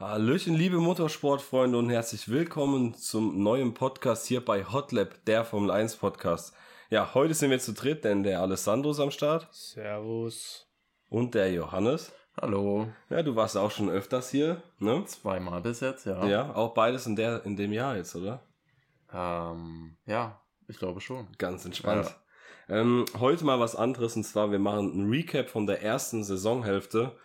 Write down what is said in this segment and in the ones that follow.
Hallöchen, liebe Motorsportfreunde und herzlich willkommen zum neuen Podcast hier bei Hotlap, der Formel 1 Podcast. Ja, heute sind wir zu dritt, denn der Alessandro ist am Start. Servus. Und der Johannes. Hallo. Ja, du warst auch schon öfters hier, ne? Zweimal bis jetzt, ja. Ja, auch beides in, der, in dem Jahr jetzt, oder? Ähm, ja, ich glaube schon. Ganz entspannt. Ja. Ähm, heute mal was anderes und zwar, wir machen ein Recap von der ersten Saisonhälfte.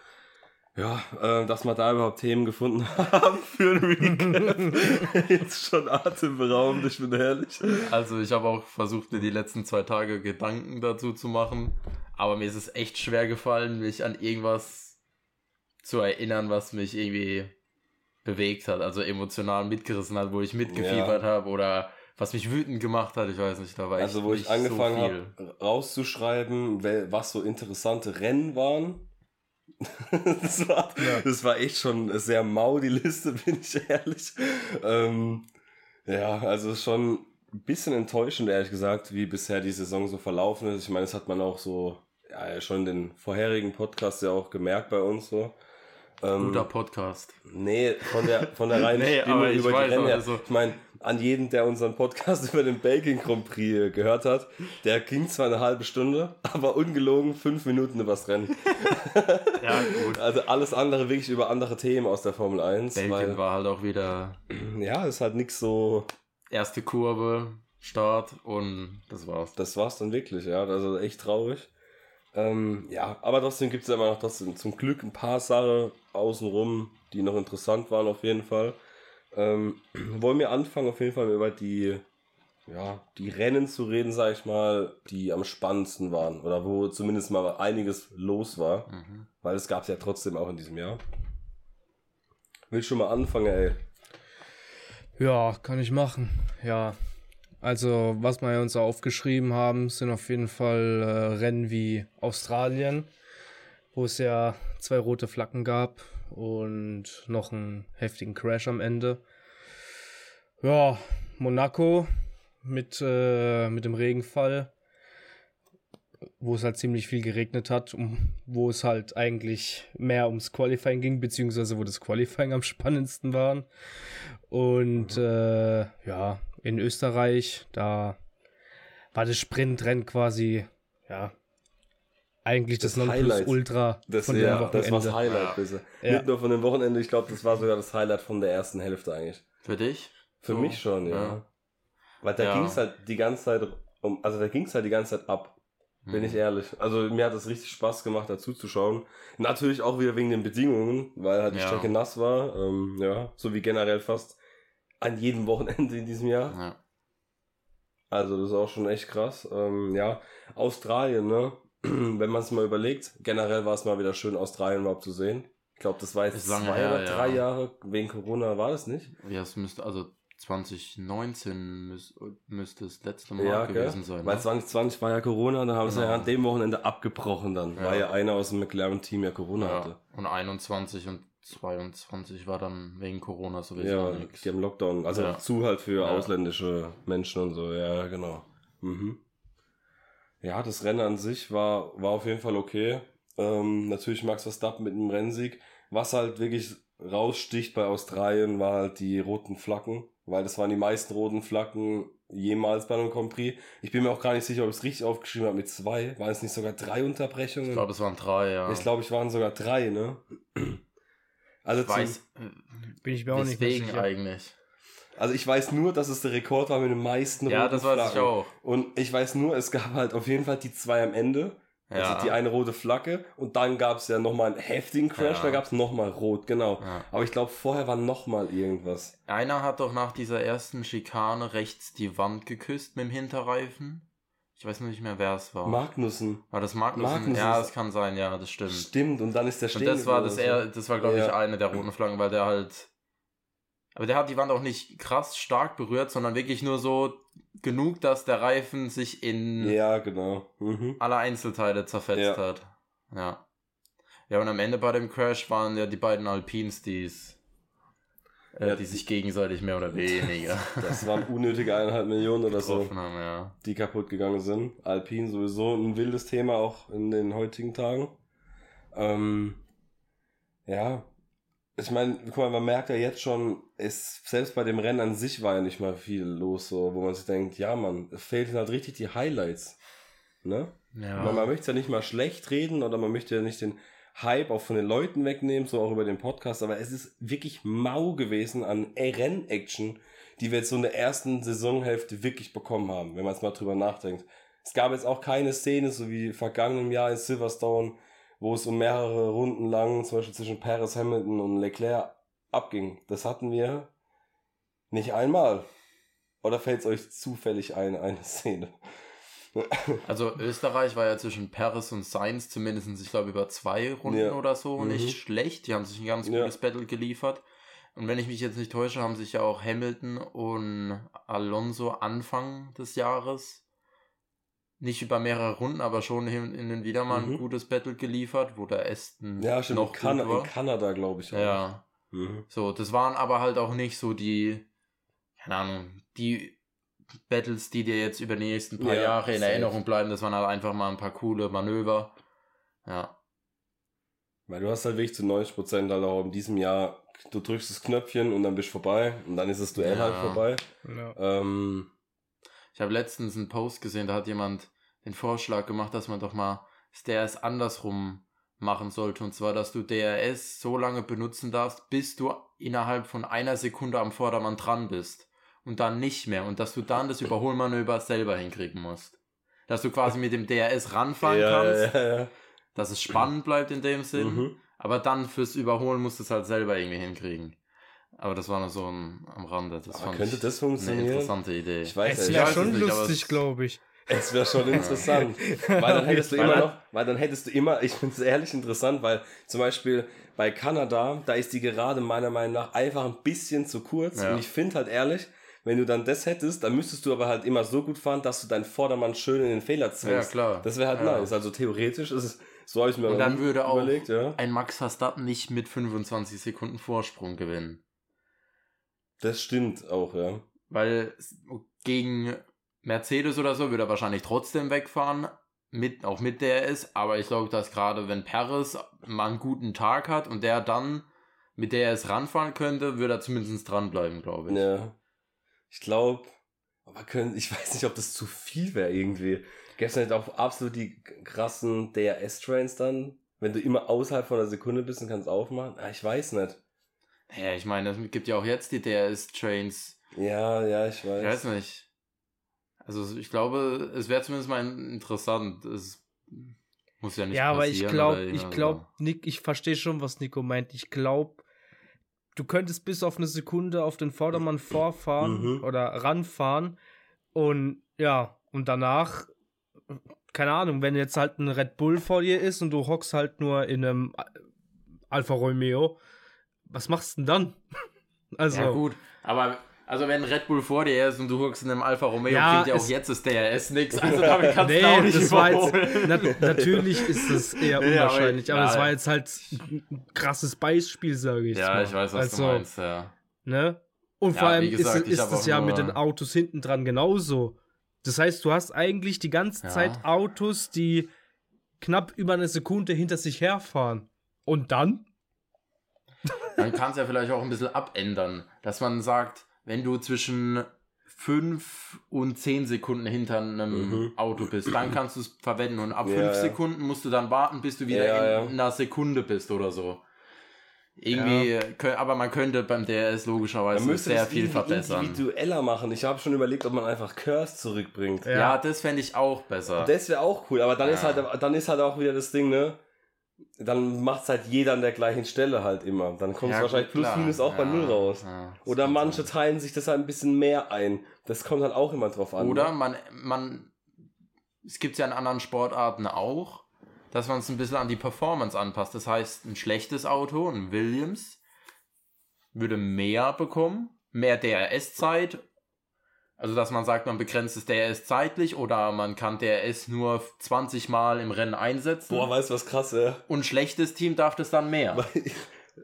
Ja, äh, dass wir da überhaupt Themen gefunden haben für ein Recap. Jetzt schon atemberaubend, ich bin ehrlich. Also ich habe auch versucht, mir die letzten zwei Tage Gedanken dazu zu machen. Aber mir ist es echt schwer gefallen, mich an irgendwas zu erinnern, was mich irgendwie bewegt hat, also emotional mitgerissen hat, wo ich mitgefiebert ja. habe oder was mich wütend gemacht hat, ich weiß nicht, da war Also wo ich angefangen so habe rauszuschreiben, was so interessante Rennen waren das, war, ja. das war echt schon sehr mau, die Liste, bin ich ehrlich. Ähm, ja, also schon ein bisschen enttäuschend, ehrlich gesagt, wie bisher die Saison so verlaufen ist. Ich meine, das hat man auch so, ja, schon in den vorherigen Podcasts ja auch gemerkt bei uns so. Ähm, Guter Podcast. Nee, von der, von der reinen nee, Stimmung über die Rennen her. Also, ich meine, an jeden, der unseren Podcast über den Belgien Grand Prix gehört hat, der ging zwar eine halbe Stunde, aber ungelogen fünf Minuten übers Rennen. ja, gut. Also alles andere wirklich über andere Themen aus der Formel 1. Belgien weil, war halt auch wieder. Ja, ist halt nichts so. Erste Kurve, Start und das war's. Das war's dann wirklich, ja. Also echt traurig. Ähm, ja, aber trotzdem gibt es immer noch trotzdem zum Glück ein paar Sachen außenrum, die noch interessant waren auf jeden Fall. Ähm, wollen wir anfangen auf jeden Fall über die, ja, die Rennen zu reden, sag ich mal, die am spannendsten waren oder wo zumindest mal einiges los war, mhm. weil es gab es ja trotzdem auch in diesem Jahr. Willst du schon mal anfangen, ey? Ja, kann ich machen. Ja, also, was wir uns aufgeschrieben haben, sind auf jeden Fall äh, Rennen wie Australien, wo es ja zwei rote Flaggen gab und noch einen heftigen Crash am Ende. Ja, Monaco mit, äh, mit dem Regenfall, wo es halt ziemlich viel geregnet hat, um, wo es halt eigentlich mehr ums Qualifying ging, beziehungsweise wo das Qualifying am spannendsten war. Und mhm. äh, ja, in Österreich. Da war das Sprintrennen quasi, ja, eigentlich das, das Nonplusultra das, von ja, Wochenende. Das war das Highlight, ja. Ja. Nicht nur von dem Wochenende, ich glaube, das war sogar das Highlight von der ersten Hälfte eigentlich. Für dich? Für so. mich schon, ja. ja. Weil da ja. ging es halt die ganze Zeit um, also da ging es halt die ganze Zeit ab. Bin mhm. ich ehrlich. Also mir hat es richtig Spaß gemacht, dazu zu schauen. Natürlich auch wieder wegen den Bedingungen, weil halt die ja. Strecke nass war. Ähm, ja, so wie generell fast an jedem Wochenende in diesem Jahr. Ja. Also das ist auch schon echt krass. Ähm, ja, Australien, ne? Wenn man es mal überlegt, generell war es mal wieder schön, Australien überhaupt zu sehen. Ich glaube, das war jetzt zwei her, oder drei ja. Jahre. Wegen Corona war das nicht? Ja, es müsste, also 2019 müß, müsste das letzte Mal ja, gewesen okay. sein. Weil 2020 ne? war ja Corona, da haben genau. sie ja an dem Wochenende abgebrochen dann, ja. weil ja einer aus dem McLaren-Team ja Corona ja. hatte. Und 21 und 22 war dann wegen Corona sowieso ja, nichts. Die haben Lockdown, also ja. zu halt für ausländische Menschen und so, ja, genau. Mhm. Ja, das Rennen an sich war, war auf jeden Fall okay. Ähm, natürlich Max Verstappen mit einem Rennsieg. Was halt wirklich raussticht bei Australien, war halt die roten Flaggen, weil das waren die meisten roten Flaggen jemals bei einem Grand Prix. Ich bin mir auch gar nicht sicher, ob ich es richtig aufgeschrieben habe mit zwei. Waren es nicht sogar drei Unterbrechungen? Ich glaube, es waren drei, ja. Ich glaube, ich waren sogar drei, ne? Also weiß, zum, bin ich mir auch nicht sicher. eigentlich. Also ich weiß nur, dass es der Rekord war mit den meisten Ja, das weiß Flaggen. ich auch. Und ich weiß nur, es gab halt auf jeden Fall die zwei am Ende. Also ja. die eine rote Flagge und dann gab es ja nochmal einen heftigen Crash, ja. da gab es nochmal rot, genau. Ja. Aber ich glaube, vorher war nochmal irgendwas. Einer hat doch nach dieser ersten Schikane rechts die Wand geküsst mit dem Hinterreifen. Ich weiß nicht mehr, wer es war. Magnussen. War das Magnussen? Magnussen? Ja, das kann sein, ja, das stimmt. Stimmt, und dann ist der stehen Und das war das, er, das war, glaube ich, eine der roten Flaggen, weil der halt. Aber der hat die Wand auch nicht krass stark berührt, sondern wirklich nur so genug, dass der Reifen sich in ja, genau. Mhm. alle Einzelteile zerfetzt ja. hat. Ja. Ja, und am Ende bei dem Crash waren ja die beiden Alpines, die es äh, ja, die sich gegenseitig mehr oder weniger. Das waren unnötige eineinhalb Millionen oder so, haben, ja. die kaputt gegangen sind. Alpin sowieso ein wildes Thema auch in den heutigen Tagen. Ähm, ja, ich meine, guck mal, man merkt ja jetzt schon, es, selbst bei dem Rennen an sich war ja nicht mal viel los, so, wo man sich denkt, ja, man, es fehlen halt richtig die Highlights. Ne? Ja. Man, man möchte ja nicht mal schlecht reden oder man möchte ja nicht den Hype auch von den Leuten wegnehmen, so auch über den Podcast, aber es ist wirklich mau gewesen an Renn-Action, die wir jetzt so in der ersten Saisonhälfte wirklich bekommen haben, wenn man es mal drüber nachdenkt. Es gab jetzt auch keine Szene, so wie vergangenem Jahr in Silverstone, wo es um mehrere Runden lang, zum Beispiel zwischen Paris, Hamilton und Leclerc abging. Das hatten wir nicht einmal. Oder fällt es euch zufällig ein, eine Szene? Also Österreich war ja zwischen Paris und Sainz zumindest, ich glaube, über zwei Runden Ja. oder so Mhm. nicht schlecht. Die haben sich ein ganz Ja. gutes Battle geliefert. Und wenn ich mich jetzt nicht täusche, haben sich ja auch Hamilton und Alonso Anfang des Jahres nicht über mehrere Runden, aber schon hin in den wieder mal ein Mhm. gutes Battle geliefert, wo der Aston Ja, stimmt. noch in, kan in Kanada, glaube ich. auch. Ja, Mhm. so, das waren aber halt auch nicht so die, keine Ahnung, die Battles, die dir jetzt über die nächsten paar Ja, Jahre in safe. Erinnerung bleiben. Das waren halt einfach mal ein paar coole Manöver. Ja. Weil du hast halt wirklich zu 90% halt auch in diesem Jahr, du drückst das Knöpfchen und dann bist du vorbei und dann ist das Duell Ja. halt vorbei. Ja. Ähm, Ich habe letztens einen Post gesehen, da hat jemand den Vorschlag gemacht, dass man doch mal DRS andersrum machen sollte. Und zwar, dass du DRS so lange benutzen darfst, bis du innerhalb von einer Sekunde am Vordermann dran bist. Und dann nicht mehr. Und dass du dann das Überholmanöver selber hinkriegen musst. Dass du quasi mit dem DRS ranfahren kannst, ja, ja. dass es spannend bleibt in dem Sinn. Mhm. Aber dann fürs Überholen musst du es halt selber irgendwie hinkriegen. Aber das war nur so ein, am Rande. Das fand könnte ich das eine funktionieren? interessante Idee. Ich weiß Es wäre weiß schon lustig, glaube ich. Es wäre schon interessant. weil dann hättest du immer noch, weil dann hättest du immer, ich finde es ehrlich interessant, weil zum Beispiel bei Kanada, da ist die Gerade meiner Meinung nach einfach ein bisschen zu kurz. Ja. Und ich finde halt ehrlich, wenn du dann das hättest, dann müsstest du aber halt immer so gut fahren, dass du deinen Vordermann schön in den Fehler Ja, zwingst. klar. Das wäre halt Ja. nice. Also theoretisch ist es, so habe ich mir Und dann würde auch überlegt, ja. ein Max Verstappen nicht mit 25 Sekunden Vorsprung gewinnen. Das stimmt auch, ja. Weil gegen Mercedes oder so würde er wahrscheinlich trotzdem wegfahren, mit, auch mit DRS, aber ich glaube, dass gerade wenn Paris mal einen guten Tag hat und der dann mit DRS ranfahren könnte, würde er zumindest dranbleiben, glaube ich. Ja. Ich glaube, aber können, ich weiß nicht, ob das zu viel wäre irgendwie. Gestern halt auch absolut die krassen DRS-Trains dann, wenn du immer außerhalb von einer Sekunde bist und kannst aufmachen. Ah, ich weiß nicht. Ja, ich meine, es gibt ja auch jetzt die DRS-Trains. Ja, ja, ich weiß. Ich weiß nicht. Also ich glaube, es wäre zumindest mal interessant. Es muss ja nicht Ja, aber ich glaube, ich glaube, Nick, ich verstehe schon, was Nico meint. Ich glaube, du könntest bis auf eine Sekunde auf den Vordermann vorfahren Mhm. oder ranfahren und ja, und danach, keine Ahnung, wenn jetzt halt ein Red Bull vor dir ist und du hockst halt nur in einem Alfa Romeo, was machst du denn dann? Also, Ja, gut. Aber also wenn Red Bull vor dir ist und du guckst in einem Alfa Romeo, Ja, bringt ja auch es- jetzt das DRS nichts. Also damit kannst Nee, du auch nicht das war jetzt, nat natürlich ist das eher Nee, unwahrscheinlich, aber, ja, es war jetzt halt ein krasses Beispiel, sage ich. Ja, mal. ich weiß, was also, du meinst, ja. Ne? Und Ja, vor allem gesagt, ist, es ja mit den Autos hinten dran genauso. Das heißt, du hast eigentlich die ganze. Zeit Autos, die knapp über eine Sekunde hinter sich herfahren. Und dann? Dann kannst du ja vielleicht auch ein bisschen abändern, dass man sagt, wenn du zwischen 5 und 10 Sekunden hinter einem Mhm. Auto bist, dann kannst du es verwenden und ab Ja, 5 ja. Sekunden musst du dann warten, bis du wieder Ja, in einer Sekunde bist oder so. Irgendwie, aber man könnte beim DRS Man logischerweise müsste sehr viel irgendwie verbessern. individueller machen. Ich habe schon überlegt, ob man einfach Curse zurückbringt. Ja. Ja, das fände ich auch besser. Das wäre auch cool, aber dann ist halt dann ist halt auch wieder das Ding, ne? Dann macht's halt jeder an der gleichen Stelle halt immer. Dann kommt es Ja, wahrscheinlich plus klar. minus auch bei Ja, null raus. ja, Oder manche teilen sich das halt ein bisschen mehr ein. Das kommt halt auch immer drauf an. Oder man, man, es gibt ja in anderen Sportarten auch, dass man es ein bisschen an die Performance anpasst. Das heißt, ein schlechtes Auto, ein Williams, würde mehr bekommen, mehr DRS-Zeit. Also, dass man sagt, man begrenzt das DRS zeitlich oder man kann DRS nur 20 Mal im Rennen einsetzen. Boah, weißt du was krass, ja? Und schlechtes Team darf das dann mehr.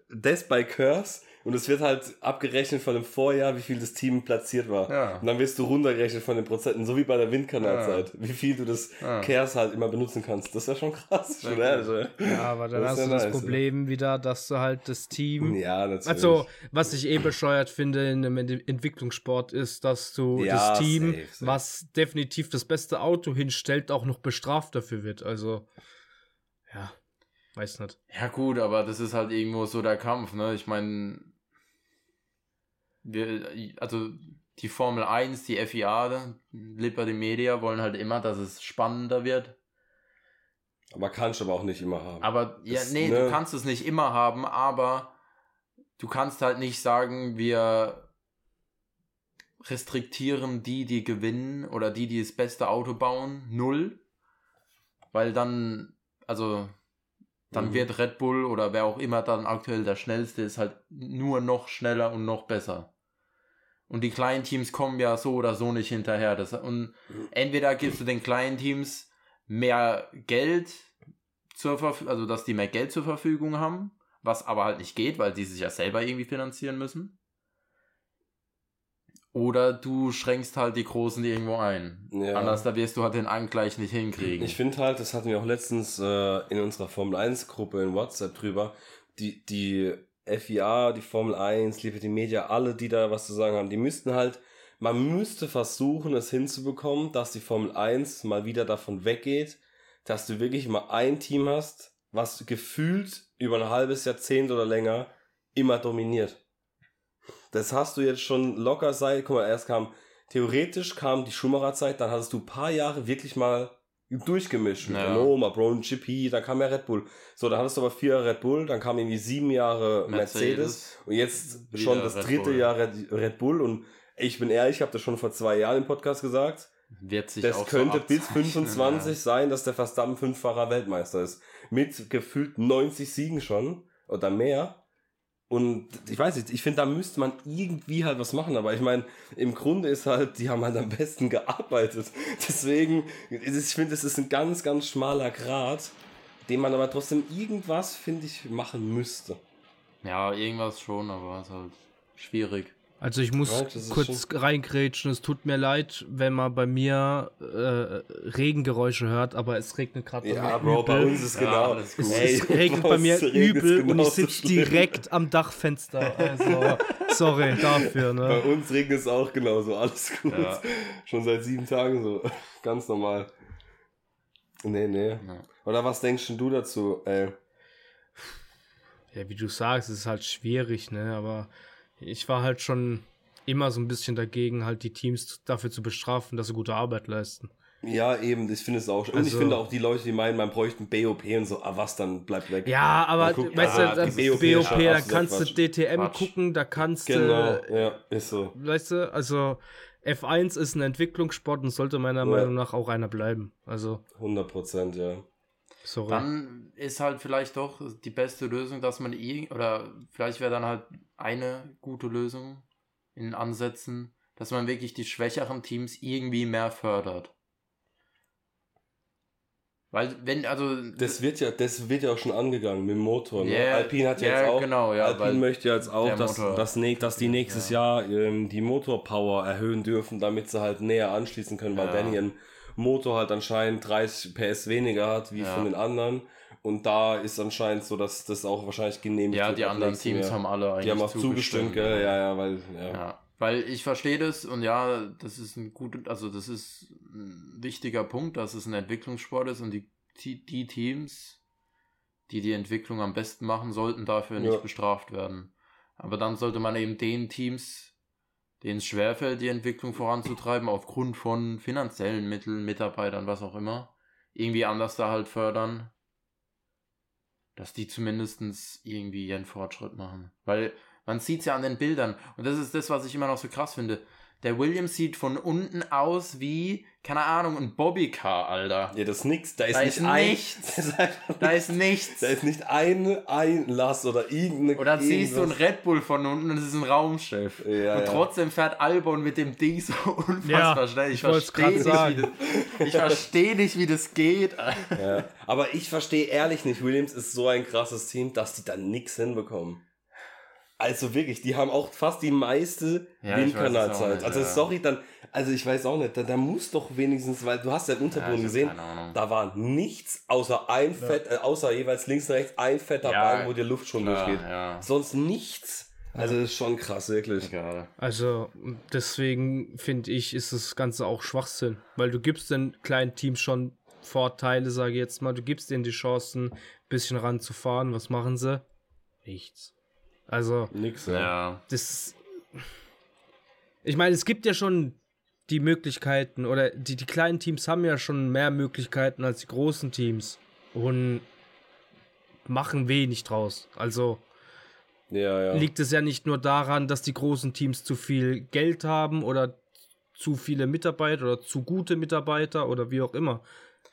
Das bei Curse Und es wird halt abgerechnet von dem Vorjahr, wie viel das Team platziert war. Ja. Und dann wirst du runtergerechnet von den Prozenten, so wie bei der Windkanalzeit. Wie viel du das Ja. Kers halt immer benutzen kannst. Das ist ja schon krass. Schon ehrlich, oder? Ja, aber dann Das hast du ja das nice, Problem wieder, dass du halt das Team. Ja, natürlich. Also, was ich eh bescheuert finde in einem Ent- Entwicklungssport ist, dass du Ja, das Team, safe, safe. was definitiv das beste Auto hinstellt, auch noch bestraft dafür wird. Also, ja, weiß nicht. Ja, gut, aber das ist halt irgendwo so der Kampf, ne? Ich meine, also die Formel 1, die FIA, Liberty Media wollen halt immer, dass es spannender wird. aber kannst du aber auch nicht immer haben. Aber ja, Das, nee, ne? du kannst es nicht immer haben, aber du kannst halt nicht sagen, wir restriktieren die, die gewinnen oder die, die das beste Auto bauen, null. Weil dann, also, dann Mhm. wird Red Bull oder wer auch immer dann aktuell der schnellste ist, halt nur noch schneller und noch besser. Und die kleinen Teams kommen ja so oder so nicht hinterher. Das, und entweder gibst du den kleinen Teams mehr Geld zur Verfügung, also dass die mehr Geld zur Verfügung haben, was aber halt nicht geht, weil die sich ja selber irgendwie finanzieren müssen. Oder du schränkst halt die Großen irgendwo ein. Ja. Anders, da wirst du halt den Angleich nicht hinkriegen. Ich finde halt, das hatten wir auch letztens äh, in unserer Formel 1 Gruppe in WhatsApp drüber, die, die FIA, die Formel 1, Liberty Media, alle, die da was zu sagen haben, die müssten halt, man müsste versuchen, es hinzubekommen, dass die Formel 1 mal wieder davon weggeht, dass du wirklich mal ein Team hast, was gefühlt über ein halbes Jahrzehnt oder länger immer dominiert. Das hast du jetzt schon locker seit, guck mal, erst kam, theoretisch kam die Schumacher-Zeit, dann hattest du ein paar Jahre wirklich mal durchgemischt. Mit Ja. Renault, mal Brown GP, dann kam ja Red Bull. So, dann hattest du aber vier Jahre Red Bull, dann kam irgendwie sieben Jahre Mercedes, Mercedes. und jetzt schon das Red dritte Bull. Jahr Red, Red Bull und ich bin ehrlich, ich habe das schon vor zwei Jahren im Podcast gesagt, Wird sich das könnte so bis abzeichnen, 25 sein, dass der Verstappen fünffacher Weltmeister ist. Mit gefühlt 90 Siegen schon oder mehr. Und ich weiß nicht, ich finde, da müsste man irgendwie halt was machen. Aber ich meine, im Grunde ist halt, die haben halt am besten gearbeitet. Deswegen, es- ich finde, es ist ein ganz, ganz schmaler Grad, den man aber trotzdem irgendwas, finde ich, machen müsste. Ja, irgendwas schon, aber ist halt schwierig. Also ich muss Ja, kurz reingrätschen. Es tut mir leid, wenn man bei mir äh, Regengeräusche hört, aber es regnet gerade bei Ja, mir Bro, bei übel. uns ist Ja, genau. alles gut. Es, Ey, es regnet bei bei mir übel und ich sitze schlimm. direkt am Dachfenster. Also, sorry dafür, Bei ne? uns regnet es auch genauso, alles gut. Ja. Schon seit sieben Tagen so. Ganz normal. Nee, nee. Ja. Oder was denkst du dazu, ey? Ja, wie du sagst, es ist halt schwierig, ne? Aber ich war halt schon immer so ein bisschen dagegen, halt die Teams dafür zu bestrafen, dass sie gute Arbeit leisten. Ja, eben, ich finde es auch. Und ich Also- finde auch die Leute, die meinen, man bräuchte ein BOP und so, ah was, dann bleibt weg. Ja, aber guckt- weißt Ah, du, die das BOP BOP, da kannst du. DTM Quatsch. gucken, da kannst Genau, du, ja, ist so. weißt du, also F1 ist ein Entwicklungssport und sollte meiner Ja. Meinung nach auch einer bleiben. Also, 100 Prozent, ja. Sorry. Dann ist halt vielleicht doch die beste Lösung, dass man irgend oder vielleicht wäre dann halt eine gute Lösung in Ansätzen, dass man wirklich die schwächeren Teams irgendwie mehr fördert. Weil wenn also Das wird ja, das wird ja auch schon angegangen mit dem Motor. Ne? Ja, Alpine hat ja, ja, jetzt auch, genau, ja, Alpine möchte jetzt auch, dass, Motor- dass, dass die nächstes Jahr ähm, die Motorpower erhöhen dürfen, damit sie halt näher anschließen können, weil Ja. Danny ein Motor halt anscheinend 30 PS weniger hat wie Ja. von den anderen. Und da ist anscheinend so, dass das auch wahrscheinlich genehmigt ja, wird die ab anderen Teams Jahr. haben alle eigentlich Die haben auch zugestimmt, gell? Ja, ja, weil, ja. Ja, weil ich verstehe das und ja, das ist ein gut, also das ist ein wichtiger Punkt, dass es ein Entwicklungssport ist und die, die, die Teams, die die Entwicklung am besten machen, sollten dafür nicht Ja. bestraft werden. Aber dann sollte man eben den Teams, denen es schwerfällt, die Entwicklung voranzutreiben, aufgrund von finanziellen Mitteln, Mitarbeitern, was auch immer, irgendwie anders da halt fördern, dass die zumindestens irgendwie ihren Fortschritt machen. Weil man sieht es ja an den Bildern. Und das ist das, was ich immer noch so krass finde. Der Williams sieht von unten aus wie, keine Ahnung, ein Bobbycar, Alter. Ja, das ist nix. Da ist Da nicht ist ein. nichts. Da ist, Da nichts. ist nichts. Da ist nicht ein Einlass oder irgendeine. Und dann siehst du ein. Red Bull von unten und es ist ein Raumschiff. Ja, und ja. trotzdem fährt Albon mit dem Ding so unfassbar Ja, schnell. Ich, ich verstehe nicht, wie sagen. das, ich verstehe nicht, wie das geht. Ja. Aber ich verstehe ehrlich nicht, Williams ist so ein krasses Team, dass die da nix hinbekommen. Also wirklich, die haben auch fast die meiste Ja, Windkanalzeit. Also ja. sorry, dann, also ich weiß auch nicht, da, da muss doch wenigstens, weil du hast ja den Ja, Unterboden hab gesehen, da war nichts außer ein Fett, äh, außer jeweils links und rechts ein fetter Ja, Balken, wo dir Luft schon Klar, durchgeht. ja. Sonst nichts. Also das ist schon krass, wirklich. Also deswegen finde ich, ist das Ganze auch Schwachsinn, weil du gibst den kleinen Teams schon Vorteile, sage ich jetzt mal. Du gibst denen die Chancen, ein bisschen ranzufahren. Was machen sie? Nichts. Also Nix, ja. Ja. das. Ich meine, es gibt ja schon die Möglichkeiten oder die, die kleinen Teams haben ja schon mehr Möglichkeiten als die großen Teams und machen wenig draus. Also Ja, ja. liegt es ja nicht nur daran, dass die großen Teams zu viel Geld haben oder zu viele Mitarbeiter oder zu gute Mitarbeiter oder wie auch immer.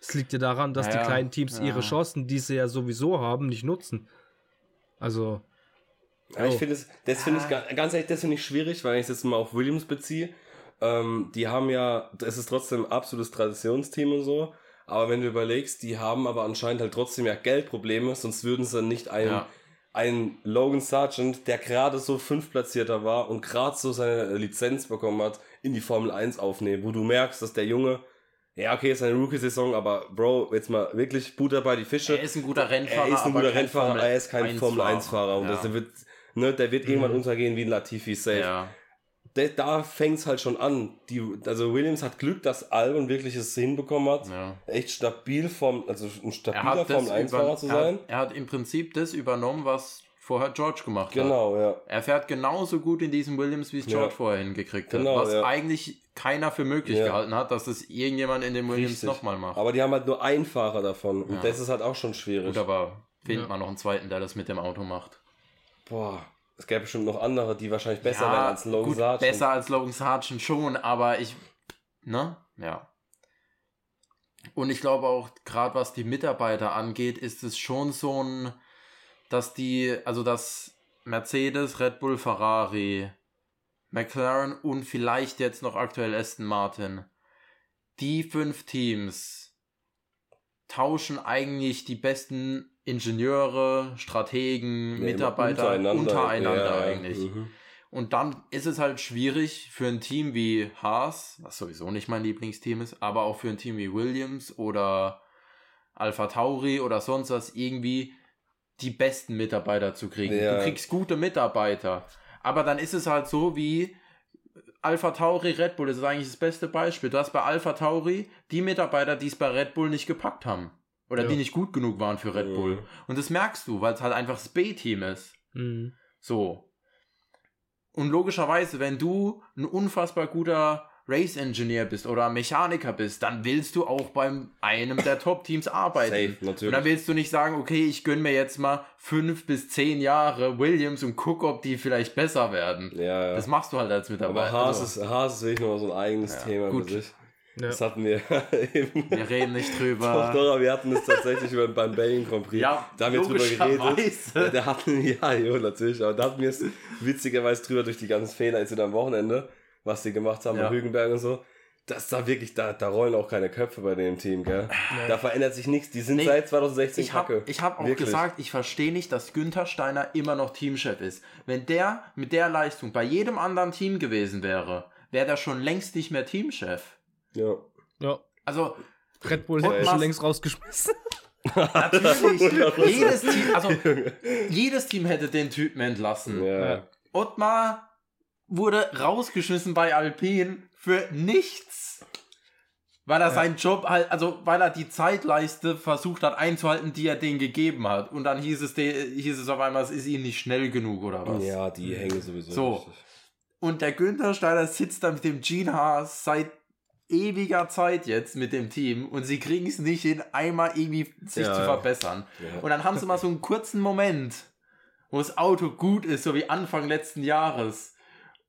Es liegt ja daran, dass Ja, die kleinen Teams ja. ihre Chancen, die sie ja sowieso haben, nicht nutzen. Also, Ja, ich Oh. finde es, das finde ich ga- ganz ehrlich, das finde ich schwierig, weil ich es jetzt mal auf Williams beziehe. Ähm, die haben ja, es ist trotzdem ein absolutes Traditionsteam und so. Aber wenn du überlegst, die haben aber anscheinend halt trotzdem ja Geldprobleme, sonst würden sie nicht einen, Ja. einen Logan Sargent, der gerade so fünftplatzierter war und gerade so seine Lizenz bekommen hat, in die Formel 1 aufnehmen, wo du merkst, dass der Junge, ja okay, ist eine Rookie-Saison, aber Bro, jetzt mal wirklich Butter bei die Fische. Er ist ein guter Rennfahrer. Er ist ein guter Rennfahrer, Formel er ist kein 1 Formel 1 Fahrer und Ja. das wird, ne, der wird irgendwann untergehen wie ein Latifi safe. ja. Da, da fängt es halt schon an. Die, also Williams hat Glück, dass Albon wirklich es hinbekommen hat, ja. echt stabil vom, also ein Er stabiler Formel 1 über, Fahrer zu er, sein. hat, er hat im Prinzip das übernommen, was vorher George gemacht hat. Genau, ja. Er fährt genauso gut in diesem Williams, wie es George Ja. vorher hingekriegt Genau, hat. Was ja. eigentlich keiner für möglich Ja. gehalten hat, dass es irgendjemand in dem Williams nochmal macht. Aber die haben halt nur einen Fahrer davon und Ja. das ist halt auch schon schwierig. Gut, aber findet Ja. man noch einen zweiten, der das mit dem Auto macht. Boah, es gäbe bestimmt noch andere, die wahrscheinlich besser ja, wären als Logan gut, Sargent. besser als Logan Sargent schon, aber ich, ne, ja. Und ich glaube auch, gerade was die Mitarbeiter angeht, ist es schon so ein, dass die, also dass Mercedes, Red Bull, Ferrari, McLaren und vielleicht jetzt noch aktuell Aston Martin, die fünf Teams tauschen eigentlich die besten Ingenieure, Strategen, Nee, Mitarbeiter untereinander, ja, ja. eigentlich. Mhm. Und dann ist es halt schwierig für ein Team wie Haas, was sowieso nicht mein Lieblingsteam ist, aber auch für ein Team wie Williams oder Alpha Tauri oder sonst was irgendwie die besten Mitarbeiter zu kriegen. Ja. Du kriegst gute Mitarbeiter. Aber dann ist es halt so wie Alpha Tauri, Red Bull, das ist eigentlich das beste Beispiel. Du hast bei Alpha Tauri die Mitarbeiter, die es bei Red Bull nicht gepackt haben. Oder Ja. die nicht gut genug waren für Red Mhm. Bull. Und das merkst du, weil es halt einfach das B-Team ist. mhm. So. Und logischerweise, wenn du ein unfassbar guter Race Engineer bist oder Mechaniker bist, dann willst du auch beim einem der Top-Teams arbeiten. Safe, Und dann willst du nicht sagen, okay, ich gönne mir jetzt mal fünf bis zehn Jahre Williams und guck, ob die vielleicht besser werden. ja, ja. Das machst du halt als Aber Mitarbeiter. Haas Also, ist, Haas ist wirklich noch so ein eigenes Ja, Thema gut. für sich. Ja. Das hatten wir eben. wir reden nicht Doch, drüber. doch, aber wir hatten es tatsächlich über, beim Belgien Grand Prix. Ja, da haben wir drüber geredet. Ja, da hatten, ja, jo, natürlich. Aber da hatten wir es witzigerweise drüber durch die ganzen Fehler jetzt wieder am Wochenende, was sie gemacht haben Ja. bei Hügenberg und so. Das da wirklich, da, da rollen auch keine Köpfe bei dem Team, gell? Da verändert sich nichts. Die sind Nee, seit 2016 Ich habe kacke. ich hab auch Wirklich. gesagt, ich verstehe nicht, dass Günther Steiner immer noch Teamchef ist. Wenn der mit der Leistung bei jedem anderen Team gewesen wäre, wäre der schon längst nicht mehr Teamchef. Ja. ja. Also, Red Bull hätte schon längst rausgeschmissen. natürlich, jedes Team, also, jedes Team hätte den Typen entlassen. ja. Ja. Ottmar wurde rausgeschmissen bei Alpine für nichts. Weil er seinen Job halt, also weil er die Zeitleiste versucht hat einzuhalten, die er denen gegeben hat. Und dann hieß es, de, hieß es auf einmal, es ist ihnen nicht schnell genug oder was. Ja, die hängen sowieso. So. richtig. Und der Günther Steiner sitzt da mit dem Gene Haas seit ewiger Zeit jetzt mit dem Team und sie kriegen es nicht hin, einmal irgendwie sich Ja. zu verbessern. Ja. Und dann haben sie mal so einen kurzen Moment, wo das Auto gut ist, so wie Anfang letzten Jahres.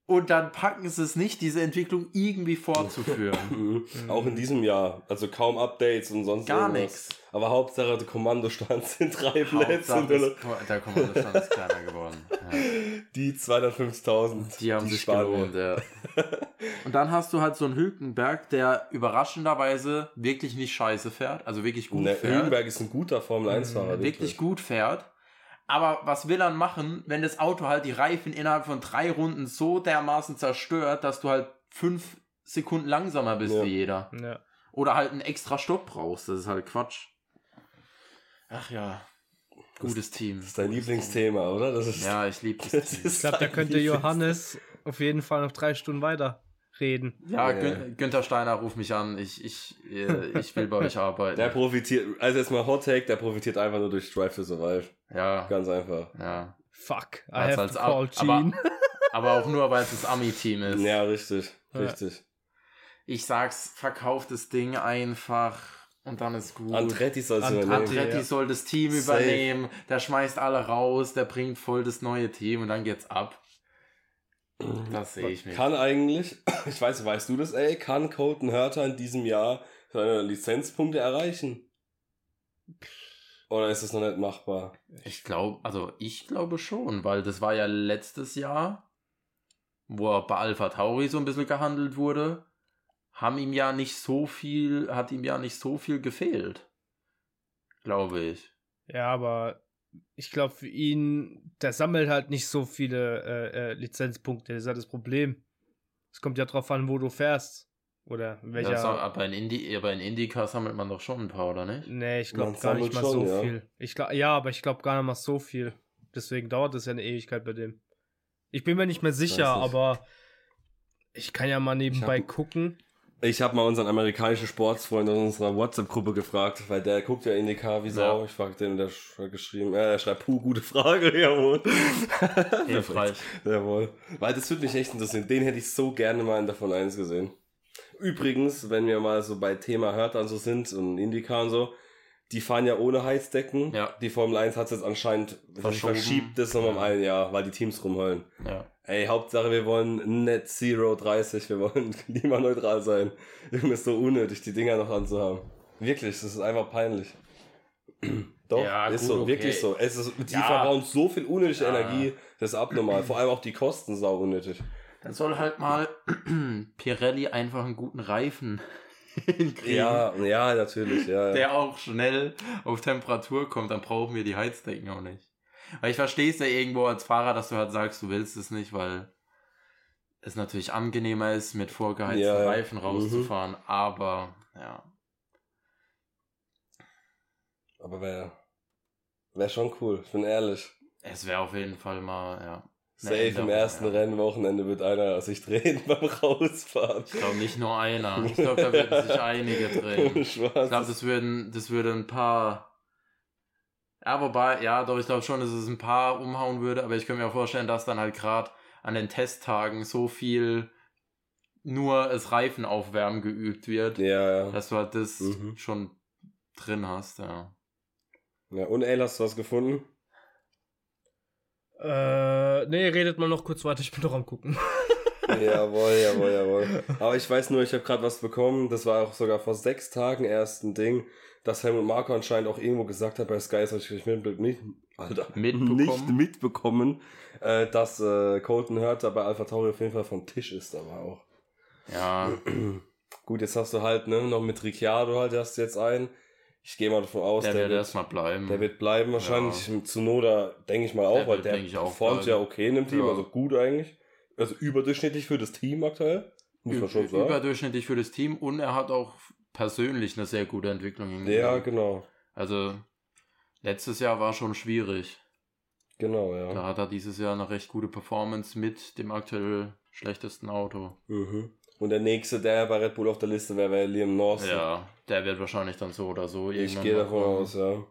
Und dann packen sie es nicht, diese Entwicklung irgendwie fortzuführen. Auch in diesem Jahr. Also kaum Updates und sonst Gar nichts. Aber Hauptsache der Kommandostand sind drei Plätze. Und das- Der Kommandostand ist kleiner geworden. Ja. Die 250.000. Die haben sich sparen wir. gelohnt, ja. Und dann hast du halt so einen Hülkenberg, der überraschenderweise wirklich nicht scheiße fährt, also wirklich gut Ne, fährt. Hülkenberg ist ein guter Formel 1-Fahrer. wirklich gut fährt, Aber was will er machen, wenn das Auto halt die Reifen innerhalb von drei Runden so dermaßen zerstört, dass du halt fünf Sekunden langsamer bist Ja. wie jeder? Ja. Oder halt einen extra Stopp brauchst. Das ist halt Quatsch. Ach ja. Gutes Team. Das ist dein Lieblingsthema, oder? Das ist, Ja, ich liebe das das Ich glaube, da könnte Johannes auf jeden Fall noch drei Stunden weiter reden. Ja, Ja. Gün Günther Steiner ruft mich an. Ich, ich, äh, ich will bei euch arbeiten. Der profitiert, also jetzt mal Hot Take, der profitiert einfach nur durch Drive to Survive. ja, Ganz einfach. ja. Fuck, I Als- have als to call aber- Gene. Aber auch nur, weil es das Ami-Team ist. Ja, richtig. Ja. Richtig. Ich sag's, verkauft das Ding einfach und dann ist gut. Andretti soll es Ant- übernehmen. Andretti Ja. soll das Team Safe. übernehmen, der schmeißt alle raus, der bringt voll das neue Team und dann geht's ab. Das sehe ich nicht. Kann eigentlich, ich weiß, weißt du das, ey, kann Colton Hurter in diesem Jahr seine Lizenzpunkte erreichen? Oder ist es noch nicht machbar? Ich glaube, also ich glaube schon, weil das war ja letztes Jahr, wo er bei Alpha Tauri so ein bisschen gehandelt wurde, haben ihm ja nicht so viel, hat ihm ja nicht so viel gefehlt. Glaube ich. Ja, aber ich glaube für ihn, der sammelt halt nicht so viele äh, äh, Lizenzpunkte. Das ist ja das Problem. Es kommt ja drauf an, wo du fährst. Oder welcher. Ja, aber, in Indi aber in Indica sammelt man doch schon ein paar, oder nicht? nee, ich glaube gar nicht mal sammelt so schon, ja. viel. Ich glaub, ja, aber ich glaube gar nicht mal so viel. Deswegen dauert es ja eine Ewigkeit bei dem. Ich bin mir nicht mehr sicher, aber ich kann ja mal nebenbei hab- gucken. Ich habe mal unseren amerikanischen Sportsfreund in unserer WhatsApp-Gruppe gefragt, weil der guckt ja in die K wie Sau. Ja. Ich frag den, der hat geschrieben, äh, er schreibt, puh, gute Frage, jawohl. Hilfreich. Jawohl. Weil das würde mich echt interessieren. Den hätte ich so gerne mal in der Formel 1 gesehen. Übrigens, wenn wir mal so bei Thema Hörter und so sind und Indica und so, die fahren ja ohne Heizdecken. Ja. Die Formel 1 hat es jetzt anscheinend Verschoben. verschiebt das nochmal um Ja. ein Jahr, weil die Teams rumheulen. Ja. Ey, Hauptsache wir wollen Net Zero 30, wir wollen klimaneutral sein. Junge, ist so unnötig, die Dinger noch anzuhaben. Wirklich, das ist einfach peinlich. Doch, Ja, ist gut, so, okay. wirklich so. Es ist, die Ja. verbauen so viel unnötige Ja. Energie, das ist abnormal. Vor allem auch die Kosten sau unnötig. Dann soll halt mal Pirelli einfach einen guten Reifen hinkriegen. Ja, ja, natürlich, ja. ja. Der auch schnell auf Temperatur kommt, dann brauchen wir die Heizdecken auch nicht. Weil ich verstehe es ja irgendwo als Fahrer, dass du halt sagst, du willst es nicht, weil es natürlich angenehmer ist, mit vorgeheizten Ja, ja. Reifen rauszufahren, aber ja. Aber wäre wär schon cool, ich bin ehrlich. Es wäre auf jeden Fall mal, ja. Safe im Änderung, ersten ja. Rennwochenende wird einer sich drehen beim Rausfahren. Ich glaube nicht nur einer. Ich glaube, da würden sich einige drehen. Ich glaube, das würden, das würde ein paar. Ja, wobei, ja, doch, ich glaube schon, dass es ein paar umhauen würde, aber ich könnte mir auch vorstellen, dass dann halt gerade an den Testtagen so viel nur das Reifen aufwärmen geübt wird, ja, ja. dass du halt das Mhm. schon drin hast, ja. ja. Und ey, hast du was gefunden? Äh, nee, redet mal noch kurz weiter, ich bin doch am gucken. Jawohl, jawohl, jawohl. Aber ich weiß nur, ich habe gerade was bekommen. Das war auch sogar vor sechs Tagen erst ein Ding, dass Helmut Marko anscheinend auch irgendwo gesagt hat bei Sky, das habe ich mit, mit, Alter, Mitbekommen? nicht mitbekommen, äh, dass äh, Colton Hurter bei Alpha Tauri auf jeden Fall vom Tisch ist, aber auch. Ja, Gut, jetzt hast du halt, ne, noch mit Ricciardo halt hast du jetzt einen. Ich gehe mal davon aus, der, der, wird erstmal bleiben. der wird bleiben wahrscheinlich. Zu Noda denke ich mal auch, Der weil wird, der auch performt bleiben. ja okay in dem Team, Ja. also gut eigentlich. Also überdurchschnittlich für das Team aktuell. Muss man schon sagen. Überdurchschnittlich für das Team und er hat auch persönlich eine sehr gute Entwicklung Ja, hingelegt. genau. Also, letztes Jahr war schon schwierig. Genau, ja. Da hat er dieses Jahr eine recht gute Performance mit dem aktuell schlechtesten Auto. Mhm. Und der nächste, der bei Red Bull auf der Liste wäre, wäre Liam Norton. Ja, der wird wahrscheinlich dann so oder so Ich gehe davon kommen. aus, ja.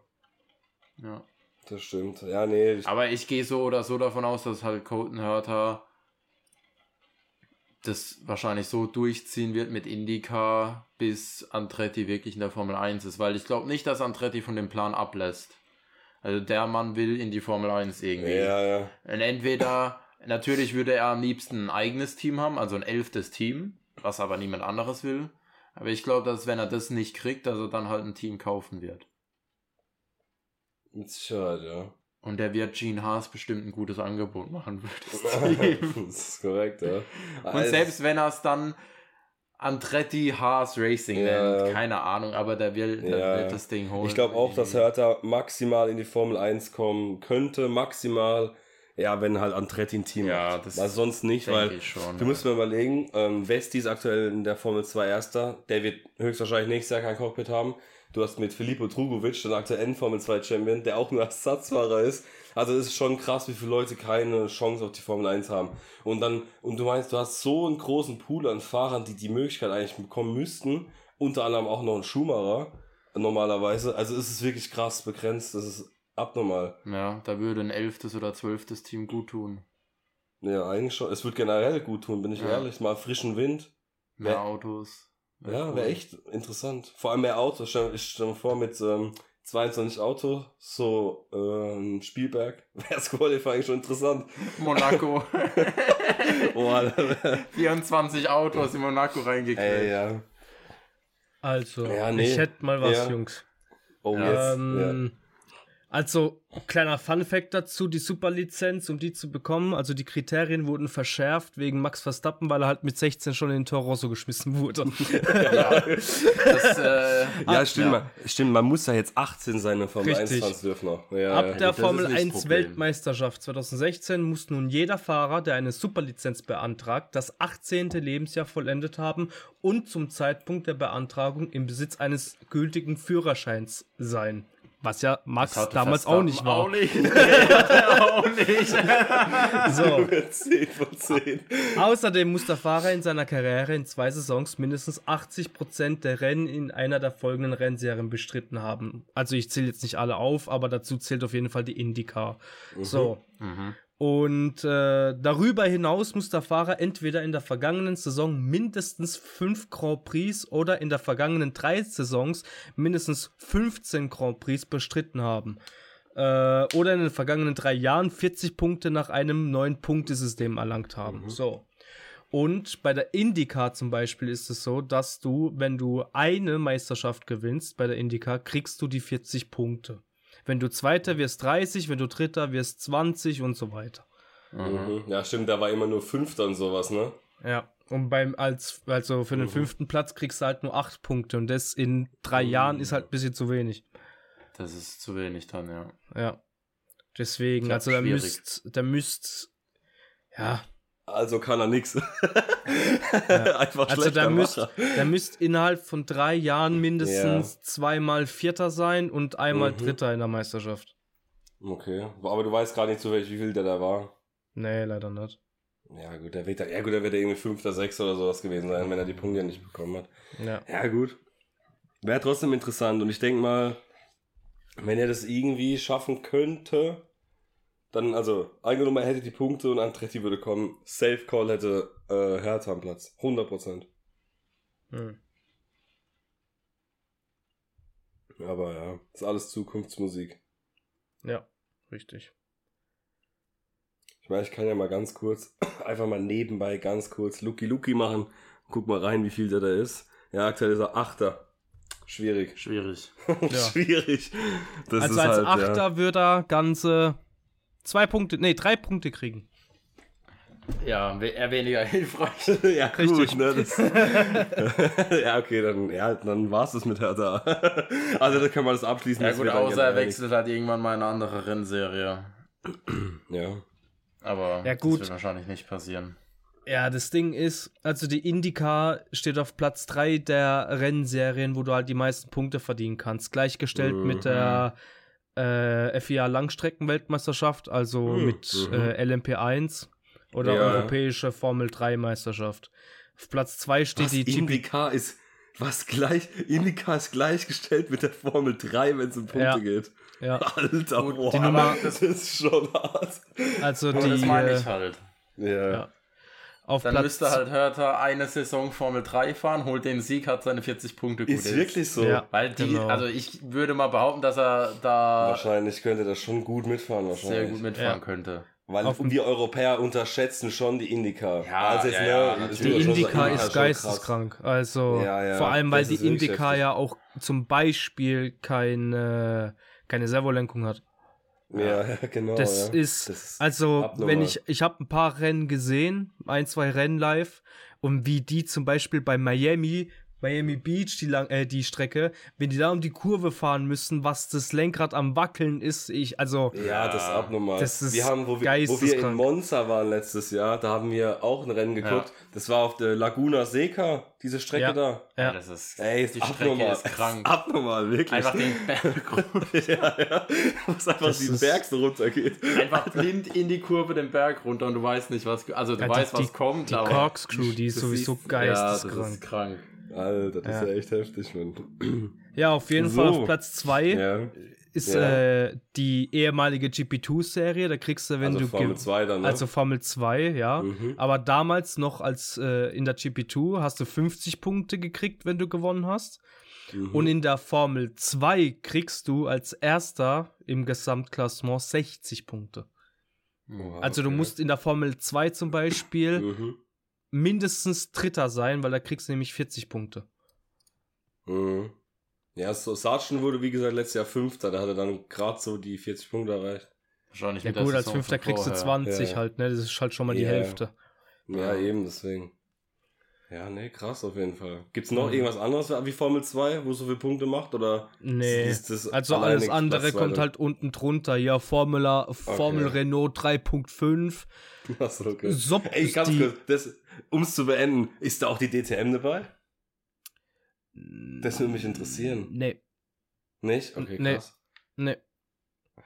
Ja. Das stimmt. Ja, nee. Ich, Aber ich gehe so oder so davon aus, dass halt Colton Hurter das wahrscheinlich so durchziehen wird mit Indica, bis Andretti wirklich in der Formel 1 ist. Weil ich glaube nicht, dass Andretti von dem Plan ablässt. Also der Mann will in die Formel 1 irgendwie. ja, ja. Und entweder, natürlich würde er am liebsten ein eigenes Team haben, also ein elftes Team, was aber niemand anderes will. Aber ich glaube, dass wenn er das nicht kriegt, dass er dann halt ein Team kaufen wird. Mit Sicherheit, ja. Und der wird Gene Haas bestimmt ein gutes Angebot machen für das ist korrekt, ja. Und selbst wenn er es dann Andretti Haas Racing Ja. nennt. Keine Ahnung, aber der will, der Ja. wird das Ding holen. Ich glaube auch, dass Hertha maximal in die Formel 1 kommen könnte. Maximal, ja, wenn halt Andretti ein Team Ja, das Weil sonst nicht, weil schon. du musst mir überlegen, ähm, Vesti ist aktuell in der Formel 2 Erster. Der wird höchstwahrscheinlich nächstes Jahr kein Cockpit haben. Du hast mit Filippo Drugovic, den aktuellen Formel 2 Champion, der auch nur Ersatzfahrer ist. Also es ist schon krass, wie viele Leute keine Chance auf die Formel 1 haben. Und dann, und du meinst, du hast so einen großen Pool an Fahrern, die die Möglichkeit eigentlich bekommen müssten. Unter anderem auch noch ein Schumacher, normalerweise. Also es ist wirklich krass begrenzt, das ist abnormal. Ja, da würde ein elftes oder zwölftes Team gut tun. Ja, eigentlich schon. Es wird generell gut tun, bin ich Ja. ehrlich. Mal frischen Wind. Mehr Autos. Wär Ja, cool. wäre echt interessant. Vor allem mehr Autos. Stell, ich stelle mir vor, mit ähm, 22 Autos, so ähm, Spielberg, wäre das Qualifying schon interessant. Monaco. Boah, 24 Autos in Monaco reingekriegt. ey, ja. Also, Ja, nee. ich hätte mal was, Ja. Jungs. Oh, Ja, jetzt. Ähm, Also, kleiner Fun-Fact dazu: die Superlizenz, um die zu bekommen, also die Kriterien wurden verschärft wegen Max Verstappen, weil er halt mit 16 schon in den Toro Rosso geschmissen wurde. Ja, das, äh, ja. ja, stimmt, ja. Man, stimmt, man muss ja jetzt 18 sein, in Formel Richtig. 1 fahren zu dürfen noch. Ja, Ab der Formel nicht das 1 Problem. Weltmeisterschaft 2016 muss nun jeder Fahrer, der eine Superlizenz beantragt, das 18. Lebensjahr vollendet haben und zum Zeitpunkt der Beantragung im Besitz eines gültigen Führerscheins sein. Was ja Max damals auch nicht war. Auch nicht. auch nicht. So. 10 von 10. Außerdem muss der Fahrer in seiner Karriere in zwei Saisons mindestens 80% der Rennen in einer der folgenden Rennserien bestritten haben. Also ich zähle jetzt nicht alle auf, aber dazu zählt auf jeden Fall die IndyCar. So. Mhm. Und äh, darüber hinaus muss der Fahrer entweder in der vergangenen Saison mindestens 5 Grand Prix oder in der vergangenen drei Saisons mindestens 15 Grand Prix bestritten haben. Äh, oder in den vergangenen drei Jahren 40 Punkte nach einem neuen Punktesystem erlangt haben. So. Und bei der IndyCar zum Beispiel ist es so, dass du, wenn du eine Meisterschaft gewinnst bei der IndyCar, kriegst du die 40 Punkte. Wenn du Zweiter wirst 30, wenn du Dritter wirst 20 und so weiter. Mhm. Ja, stimmt, da war immer nur Fünfter und sowas, ne? Ja. Und beim, als, also für den Mhm. fünften Platz kriegst du halt nur 8 Punkte und das in drei Jahren ist halt ein bisschen zu wenig. Das ist zu wenig dann, ja. Ja. Deswegen, also da müsst, da müsst, ja, Also kann er nix. Einfach also schlechter da müsst, da müsst innerhalb von drei Jahren mindestens zweimal Vierter sein und einmal Mhm. Dritter in der Meisterschaft. Okay, aber du weißt gar nicht so, welch- wie viel der da war. Nee, leider nicht. Ja gut, der wird, ja gut, der wird ja irgendwie Fünfter, Sechster oder sowas gewesen sein, wenn er die Punkte nicht bekommen hat. Ja. Ja gut. Wäre trotzdem interessant und ich denke mal, wenn er das irgendwie schaffen könnte, dann, also, angenommen, er hätte die Punkte und Andretti würde kommen, Safe Call hätte äh, Hertha am Platz. 100%. Hm. Aber ja, ist alles Zukunftsmusik. Ja, richtig. Ich meine, ich kann ja mal ganz kurz, einfach mal nebenbei ganz kurz Lucky Lucky machen. Guck mal rein, wie viel der da ist. Ja, aktuell ist er Achter. Schwierig. Schwierig. Schwierig. Das also ist als halt, Achter Ja. würde er ganze zwei Punkte, nee, drei Punkte kriegen. Ja, eher weniger hilfreich. ja, Richtig. gut, ne? Das, ja, okay, dann, ja, dann war's das mit Hertha. also, da kann man das abschließen. Ja gut, außer er wechselt halt irgendwann mal in eine andere Rennserie. Ja. Aber Ja, gut. das wird wahrscheinlich nicht passieren. Ja, das Ding ist, also die IndyCar steht auf Platz 3 der Rennserien, wo du halt die meisten Punkte verdienen kannst. Gleichgestellt Mhm. mit der äh, FIA Langstreckenweltmeisterschaft, also Mhm. mit äh, LMP1 oder Ja. Europäische Formel 3 Meisterschaft. Auf Platz 2 steht Was, die. IndyCar ist, was gleich, IndyCar ist gleichgestellt mit der Formel 3, wenn es um Punkte Ja. geht. Ja, Alter, Gut, boah, die Nummer- das ist schon hart. also die das meine äh, ich halt. Ja. Ja. Auf Dann Platz müsste halt Hertha eine Saison Formel 3 fahren, holt den Sieg, hat seine 40 Punkte gut. Ist wirklich so. Ja. Weil die, Genau. also ich würde mal behaupten, dass er da Wahrscheinlich könnte das schon gut mitfahren, wahrscheinlich. sehr gut mitfahren Ja. könnte. Weil Auf wir Europäer unterschätzen schon die IndyCar. Ja, Also jetzt, ja, ne, ja, Die sagen, ist geisteskrank. Also Ja, ja, vor allem, weil die heftig. ja auch zum Beispiel keine, keine Servolenkung hat. Ja, genau. Das, ja. ist, Das also, abnormal. wenn ich, ich habe ein paar Rennen gesehen, ein, zwei Rennen live, und wie die zum Beispiel bei Miami, Miami Beach, die, lang, äh, die Strecke, wenn die da um die Kurve fahren müssen, was das Lenkrad am Wackeln ist, ich, also, Ja, das ist abnormal. Das ist wir haben, wo wir, wo wir in. Monza waren letztes Jahr, da haben wir auch ein Rennen geguckt. Ja. Das war auf der Laguna Seca, diese Strecke Ja. da. ja. das ist, Ey, ist die Strecke abnormal. ist krank. Abnormal, wirklich. Einfach den Berg ja, ja. Was einfach Das den ist- Berg so runtergeht. einfach blind in die Kurve den Berg runter und du weißt nicht, was, also du Ja, die- weißt, was die- kommt, die aber Corkscrew, die ist sowieso ist- geisteskrank. Ja, das ist krank. Alter, das Ja. ist ja echt heftig, Mann. Ja, auf jeden So. Fall auf Platz 2 Ja. ist Ja. äh, die ehemalige GP2-Serie. Da kriegst du, wenn also du. Formel ge- 2 dann, ne? Also Formel 2, ja. Mhm. Aber damals noch als äh, in der GP2 hast du 50 Punkte gekriegt, wenn du gewonnen hast. Mhm. Und in der Formel 2 kriegst du als erster im Gesamtklassement 60 Punkte. Oha, Also du okay. musst in der Formel 2 zum Beispiel Mhm. Mindestens Dritter sein, weil da kriegst du nämlich 40 Punkte. Mhm. Ja, so Sargent wurde, wie gesagt, letztes Jahr Fünfter. Da hat er dann gerade so die 40 Punkte erreicht. Wahrscheinlich Ja mit gut, als Fünfter kriegst du vorher. 20 Ja. halt, ne? Das ist halt schon mal die Ja. Hälfte. Ja, Ja. eben, deswegen. Ja, nee, krass auf jeden Fall. Gibt's noch Mhm. irgendwas anderes wie Formel 2, wo so viele Punkte macht? Oder Nee. ist das Also alles andere Platz kommt halt unten drunter. Ja, Formula, Formel Renault 3.5. Achso, okay. Sop Ey, ganz die. kurz, das, um's zu beenden, ist da auch die DTM dabei? Das würde mich interessieren. Nee, Nicht? Okay, Nee. krass. nee.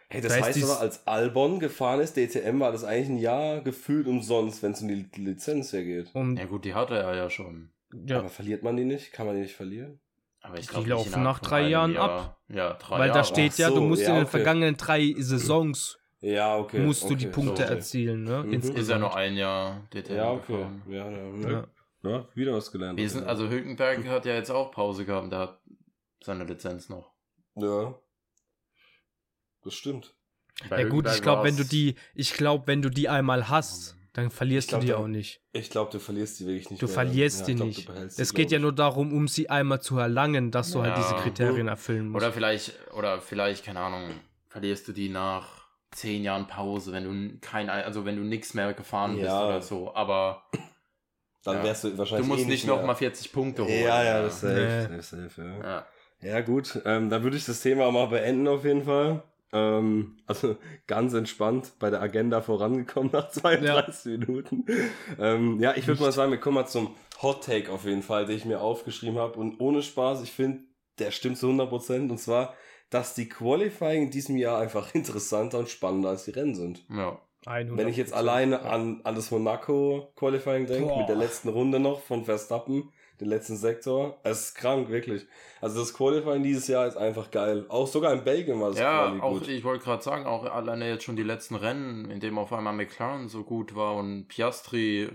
Hey, das Da ist heißt aber, als Albon gefahren ist, DTM war das eigentlich ein Jahr gefühlt umsonst, wenn es um die Lizenz hergeht. Und Ja gut, die hatte er ja schon. ja, Aber verliert man die nicht? Kann man die nicht verlieren? Aber ich Die glaub, nicht laufen nach drei Jahren Jahr. ab. Ja, drei weil da Jahre. steht Ach ja, du musst ja, in den okay. vergangenen drei Saisons Ja, okay. musst du okay, die Punkte so. erzielen, ne? Mhm. Insgesamt. Ist ja noch ein Jahr DTM Ja, okay. gefahren. Ja, ja, Ja. ja. ja, wieder was gelernt. Wir sind, also Hülkenberg hat ja jetzt auch Pause gehabt, der hat seine Lizenz noch. Ja. Das stimmt. Bei Ja gut, ich glaube, wenn du die, ich glaube, wenn du die einmal hast, dann verlierst glaub, du die da- auch nicht. Ich glaube, du verlierst die wirklich nicht Du mehr. verlierst Ja, die glaub, nicht. du Es geht ja nur darum, um sie einmal zu erlangen, dass du halt diese Kriterien erfüllen musst. Oder vielleicht, oder vielleicht, keine Ahnung, verlierst du die nach zehn Jahren Pause, wenn du kein, also wenn du nichts mehr gefahren bist Ja. oder so. Aber Dann Ja. wärst du du wahrscheinlich musst eh nicht mehr- nochmal 40 Punkte holen. Ja, ja, das ist safe, Nee. safe, safe, ja. ja. Ja, gut, ähm, dann würde ich das Thema mal beenden auf jeden Fall. Ähm, also ganz entspannt bei der Agenda vorangekommen nach 32 Minuten. Ähm, ja, ich würde mal sagen, wir kommen mal zum Hot Take auf jeden Fall, den ich mir aufgeschrieben habe. Und ohne Spaß, ich finde, der stimmt zu 100%. Und zwar, dass die Qualifying in diesem Jahr einfach interessanter und spannender als die Rennen sind. ja. 100%. Wenn ich jetzt alleine an, an das Monaco Qualifying denke, mit der letzten Runde noch von Verstappen, den letzten Sektor, es ist krank, wirklich. Also das Qualifying dieses Jahr ist einfach geil. Auch sogar in Belgien war das Ja, auch gut. ich wollte gerade sagen, auch alleine jetzt schon die letzten Rennen, in dem auf einmal McLaren so gut war und Piastri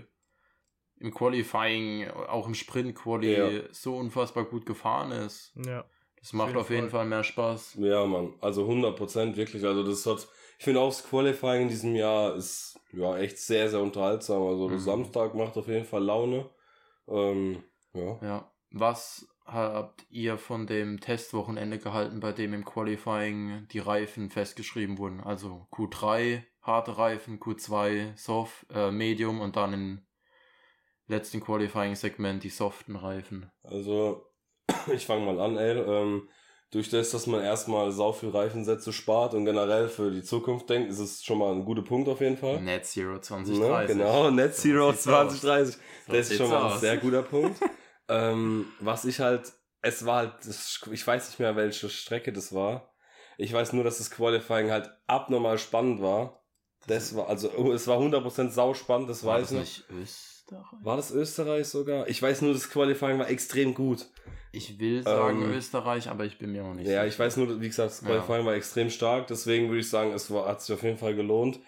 im Qualifying, auch im Sprint-Quali Ja. so unfassbar gut gefahren ist. ja. Das macht auf jeden Fall. Fall mehr Spaß. Ja, Mann. Also 100% wirklich. Also das hat, ich finde auch das Qualifying in diesem Jahr ist ja echt sehr, sehr unterhaltsam. Also Mhm. Samstag macht auf jeden Fall Laune. Ähm, ja. Ja. Was habt ihr von dem Testwochenende gehalten, bei dem im Qualifying die Reifen festgeschrieben wurden? Also Q3 harte Reifen, Q2 Soft, äh, Medium und dann im letzten Qualifying-Segment die soften Reifen. Also, ich fange mal an, ey. Ähm, durch das, dass man erstmal sau viel Reifensätze spart und generell für die Zukunft denkt, ist es schon mal ein guter Punkt auf jeden Fall. Net Zero Ne? 2030. Genau, Net Zero sieht's aus. 2030. So das ist schon mal ein aus. sehr guter Punkt. ähm, was ich halt, es war halt, ich weiß nicht mehr, welche Strecke das war. Ich weiß nur, dass das Qualifying halt abnormal spannend war. Das war, also, oh, es war 100% sau spannend, das War weiß ich. nicht Österreich? War das Österreich sogar? Ich weiß nur, das Qualifying war extrem gut. Ich will sagen Ähm, Österreich, aber ich bin mir auch nicht Ja, sicher. ich weiß nur, wie gesagt, das Ja. Qualifying war extrem stark, deswegen würde ich sagen, es war, hat sich auf jeden Fall gelohnt.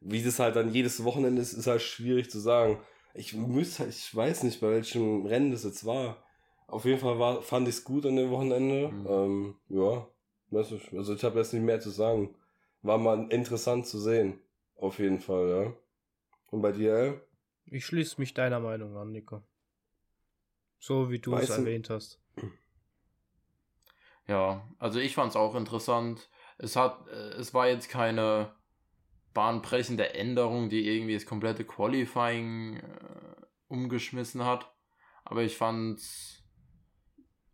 Wie das halt dann jedes Wochenende ist, ist halt schwierig zu sagen. Ich müsste, ich weiß nicht, bei welchem Rennen das jetzt war. Auf jeden Fall war, fand ich es gut an dem Wochenende. Mhm. Ähm, ja, weiß nicht, also ich habe jetzt nicht mehr zu sagen. War mal interessant zu sehen. Auf jeden Fall, ja. Und bei dir, ey? Ich schließe mich deiner Meinung an, Nico. So wie du es Weißt du- erwähnt hast. Ja, also ich fand es auch interessant. es hat, äh, es war jetzt keine bahnbrechende Änderung, die irgendwie das komplette Qualifying äh, umgeschmissen hat. Aber ich fand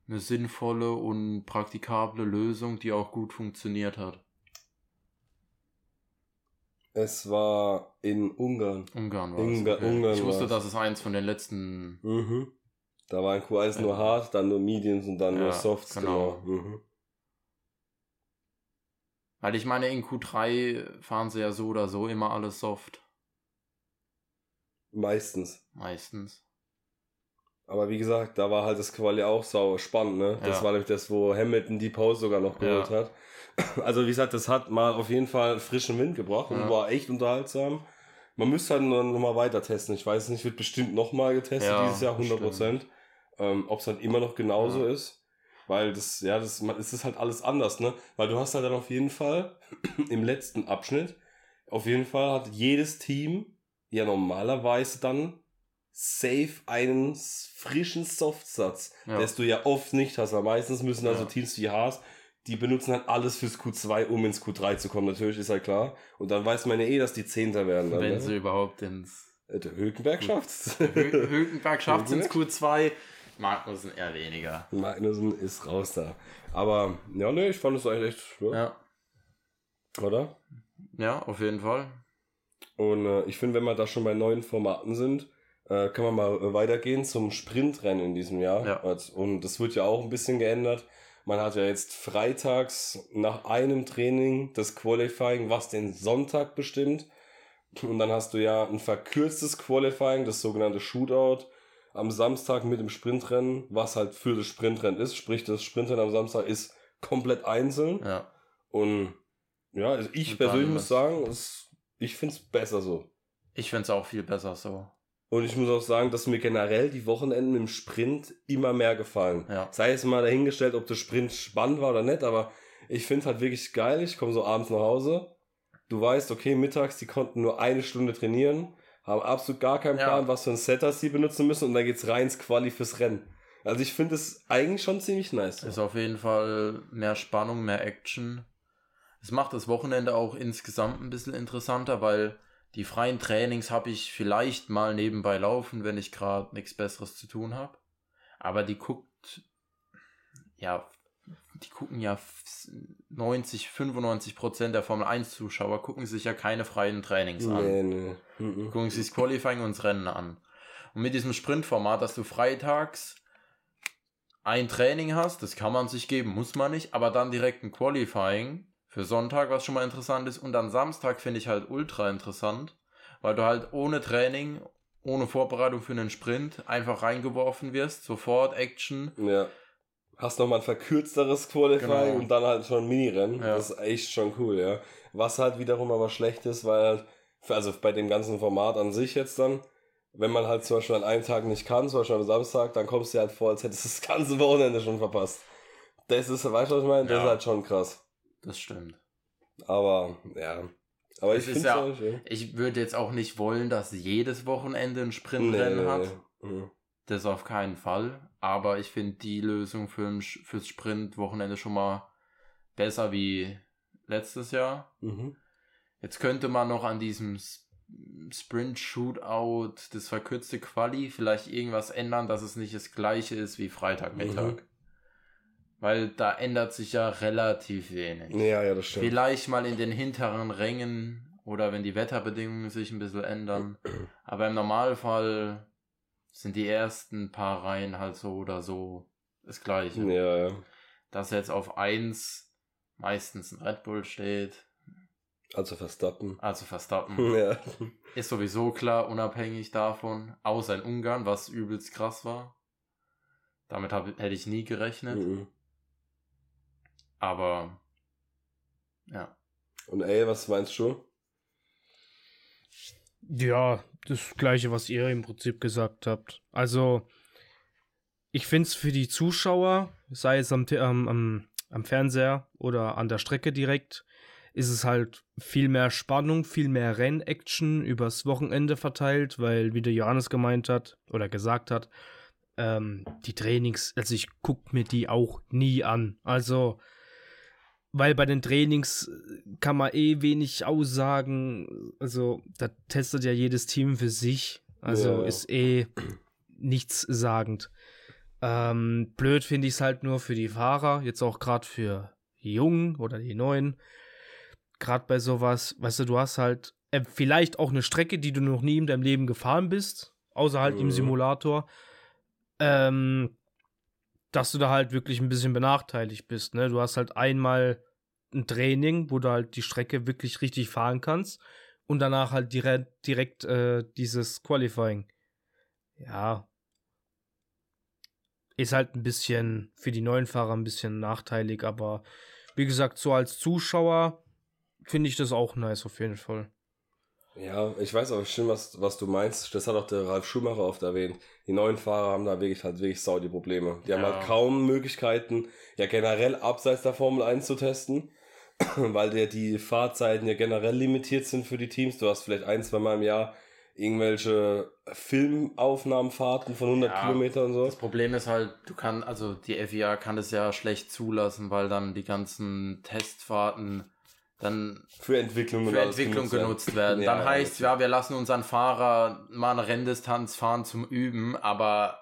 eine sinnvolle und praktikable Lösung, die auch gut funktioniert hat. Es war in Ungarn. Ungarn war es. Okay. Ungarn ich wusste, dass es eins von den letzten. Mhm. Da war in Q1 äh, nur Hard, dann nur Mediums und dann ja, nur Softs. Genau. genau. Mhm. Weil ich meine, in Q3 fahren sie ja so oder so immer alles soft. Meistens. Meistens. Aber wie gesagt, da war halt das Quali auch sauer spannend, ne? Das ja. war nämlich das, wo Hamilton die Pause sogar noch geholt ja. hat. Also wie gesagt, das hat mal auf jeden Fall frischen Wind gebracht und war echt unterhaltsam. Man müsste halt noch mal weiter testen. Ich weiß nicht, wird bestimmt noch mal getestet dieses Jahr, 100 Prozent. Ähm, Ob es dann immer noch genauso ist. Weil das, ja, das, man, es ist halt alles anders, ne? Weil du hast halt dann auf jeden Fall im letzten Abschnitt, auf jeden Fall hat jedes Team ja normalerweise dann safe einen frischen Softsatz, ja. dass du ja oft nicht hast, weil meistens müssen also ja. Teams wie Haas, die benutzen halt alles fürs Q2, um ins Q3 zu kommen, natürlich ist halt klar. Und dann weiß man ja eh, dass die Zehnter werden. Wenn ne? sie überhaupt ins... Äh, der Hülkenberg schafft's. Hülkenberg schafft's ins Q2. Magnussen eher weniger. Magnussen ist raus da. Aber, ja, ne, ich fand es eigentlich echt. Ja. ja. Oder? Ja, auf jeden Fall. Und äh, ich finde, wenn wir da schon bei neuen Formaten sind, äh, kann man mal äh, weitergehen zum Sprintrennen in diesem Jahr. Ja. Und das wird ja auch ein bisschen geändert. Man hat ja jetzt freitags nach einem Training das Qualifying, was den Sonntag bestimmt. Und dann hast du ja ein verkürztes Qualifying, das sogenannte Shootout am Samstag mit dem Sprintrennen, was halt für das Sprintrennen ist. Sprich, das Sprintrennen am Samstag ist komplett einzeln. Ja. Und ja, also ich persönlich muss sagen, es, ich finde es besser so. Ich finde es auch viel besser so. Und ich muss auch sagen, dass mir generell die Wochenenden im Sprint immer mehr gefallen. Ja. Sei es mal dahingestellt, ob der Sprint spannend war oder nicht, aber ich finde halt wirklich geil. Ich komme so abends nach Hause. Du weißt, okay, mittags, die konnten nur eine Stunde trainieren haben absolut gar keinen Plan, ja. was für ein Setup sie benutzen müssen und dann geht's rein ins Quali fürs Rennen. Also ich finde es eigentlich schon ziemlich nice. Ist auf jeden Fall mehr Spannung, mehr Action. Es macht das Wochenende auch insgesamt ein bisschen interessanter, weil die freien Trainings habe ich vielleicht mal nebenbei laufen, wenn ich gerade nichts Besseres zu tun habe. Aber die guckt ja die gucken ja 90, 95 Prozent der Formel 1 Zuschauer gucken sich ja keine freien Trainings an. Nee, nee. Mhm. Gucken sich das Qualifying und das Rennen an. Und mit diesem Sprintformat, dass du freitags ein Training hast, das kann man sich geben, muss man nicht, aber dann direkt ein Qualifying für Sonntag, was schon mal interessant ist, und dann Samstag finde ich halt ultra interessant, weil du halt ohne Training, ohne Vorbereitung für einen Sprint einfach reingeworfen wirst, sofort Action. Ja hast nochmal ein verkürzteres Qualifying genau. und dann halt schon ein Mini-Rennen. Ja. Das ist echt schon cool, ja. Was halt wiederum aber schlecht ist, weil halt, also bei dem ganzen Format an sich jetzt dann, wenn man halt zum Beispiel an einem Tag nicht kann, zum Beispiel am Samstag, dann kommst du halt vor, als hättest du das ganze Wochenende schon verpasst. Das ist, weißt du, was ich meine? Das ja. ist halt schon krass. Das stimmt. Aber, ja. Aber ich finde ja, ja, Ich würde jetzt auch nicht wollen, dass jedes Wochenende ein Sprintrennen nee, hat. Nee. Mhm. Das auf keinen Fall. Aber ich finde die Lösung für ein, fürs Sprint-Wochenende schon mal besser wie letztes Jahr. Mhm. Jetzt könnte man noch an diesem Sprint-Shootout, das verkürzte Quali, vielleicht irgendwas ändern, dass es nicht das gleiche ist wie Freitagmittag. Mhm. Weil da ändert sich ja relativ wenig. Ja, ja, das stimmt. Vielleicht mal in den hinteren Rängen oder wenn die Wetterbedingungen sich ein bisschen ändern. Aber im Normalfall sind die ersten paar Reihen halt so oder so das gleiche. Ja, ja. Dass jetzt auf 1 meistens ein Red Bull steht. Also Verstappen. Also Verstappen. ja. Ist sowieso klar, unabhängig davon. Außer in Ungarn, was übelst krass war. Damit hab, hätte ich nie gerechnet. Mhm. Aber ja. Und ey, was meinst du? Ja, das gleiche, was ihr im Prinzip gesagt habt. Also, ich finde es für die Zuschauer, sei es am, am, am Fernseher oder an der Strecke direkt, ist es halt viel mehr Spannung, viel mehr Rennaction übers Wochenende verteilt, weil, wie der Johannes gemeint hat oder gesagt hat, ähm, die Trainings, also ich gucke mir die auch nie an. Also, weil bei den Trainings äh, kann man eh wenig aussagen. Also, da testet ja jedes Team für sich. Also ja. ist eh nichts sagend. Ähm, blöd finde ich es halt nur für die Fahrer, jetzt auch gerade für die Jungen oder die Neuen. Gerade bei sowas, weißt du, du hast halt äh, vielleicht auch eine Strecke, die du noch nie in deinem Leben gefahren bist, außer halt mhm. im Simulator. Ähm, dass du da halt wirklich ein bisschen benachteiligt bist. Ne? Du hast halt einmal ein Training, wo du halt die Strecke wirklich richtig fahren kannst und danach halt direkt, direkt äh, dieses Qualifying. Ja. Ist halt ein bisschen für die neuen Fahrer ein bisschen nachteilig, aber wie gesagt, so als Zuschauer finde ich das auch nice auf jeden Fall. Ja, ich weiß auch schon, was, was du meinst. Das hat auch der Ralf Schumacher oft erwähnt. Die neuen Fahrer haben da wirklich halt wirklich sau die Probleme. Die ja. haben halt kaum Möglichkeiten, ja generell abseits der Formel 1 zu testen, weil der die Fahrzeiten ja generell limitiert sind für die Teams. Du hast vielleicht ein, zwei Mal im Jahr irgendwelche Filmaufnahmenfahrten von 100 ja, Kilometern und so. Das Problem ist halt, du kannst, also die FIA kann das ja schlecht zulassen, weil dann die ganzen Testfahrten dann für Entwicklung, für Entwicklung genutzt, genutzt werden. ja, dann heißt, ja, wir lassen unseren Fahrer mal eine Renndistanz fahren zum Üben, aber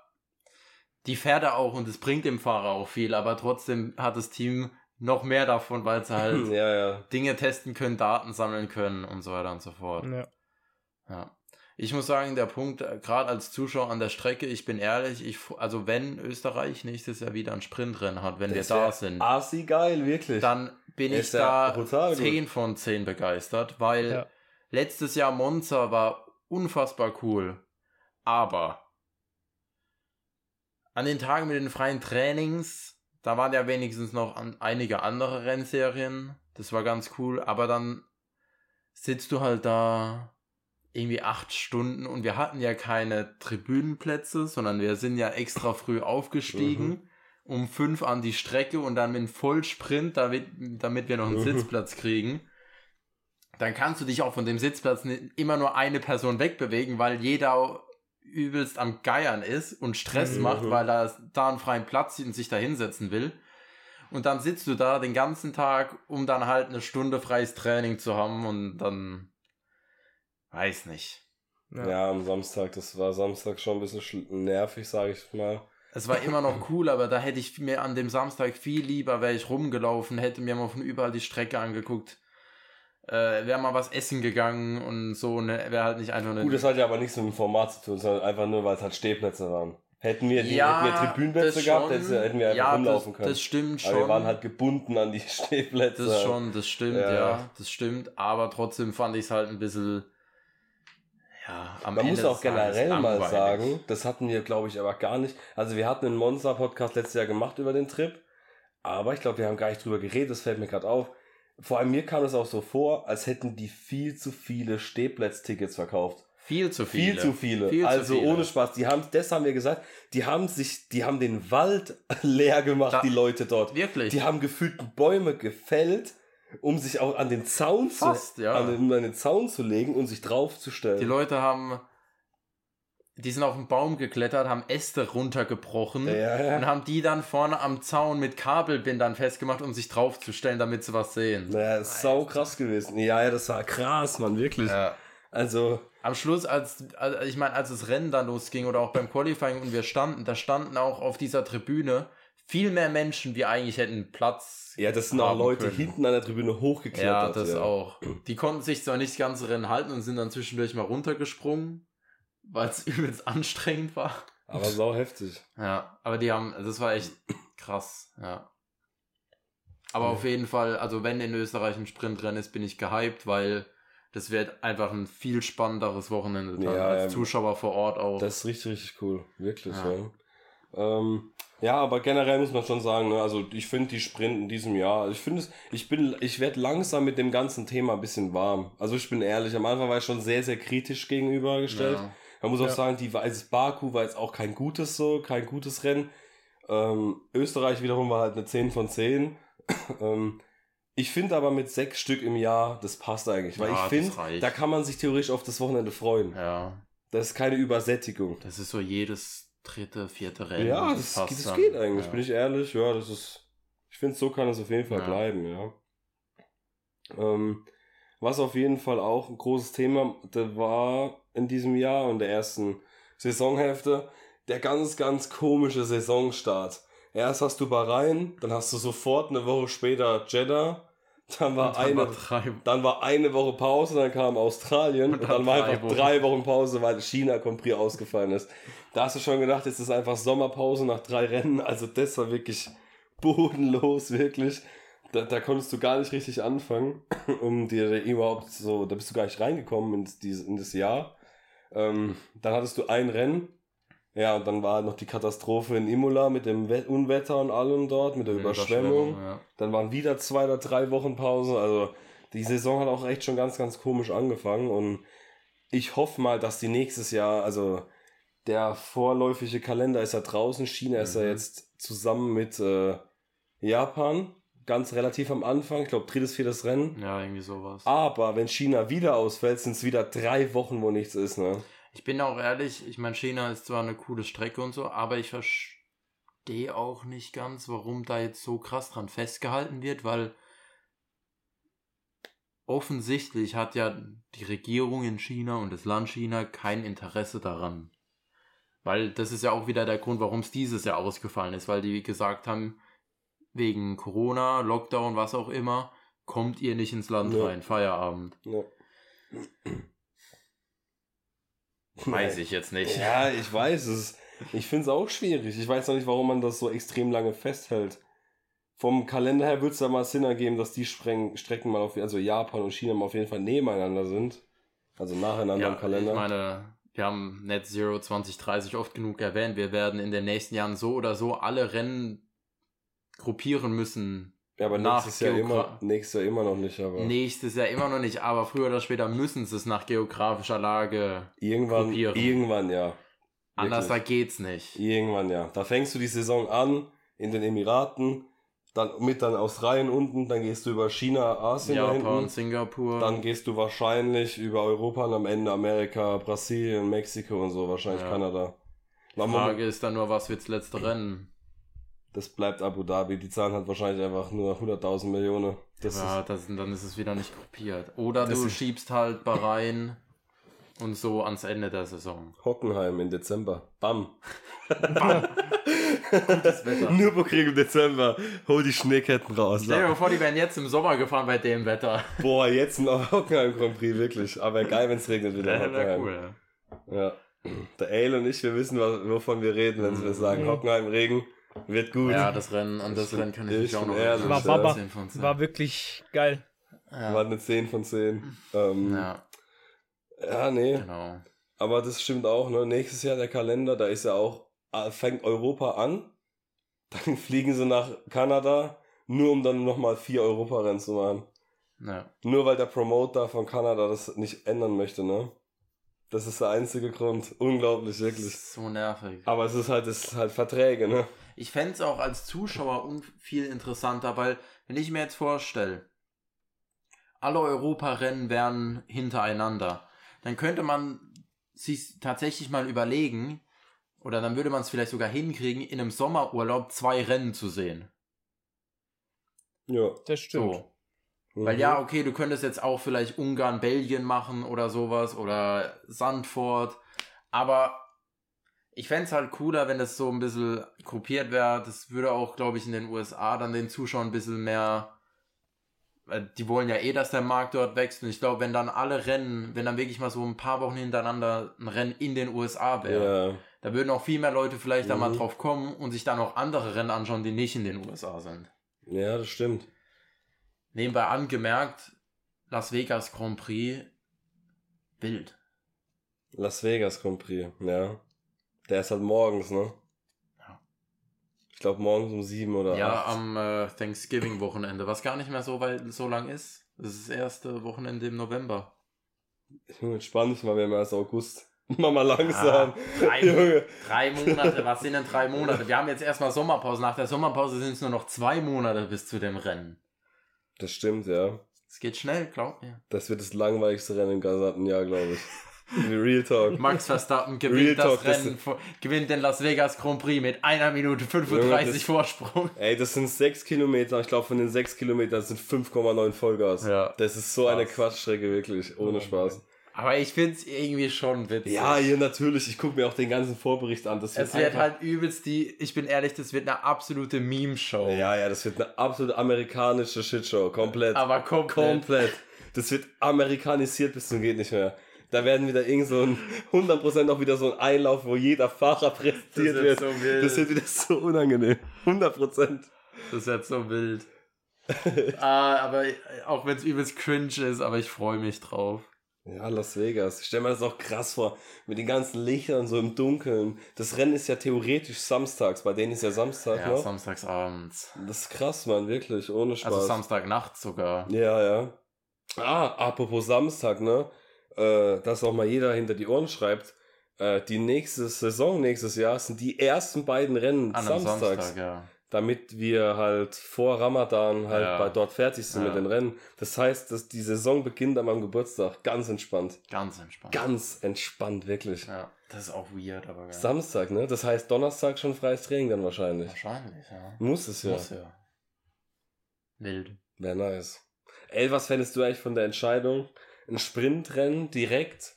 die fährt er auch und es bringt dem Fahrer auch viel, aber trotzdem hat das Team noch mehr davon, weil sie halt ja, ja. Dinge testen können, Daten sammeln können und so weiter und so fort. Ja. ja. Ich muss sagen, der Punkt, äh, gerade als Zuschauer an der Strecke, ich bin ehrlich, ich, also wenn Österreich nächstes Jahr wieder ein Sprintrennen hat, wenn das wir da sind. Assi geil, wirklich. Dann bin ich da 10 gut. von 10 begeistert, weil ja. letztes Jahr Monza war unfassbar cool. Aber an den Tagen mit den freien Trainings, da waren ja wenigstens noch an, einige andere Rennserien. Das war ganz cool. Aber dann sitzt du halt da irgendwie acht Stunden und wir hatten ja keine Tribünenplätze, sondern wir sind ja extra früh aufgestiegen, mhm. Um fünf an die Strecke und dann mit Vollsprint, damit, damit wir noch einen. Sitzplatz kriegen. Dann kannst du dich auch von dem Sitzplatz immer nur eine Person wegbewegen, weil jeder übelst am Geiern ist und Stress macht, weil er da einen freien Platz sieht und sich da hinsetzen will. Und dann sitzt du da den ganzen Tag, um dann halt eine Stunde freies Training zu haben und dann Weiß nicht. Ja. ja, am Samstag, das war Samstag schon ein bisschen nervig, sage ich mal. Es war immer noch cool, aber da hätte ich mir an dem Samstag viel lieber, wäre ich rumgelaufen, hätte mir mal von überall die Strecke angeguckt, äh, wäre mal was essen gegangen und so, ne, wäre halt nicht einfach eine. Gut, das hat ja aber nichts mit dem Format zu tun, sondern einfach nur, weil es halt Stehplätze waren. Hätten wir, die, ja, hätten wir Tribünenplätze gehabt, hätten wir einfach ja, rumlaufen das, können. Das stimmt schon. Aber wir waren halt gebunden an die Stehplätze. Das schon, das stimmt, ja, ja das stimmt. Aber trotzdem fand ich es halt ein bisschen ja, am Man Ende muss auch generell mal sagen, das hatten wir, glaube ich, aber gar nicht. Also wir hatten einen Monster-Podcast letztes Jahr gemacht über den Trip, aber ich glaube, wir haben gar nicht drüber geredet, das fällt mir gerade auf. Vor allem mir kam es auch so vor, als hätten die viel zu viele Stehplatz-Tickets verkauft. Viel zu viele. Viel zu viele. Viel also zu viele. ohne Spaß. Die haben, das haben wir gesagt, die haben sich, die haben den Wald leer gemacht, da, die Leute dort. Wirklich. Die haben gefühlt Bäume gefällt um sich auch an den Zaun Fast, zu, ja. an den, an den Zaun zu legen und sich draufzustellen. Die Leute haben, die sind auf den Baum geklettert, haben Äste runtergebrochen ja, ja. und haben die dann vorne am Zaun mit Kabelbindern festgemacht, um sich draufzustellen, damit sie was sehen. Ja, ist sau krass gewesen. Ja, ja, das war krass, man, wirklich. Ja. Also. Am Schluss, als, ich meine, als das Rennen dann losging oder auch beim Qualifying und wir standen, da standen auch auf dieser Tribüne viel mehr Menschen, wie eigentlich hätten Platz. Ja, das sind auch Leute können. hinten an der Tribüne hochgeklettert. Ja, das ja. auch. Die konnten sich zwar nicht das ganze Rennen halten und sind dann zwischendurch mal runtergesprungen, weil es übelst anstrengend war. Aber sau heftig. Ja, aber die haben, das war echt krass, ja. Aber auf jeden Fall, also wenn in Österreich ein Sprintrennen ist, bin ich gehypt, weil das wird einfach ein viel spannenderes Wochenende ja, als ja, Zuschauer vor Ort auch. Das ist richtig, richtig cool. Wirklich, ja. ja. Ähm, ja, aber generell muss man schon sagen, ne, also ich finde die Sprint in diesem Jahr, ich finde es, ich bin, ich werde langsam mit dem ganzen Thema ein bisschen warm. Also ich bin ehrlich, am Anfang war ich schon sehr, sehr kritisch gegenübergestellt. Ja. Man muss auch ja. sagen, die also Baku war jetzt auch kein gutes so, kein gutes Rennen. Ähm, Österreich wiederum war halt eine 10 von 10. ähm, ich finde aber mit sechs Stück im Jahr, das passt eigentlich. Weil ja, ich finde, da kann man sich theoretisch auf das Wochenende freuen. Ja. Das ist keine Übersättigung. Das ist so jedes dritte, vierte Rennen. Ja, das, das, das geht eigentlich, ja. bin ich ehrlich. Ja, das ist. Ich finde, so kann es auf jeden Fall Ja. bleiben, ja. Ähm, was auf jeden Fall auch ein großes Thema war in diesem Jahr und der ersten Saisonhälfte, der ganz, ganz komische Saisonstart. Erst hast du Bahrain, dann hast du sofort eine Woche später Jeddah, dann war dann eine, war dann war eine Woche Pause, dann kam Australien und Und dann, dann war drei einfach Wochen. drei Wochen Pause, weil China Prix ausgefallen ist. Da hast du schon gedacht, jetzt ist einfach Sommerpause nach drei Rennen. Also das war wirklich bodenlos, wirklich. Da, da konntest du gar nicht richtig anfangen, um dir überhaupt so, da bist du gar nicht reingekommen in, dieses, in das Jahr. Ähm, dann hattest du ein Rennen. Ja, und dann war noch die Katastrophe in Imola mit dem Wet- Unwetter und allem dort, mit der Überschwemmung. ja. Dann waren wieder zwei oder drei Wochen Pause. Also die Saison hat auch echt schon ganz, ganz komisch angefangen. Und ich hoffe mal, dass die nächstes Jahr, also der vorläufige Kalender ist ja draußen. China ist ja Mhm. jetzt zusammen mit äh, Japan ganz relativ am Anfang. Ich glaube, drittes, viertes Rennen. Ja, irgendwie sowas. Aber wenn China wieder ausfällt, sind es wieder drei Wochen, wo nichts ist. Ne? Ich bin auch ehrlich, ich meine, China ist zwar eine coole Strecke und so, aber ich verstehe auch nicht ganz, warum da jetzt so krass dran festgehalten wird, weil offensichtlich hat ja die Regierung in China und das Land China kein Interesse daran. Weil das ist ja auch wieder der Grund, warum es dieses Jahr ausgefallen ist, weil die gesagt haben, wegen Corona, Lockdown, was auch immer, kommt ihr nicht ins Land Ja. rein, Feierabend. Ja. Weiß ich jetzt nicht. Ja, ich weiß es. Ich finde es auch schwierig. Ich weiß noch nicht, warum man das so extrem lange festhält. Vom Kalender her würde es da mal Sinn ergeben, dass die Spreng Strecken mal auf, also Japan und China mal auf jeden Fall nebeneinander sind. Also nacheinander Ja, im Kalender. ich meine, wir haben Net Zero 2030 oft genug erwähnt. Wir werden in den nächsten Jahren so oder so alle Rennen gruppieren müssen. Ja, aber nach nächstes Jahr, immer, nächstes Jahr immer noch nicht. Aber Nächstes Jahr immer noch nicht, aber früher oder später müssen sie es nach geografischer Lage. irgendwann, gruppieren. irgendwann ja. Anders da Wirklich. geht's nicht. Irgendwann ja. Da fängst du die Saison an in den Emiraten, dann mit dann Australien unten, dann gehst du über China, Asien da Japan, hinten. Singapur. Dann gehst du wahrscheinlich über Europa und am Ende Amerika, Brasilien, Mexiko und so, wahrscheinlich Ja. Kanada. die Frage ist dann nur, was wird's letzte Rennen? Das bleibt Abu Dhabi. Die zahlen halt wahrscheinlich einfach nur 100.000 Millionen. Das ja, ist, das, dann ist es wieder nicht gruppiert. Oder du schiebst halt Bahrain und so ans Ende der Saison. Hockenheim im Dezember. Bam. Gutes Wetter. Nürburgring im Dezember. Hol die Schneeketten raus. Stell dir mal vor, die wären jetzt im Sommer gefahren bei dem Wetter. Boah, jetzt ein Hockenheim Grand Prix, wirklich. Aber geil, wenn es regnet wieder. Das wäre cool. Ja. Der Ale und ich, wir wissen, wovon wir reden, wenn wir sagen, Mhm. Hockenheim Regen wird gut. Ja, das Rennen, an das Ich Rennen kann ich mich ich auch noch erinnern. War Baba. 10 von 10. War wirklich geil. War ja. eine 10 von 10. Ähm, ja. ja, nee. genau. Aber das stimmt auch, ne? Nächstes Jahr der Kalender, da ist ja auch, äh, fängt Europa an, dann fliegen sie nach Kanada, nur um dann nochmal vier Europarennen zu machen. Ja. Nur weil der Promoter von Kanada das nicht ändern möchte, ne? Das ist der einzige Grund. Unglaublich, Das wirklich. ist so nervig. Aber es ist halt, es ist halt Verträge, ne? Ich fände es auch als Zuschauer un viel interessanter, weil, wenn ich mir jetzt vorstelle, alle Europarennen wären hintereinander, dann könnte man sich tatsächlich mal überlegen, oder dann würde man es vielleicht sogar hinkriegen, in einem Sommerurlaub zwei Rennen zu sehen. Ja. Das stimmt. So. Weil Mhm. ja, okay, du könntest jetzt auch vielleicht Ungarn, Belgien machen oder sowas oder Sandford, aber ich fände es halt cooler, wenn das so ein bisschen gruppiert wäre. Das würde auch, glaube ich, in den USA dann den Zuschauern ein bisschen mehr. weil Die wollen ja eh, dass der Markt dort wächst. Und ich glaube, wenn dann alle Rennen, wenn dann wirklich mal so ein paar Wochen hintereinander ein Rennen in den USA wäre, Ja. da würden auch viel mehr Leute vielleicht da mal Mhm. drauf kommen und sich dann auch andere Rennen anschauen, die nicht in den USA sind. ja, das stimmt. Nebenbei angemerkt, Las Vegas Grand Prix, wild. Las Vegas Grand Prix, ja. Der ist halt morgens, ne? Ja. Ich glaube morgens um sieben oder ja, acht. am äh, Thanksgiving-Wochenende, was gar nicht mehr so weit so lang ist. Das ist das erste Wochenende im November. Junge, entspann dich mal, wir haben erst August. Mach mal langsam. drei, Junge. drei Monate, was sind denn drei Monate? Wir haben jetzt erstmal Sommerpause. Nach der Sommerpause sind es nur noch zwei Monate bis zu dem Rennen. Das stimmt, ja. Es geht schnell, glaub mir. Das wird das langweiligste Rennen im gesamten Jahr, glaube ich. Real Talk. Max Verstappen gewinnt Real das Talk, das Rennen, vor- gewinnt den Las Vegas Grand Prix mit einer Minute 35 das- Vorsprung. Ey, das sind 6 Kilometer. Ich glaube, von den 6 Kilometern sind 5,9 Vollgas. Ja. Das ist so eine Krass. Quatschstrecke, wirklich. Ohne Spaß. Aber ich finde es irgendwie schon witzig. Ja, hier natürlich. Ich gucke mir auch den ganzen Vorbericht an. Das Es wird halt übelst die, ich bin ehrlich, das wird eine absolute Meme-Show. Ja, ja, das wird eine absolut amerikanische Shitshow. Komplett. Aber komplett. Komplett. Das wird amerikanisiert bis zum geht nicht mehr. Da werden wieder irgend so ein 100% auch wieder so ein Einlauf, wo jeder Fahrer präsentiert Das wird. wird so wild. Das wird wieder so unangenehm. 100%. Das wird so wild. ah, aber auch wenn es übelst cringe ist, aber ich freue mich drauf. Ja, Las Vegas. Ich stell mir das auch krass vor. Mit den ganzen Lichtern so im Dunkeln. Das Rennen ist ja theoretisch samstags. Bei denen ist ja Samstag Ja, noch. samstagsabends. Das ist krass, Mann. Wirklich. Ohne Spaß. Also Samstagnacht sogar. Ja, ja. Ah, apropos Samstag, ne? Äh, dass auch mal jeder hinter die Ohren schreibt. Äh, die nächste Saison, nächstes Jahr, sind die ersten beiden Rennen An einem samstags. Samstag, ja. Damit wir halt vor Ramadan halt Ja. bei dort fertig sind Ja. mit den Rennen. Das heißt, dass die Saison beginnt an meinem Geburtstag. Ganz entspannt. Ganz entspannt. Ganz entspannt, wirklich. Ja, das ist auch weird, aber geil. Samstag, ne? Das heißt Donnerstag schon freies Training dann wahrscheinlich. Wahrscheinlich, ja. Muss es ja. Muss ja. Wild. Wäre nice. Ey, was fändest du eigentlich von der Entscheidung, ein Sprintrennen direkt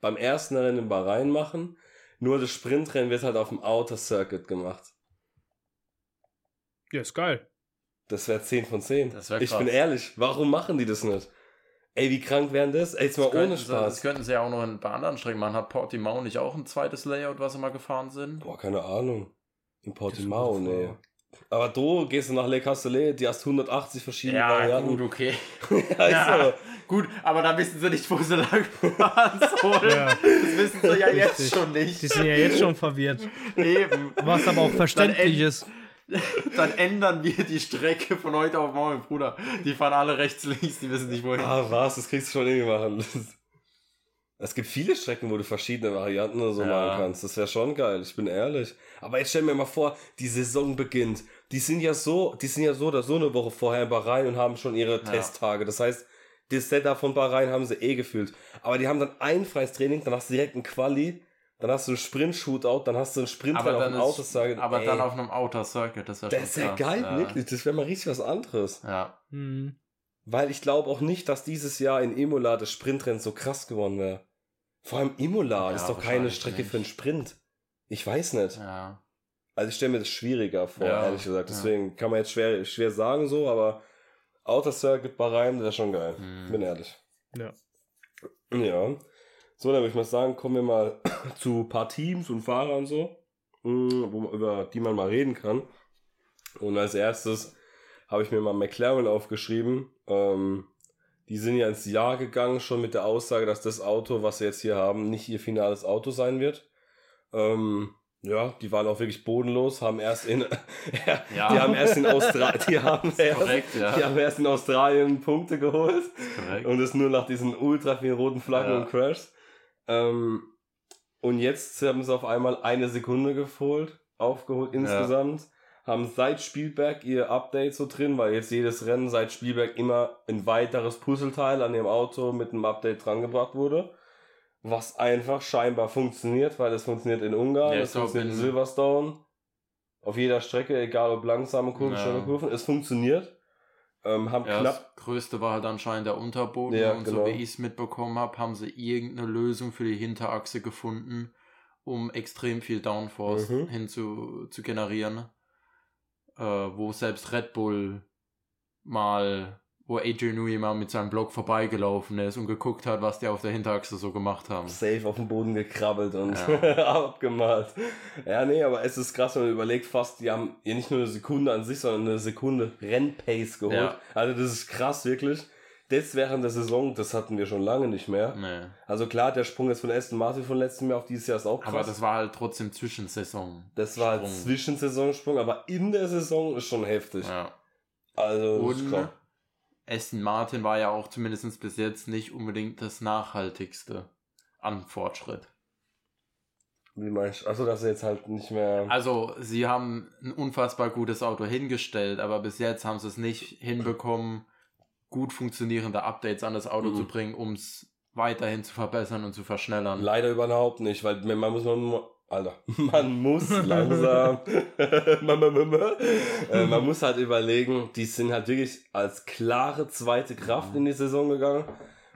beim ersten Rennen in Bahrain machen? Nur das Sprintrennen wird halt auf dem Outer Circuit gemacht. Ja, ist geil. Das wäre 10 von 10. Das ich bin ehrlich, warum machen die das nicht? Ey, wie krank wären das? Ey, jetzt mal Das ohne sie- Spaß. Das könnten sie ja auch noch in, bei anderen Strecken machen. Hat Portimao nicht auch ein zweites Layout, was sie mal gefahren sind? Boah, keine Ahnung. In Portimao, nee. Aber du gehst du nach Le Castellet, die hast 180 verschiedene Ja, Varianten. gut, okay. ja, gut, aber da wissen sie nicht, wo sie lang fahren sollen. Ja. Das wissen sie ja jetzt Richtig. schon Die nicht. sind ja jetzt schon verwirrt. Eben. Was aber auch verständlich ist. Dann ändern wir die Strecke von heute auf morgen, Bruder. Die fahren alle rechts, links, die wissen nicht wohin. Ah, was? Das kriegst du schon irgendwie machen. Es gibt viele Strecken, wo du verschiedene Varianten oder so Ja. machen kannst. Das wäre schon geil, ich bin ehrlich. Aber jetzt stell mir mal vor, die Saison beginnt. Die sind ja so, die sind ja so oder so eine Woche vorher in Bahrain und haben schon ihre Testtage. Das heißt, das Setup von Bahrain haben sie eh gefühlt. Aber die haben dann ein freies Training, du direkt ein Quali, dann hast du einen Sprint-Shootout, dann hast du einen Sprint aber auf dann, dem Auto. ist, aber dann auf einem Outer Circuit, das wäre schon Das wäre geil, ja. wirklich. Das wäre mal richtig was anderes. Ja. Hm. Weil ich glaube auch nicht, dass dieses Jahr in Imola das Sprintrennen so krass geworden wäre. Vor allem Imola Ja, ist doch keine Strecke nicht. für einen Sprint. Ich weiß nicht. ja. Also ich stelle mir das schwieriger vor, Ja, ehrlich gesagt. ja. Deswegen kann man jetzt schwer, schwer sagen so, aber Outer Circuit Bahrain wäre schon geil. Hm. Bin ehrlich. Ja. Ja. So, dann würde ich mal sagen, kommen wir mal zu ein paar Teams und Fahrern und so, man- über die man mal reden kann. Und als erstes habe ich mir mal McLaren aufgeschrieben. Ähm, die sind ja ins Jahr gegangen, schon mit der Aussage, dass das Auto, was sie jetzt hier haben, nicht ihr finales Auto sein wird. Ähm, ja, die waren auch wirklich bodenlos, haben erst in, ja, die haben erst in Australien, die haben erst, korrekt, ja. die haben erst in Australien Punkte geholt. Und es nur nach diesen ultra vielen roten Flaggen Ja. und Crashs. Ähm, und jetzt haben sie auf einmal eine Sekunde geholt, aufgeholt insgesamt. Haben seit Spielberg ihr Update so drin, weil jetzt jedes Rennen seit Spielberg immer ein weiteres Puzzleteil an ihrem Auto mit einem Update drangebracht wurde. Was einfach scheinbar funktioniert, weil es funktioniert in Ungarn, Ja, es glaub, funktioniert in in- Silverstone. Auf jeder Strecke, egal ob langsame Kurven, Ja. schnelle Kurven, es funktioniert. Ähm, haben Ja, knapp das größte war halt anscheinend der Unterboden Ja, und genau. so wie ich es mitbekommen habe, haben sie irgendeine Lösung für die Hinterachse gefunden, um extrem viel Downforce Mhm. hinzu zu generieren, äh, wo selbst Red Bull mal, wo Adrian Newey mal mit seinem Block vorbeigelaufen ist und geguckt hat, was die auf der Hinterachse so gemacht haben. safe auf den Boden gekrabbelt und Ja. abgemalt. Ja, nee, aber es ist krass, wenn man überlegt, fast, die haben ja nicht nur eine Sekunde an sich, sondern eine Sekunde Rennpace geholt. Ja. Also das ist krass, wirklich. Das während der Saison, das hatten wir schon lange nicht mehr. Nee. Also klar, der Sprung jetzt von Aston Martin von letztem Jahr auf dieses Jahr ist auch krass. Aber das war halt trotzdem Zwischensaison. das war halt Sprung. Zwischensaisonsprung, aber in der Saison ist schon heftig. Ja. Also, Und. Aston Martin war ja auch zumindest bis jetzt nicht unbedingt das nachhaltigste an Fortschritt. Wie meinst du? Achso, dass er jetzt halt nicht mehr. Also, sie haben ein unfassbar gutes Auto hingestellt, aber bis jetzt haben sie es nicht hinbekommen, gut funktionierende Updates an das Auto Mhm. zu bringen, um es weiterhin zu verbessern und zu verschnellern. Leider überhaupt nicht, weil man muss man Alter, man muss langsam, äh, man muss halt überlegen, die sind halt wirklich als klare zweite Kraft in die Saison gegangen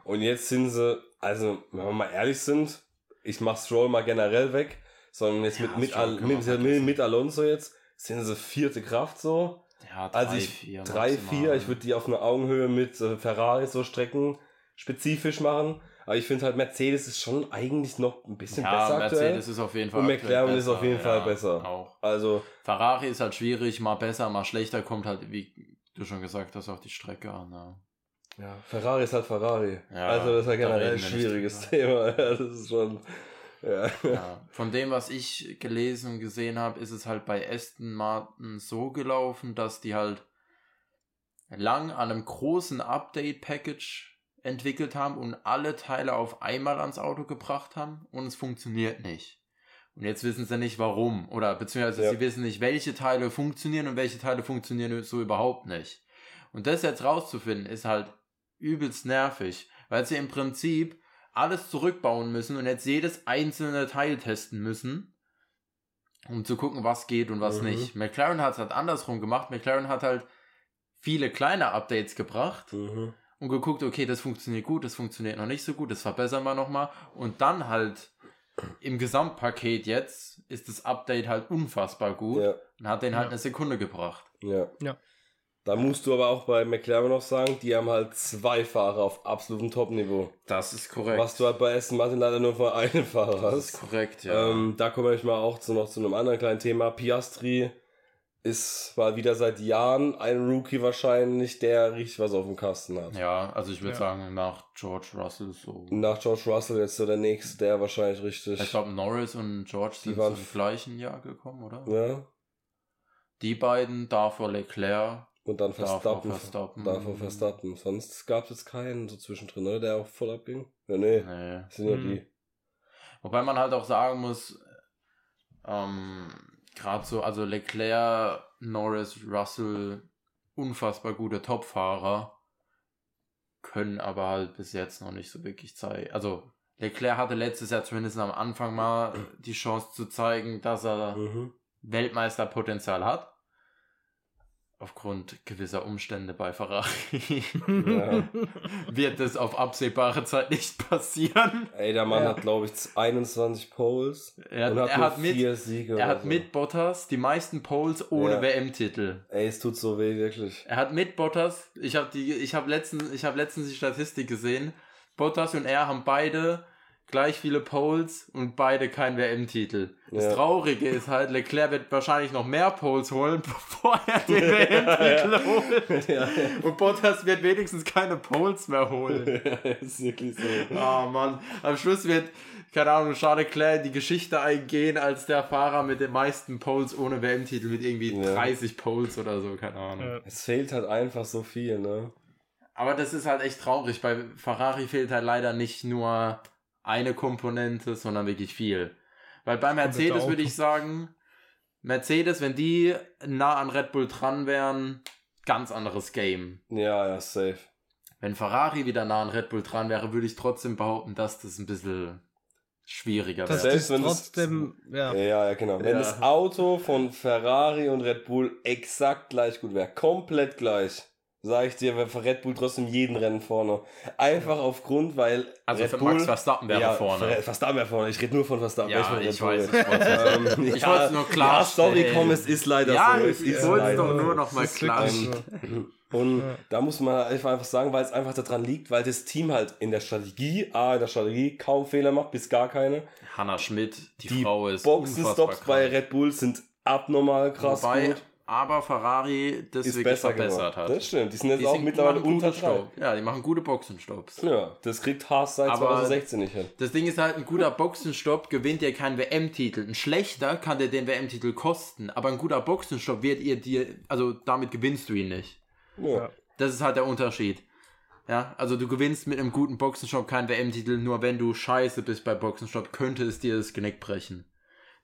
und jetzt sind sie, also wenn wir mal ehrlich sind, ich mach Stroll mal generell weg, sondern jetzt ja, mit, mit, Al mit, mit, mit, Alonso jetzt sind sie vierte Kraft so. Ja, drei, also ich, vier. Drei, maximal. vier, ich würde die auf eine Augenhöhe mit äh, Ferrari so Strecken spezifisch machen. Aber ich finde halt, Mercedes ist schon eigentlich noch ein bisschen ja, besser. Mercedes aktuell. ist auf jeden Fall. Und McLaren ist auf jeden Fall besser. Auch. Also. Ferrari ist halt schwierig, mal besser, mal schlechter, kommt halt, wie du schon gesagt hast, auf die Strecke an. Ja. Ja, Ferrari ist halt Ferrari. Ja, also das ist ja generell ein schwieriges Thema. das ist schon. Ja. ja. Von dem, was ich gelesen und gesehen habe, ist es halt bei Aston Martin so gelaufen, dass die halt lang an einem großen Update-Package entwickelt haben und alle Teile auf einmal ans Auto gebracht haben und es funktioniert nicht. Und jetzt wissen sie nicht warum oder beziehungsweise ja. sie wissen nicht, welche Teile funktionieren und welche Teile funktionieren so überhaupt nicht. Und das jetzt rauszufinden, ist halt übelst nervig, weil sie im Prinzip alles zurückbauen müssen und jetzt jedes einzelne Teil testen müssen, um zu gucken, was geht und was mhm. nicht. McLaren hat es halt andersrum gemacht. McLaren hat halt viele kleine Updates gebracht mhm. Und geguckt, okay, das funktioniert gut, das funktioniert noch nicht so gut, das verbessern wir nochmal. Und dann halt im Gesamtpaket jetzt ist das Update halt unfassbar gut ja. und hat den halt ja. eine Sekunde gebracht. Ja. ja. Da musst du aber auch bei McLaren noch sagen, die haben halt zwei Fahrer auf absolutem Top-Niveau. Das ist korrekt. Was du halt bei Aston Martin leider nur für einen Fahrer hast. Das ist korrekt, ja. Ähm, da komme ich mal auch zu, noch zu einem anderen kleinen Thema. Piastri ist mal wieder seit Jahren ein Rookie wahrscheinlich, der richtig was auf dem Kasten hat. Ja, also ich würde ja. sagen, nach George Russell so. Nach George Russell jetzt so der nächste, der wahrscheinlich richtig. Ich glaube, Norris und George sind im gleichen Jahr gekommen, oder? Ja. Die beiden, davor Leclerc. Und dann Verstappen. Verstappen. Davor Verstappen. Sonst gab es jetzt keinen so zwischendrin, oder? Der auch voll abging. Ja, nee. nee. Das sind ja die. Wobei man halt auch sagen muss, ähm, gerade so, also Leclerc, Norris, Russell, unfassbar gute Topfahrer, können aber halt bis jetzt noch nicht so wirklich zeigen. Also Leclerc hatte letztes Jahr zumindest am Anfang mal die Chance zu zeigen, dass er mhm. Weltmeisterpotenzial hat aufgrund gewisser Umstände bei Ferrari ja. wird es auf absehbare Zeit nicht passieren. Ey, der Mann ja. hat, glaube ich, 21 Poles. Er, und hat, er hat mit, Siege. Er hat so. mit Bottas die meisten Poles ohne ja. WM-Titel. Ey, es tut so weh, wirklich. Er hat mit Bottas, ich habe die, ich habe letztens, ich habe letztens die Statistik gesehen. Bottas und er haben beide gleich viele Poles und beide kein WM-Titel. Das ja. Traurige ist halt, Leclerc wird wahrscheinlich noch mehr Poles holen, bevor er den WM-Titel ja. holt. Ja. Und Bottas wird wenigstens keine Poles mehr holen. ist wirklich so. Oh Mann. Am Schluss wird, keine Ahnung, Charles Leclerc in die Geschichte eingehen als der Fahrer mit den meisten Poles ohne WM-Titel, mit irgendwie 30 Poles oder so, keine Ahnung. Es fehlt halt einfach so viel, ne? Aber das ist halt echt traurig. Bei Ferrari fehlt halt leider nicht nur eine Komponente, sondern wirklich viel. Weil bei Mercedes würde ich sagen, Mercedes, wenn die nah an Red Bull dran wären, ganz anderes Game. Ja, ja, safe. Wenn Ferrari wieder nah an Red Bull dran wäre, würde ich trotzdem behaupten, dass das ein bisschen schwieriger wäre. Selbst wenn trotzdem, das, ja. ja. Ja, genau. Wenn ja. das Auto von Ferrari und Red Bull exakt gleich gut wäre, komplett gleich, sage ich dir, wäre Red Bull trotzdem jeden Rennen vorne. Einfach aufgrund, weil. Also Red für Bull, Max Verstappen wäre ja, vorne. Verstappen wäre vorne. Ich rede nur von Verstappen. Ja, ich, ich weiß. Ich wollte ähm, es nur klar. Ja, sorry, komm, es ist leider ja, so. Es ich wollte es doch nur noch mal klar. Und ja. da muss man einfach sagen, weil es einfach daran liegt, weil das Team halt in der Strategie, A, in der Strategie kaum Fehler macht, bis gar keine. Hanna Schmidt, die, die Frau ist Boxenstops bei Red Bull sind abnormal krass Wobei, gut aber Ferrari das ist wirklich verbessert geworden. hat. Das stimmt, die sind jetzt die auch sind, mittlerweile unter Stopp. Ja, die machen gute Boxenstopps. Ja, das kriegt Haas seit aber 2016 nicht hin. Das Ding ist halt, ein guter Boxenstopp gewinnt ja keinen WM-Titel. Ein schlechter kann dir den WM-Titel kosten, aber ein guter Boxenstopp wird ihr dir, also damit gewinnst du ihn nicht. Ja. Das ist halt der Unterschied. Ja, also du gewinnst mit einem guten Boxenstopp keinen WM-Titel, nur wenn du scheiße bist bei Boxenstopp, könnte es dir das Genick brechen.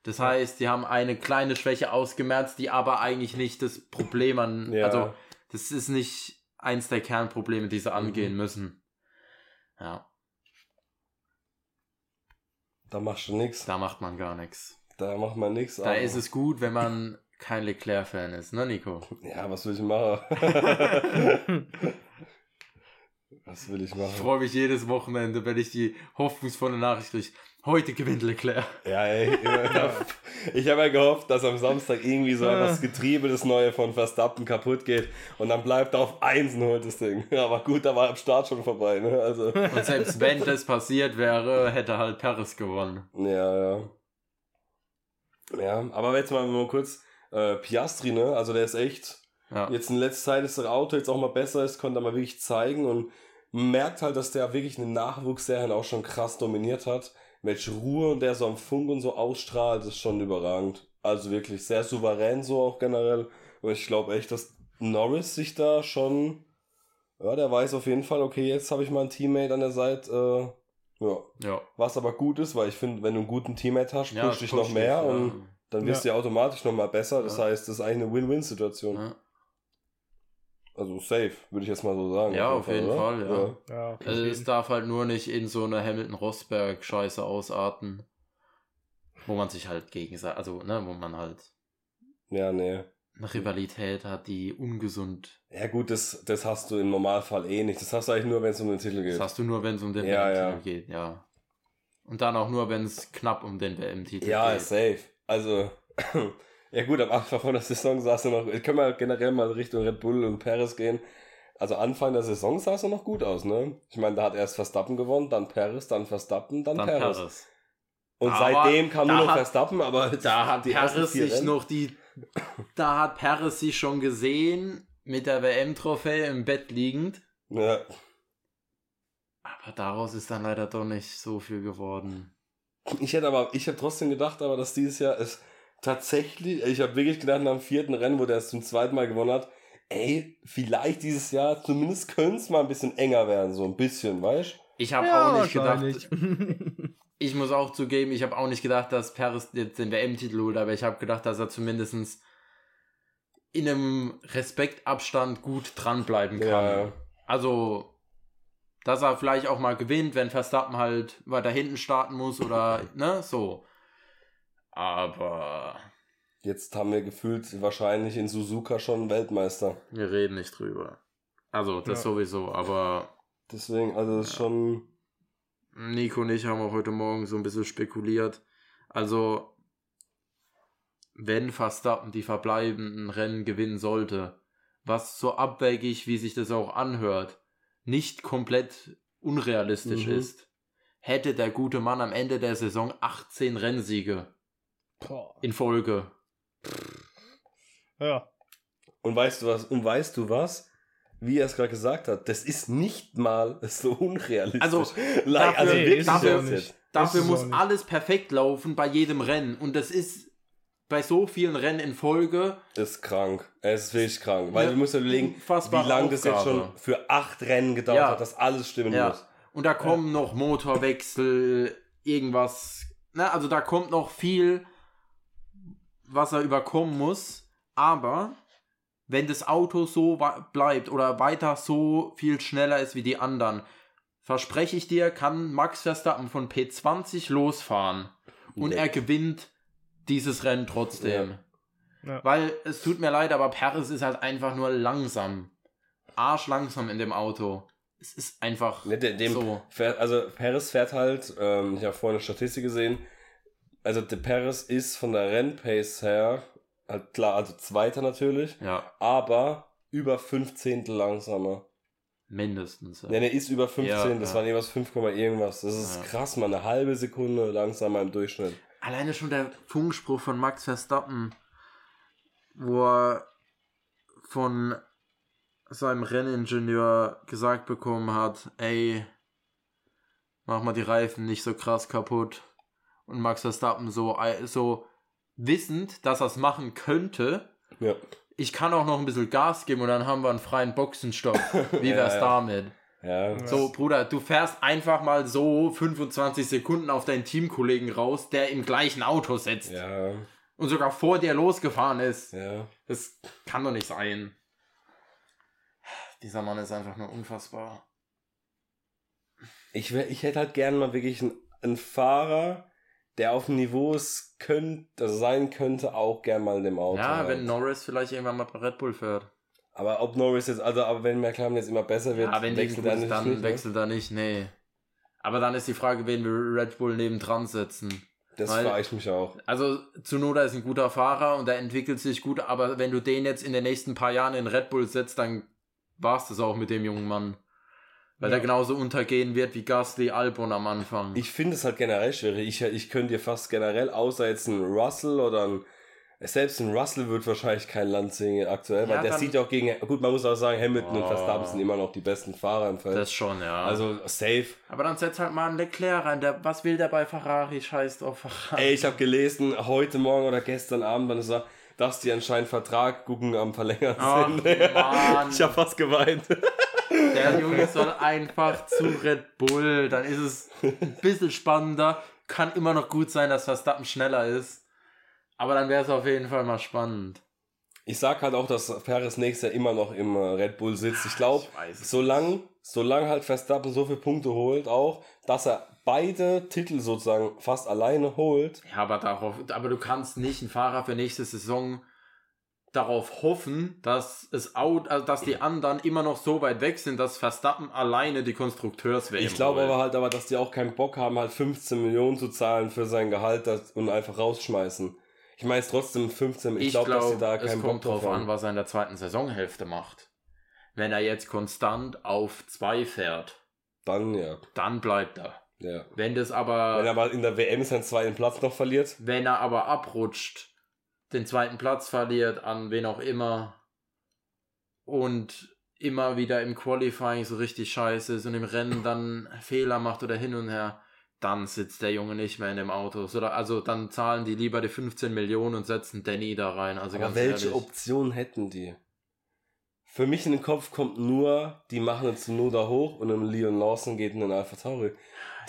Das heißt, die haben eine kleine Schwäche ausgemerzt, die aber eigentlich nicht das Problem an, ja. also das ist nicht eins der Kernprobleme, die sie mhm. angehen müssen. Ja. Da machst du nichts. Da macht man gar nichts. Da macht man nichts. Da ist es gut, wenn man kein Leclerc-Fan ist, ne, Nico? Ja, was will ich machen? was will ich machen? Ich freue mich jedes Wochenende, wenn ich die hoffnungsvolle Nachricht kriege. Heute gewinnt Leclerc. Ja, ey. ich habe ja gehofft, dass am Samstag irgendwie so das Getriebe das Neue von Verstappen kaputt geht und dann bleibt er auf Einsen holt das Ding. Aber gut, da war am Start schon vorbei, ne? Also. Und selbst wenn das passiert wäre, hätte halt Paris gewonnen. Ja, ja. Ja, aber jetzt mal, mal kurz äh, Piastri, ne? Also der ist echt. Ja. Jetzt in letzter Zeit ist das Auto jetzt auch mal besser ist, konnte er mal wirklich zeigen und merkt halt, dass der wirklich eine Nachwuchsserien auch schon krass dominiert hat welche Ruhe der so am Funk und so ausstrahlt, ist schon überragend. Also wirklich sehr souverän so auch generell. Und ich glaube echt, dass Norris sich da schon, ja, der weiß auf jeden Fall, okay, jetzt habe ich mal einen Teammate an der Seite, äh, ja. ja. Was aber gut ist, weil ich finde, wenn du einen guten Teammate hast, ja, pusht dich noch mehr dich, und ja. dann wirst du automatisch noch mal besser. Das heißt, das ist eigentlich eine Win-Win-Situation. Also safe, würde ich jetzt mal so sagen. Ja, auf jeden Fall, Fall ja. ja. ja also es darf halt nur nicht in so eine Hamilton-Rosberg-Scheiße ausarten. Wo man sich halt gegen, also, ne, wo man halt. Ja, nee. Eine Rivalität hat, die ungesund. Ja, gut, das, das hast du im Normalfall eh nicht. Das hast du eigentlich nur, wenn es um den Titel geht. Das hast du nur, wenn es um den ja, WM-Titel ja. geht, ja. Und dann auch nur, wenn es knapp um den WM-Titel ja, geht. Ja, safe. Also. Ja gut, am Anfang von der Saison saß er noch, können wir generell mal Richtung Red Bull und Paris gehen. Also Anfang der Saison sah es noch gut aus, ne? Ich meine, da hat erst Verstappen gewonnen, dann Paris, dann Verstappen, dann, dann Paris. Paris. Und aber seitdem kam nur noch hat, Verstappen, aber da hat Paris sich Rennen. noch die, da hat Paris sich schon gesehen mit der WM-Trophäe im Bett liegend. Ja. Aber daraus ist dann leider doch nicht so viel geworden. Ich hätte aber, ich habe trotzdem gedacht, aber dass dieses Jahr es tatsächlich, ich habe wirklich gedacht, nach dem vierten Rennen, wo der es zum zweiten Mal gewonnen hat, ey, vielleicht dieses Jahr, zumindest könnte es mal ein bisschen enger werden, so ein bisschen, weißt du? Ich habe ja, auch nicht gedacht. ich muss auch zugeben, ich habe auch nicht gedacht, dass Paris jetzt den WM-Titel holt, aber ich habe gedacht, dass er zumindest in einem Respektabstand gut dranbleiben kann. Ja. Also, dass er vielleicht auch mal gewinnt, wenn Verstappen halt weiter hinten starten muss oder, ne, so. Aber. Jetzt haben wir gefühlt wahrscheinlich in Suzuka schon Weltmeister. Wir reden nicht drüber. Also, das ja. sowieso, aber. Deswegen, also, das ist schon. Nico und ich haben auch heute Morgen so ein bisschen spekuliert. Also, wenn Verstappen die verbleibenden Rennen gewinnen sollte, was so abwägig, wie sich das auch anhört, nicht komplett unrealistisch mhm. ist, hätte der gute Mann am Ende der Saison 18 Rennsiege. Boah. in Folge. Ja. Und weißt du was? Und weißt du was? Wie er es gerade gesagt hat, das ist nicht mal so unrealistisch. Also, dafür, also nee, dafür, dafür muss alles perfekt laufen bei jedem Rennen. Und das ist bei so vielen Rennen in Folge. Ist krank. Es ist wirklich krank. Weil du musst überlegen, wie lange das jetzt schon für acht Rennen gedauert ja. hat, dass alles stimmen ja. muss. Und da kommen ja. noch Motorwechsel, irgendwas. Na, also da kommt noch viel was er überkommen muss. Aber wenn das Auto so bleibt oder weiter so viel schneller ist wie die anderen, verspreche ich dir, kann Max Verstappen von P20 losfahren und er gewinnt dieses Rennen trotzdem. Ja. Ja. Weil es tut mir leid, aber Paris ist halt einfach nur langsam. Arschlangsam in dem Auto. Es ist einfach ne, dem, so. Fährt, also Paris fährt halt, ähm, ich habe vorhin eine Statistik gesehen, also der Paris ist von der Rennpace her, halt klar, also Zweiter natürlich, ja. aber über 15 langsamer. Mindestens. Ja, der ist über 15, ja, das ja. waren irgendwas 5, irgendwas. Das ist ja. krass, man, eine halbe Sekunde langsamer im Durchschnitt. Alleine schon der Funkspruch von Max Verstappen, wo er von seinem Renningenieur gesagt bekommen hat, ey, mach mal die Reifen nicht so krass kaputt und Max Verstappen so, so wissend, dass er es machen könnte. Ja. Ich kann auch noch ein bisschen Gas geben und dann haben wir einen freien Boxenstopp. Wie wär's ja, damit? Ja. So, Bruder, du fährst einfach mal so 25 Sekunden auf deinen Teamkollegen raus, der im gleichen Auto sitzt. Ja. Und sogar vor dir losgefahren ist. Ja. Das kann doch nicht sein. Dieser Mann ist einfach nur unfassbar. Ich, wär, ich hätte halt gerne mal wirklich einen, einen Fahrer, der auf dem Niveau es könnt, also sein könnte, auch gern mal in dem Auto. Ja, halt. wenn Norris vielleicht irgendwann mal bei Red Bull fährt. Aber ob Norris jetzt, also aber wenn McLaren jetzt immer besser wird, Ja, wenn gut er nicht dann nicht, ne? wechselt er nicht, nee. Aber dann ist die Frage, wen wir Red Bull nebendran setzen. Das weil- frage ich mich auch. Also Tsunoda ist ein guter Fahrer und er entwickelt sich gut, aber wenn du den jetzt in den nächsten paar Jahren in Red Bull setzt, dann war's das auch mit dem jungen Mann. Weil Ja. er genauso untergehen wird wie Gasly Albon am Anfang. Ich finde es halt generell schwierig. Ich, ich könnte dir fast generell, außer jetzt ein Russell oder ein. Selbst ein Russell wird wahrscheinlich kein Land singen aktuell, weil Ja, der dann- sieht ja auch gegen. Gut, man muss auch sagen, Hamilton und Oh. Verstappen sind immer noch die besten Fahrer im Feld. das schon, ja. also safe. aber dann setz halt mal einen Leclerc rein. Der, was will der bei Ferrari? Scheißt auf Ferrari. Ey, ich habe gelesen, heute Morgen oder gestern Abend, wann es war, dass die anscheinend Vertrag gucken am Verlängern Ach, sind. Ich habe fast geweint. Der Junge soll einfach zu Red Bull. Dann ist es ein bisschen spannender. Kann immer noch gut sein, dass Verstappen schneller ist. Aber dann wäre es auf jeden Fall mal spannend. Ich sag halt auch, dass Perez nächstes Jahr immer noch im äh, Red Bull sitzt. Ich glaube, solange solang halt Verstappen so viele Punkte holt, auch, dass er beide Titel sozusagen fast alleine holt. Ja, aber darauf, aber du kannst nicht einen Fahrer für nächste Saison darauf hoffen, dass es out, also dass die anderen immer noch so weit weg sind, dass Verstappen alleine die Konstrukteurs Ich glaube aber halt, aber, dass die auch keinen Bock haben, halt 15 Millionen zu zahlen für sein Gehalt das, und einfach rausschmeißen. Ich meine es trotzdem 15, ich, ich glaube, glaube, dass die da es keinen Bock kommt drauf an, haben. was er in der zweiten Saisonhälfte macht. Wenn er jetzt konstant auf zwei fährt, Dann ja. dann bleibt er. ja. Wenn das Wenn aber, er aber in der WM seinen zweiten Platz noch verliert, wenn er aber abrutscht, den zweiten Platz verliert an wen auch immer und immer wieder im Qualifying so richtig scheiße ist und im Rennen dann Fehler macht oder hin und her, dann sitzt der Junge nicht mehr in dem Auto. So, also dann zahlen die lieber die 15 Millionen und setzen Danny da rein. Also aber ganz welche ehrlich. Option hätten die? Für mich in den Kopf kommt nur, die machen einen Tsunoda hoch und ein Leon Lawson geht in den Alpha Tauri.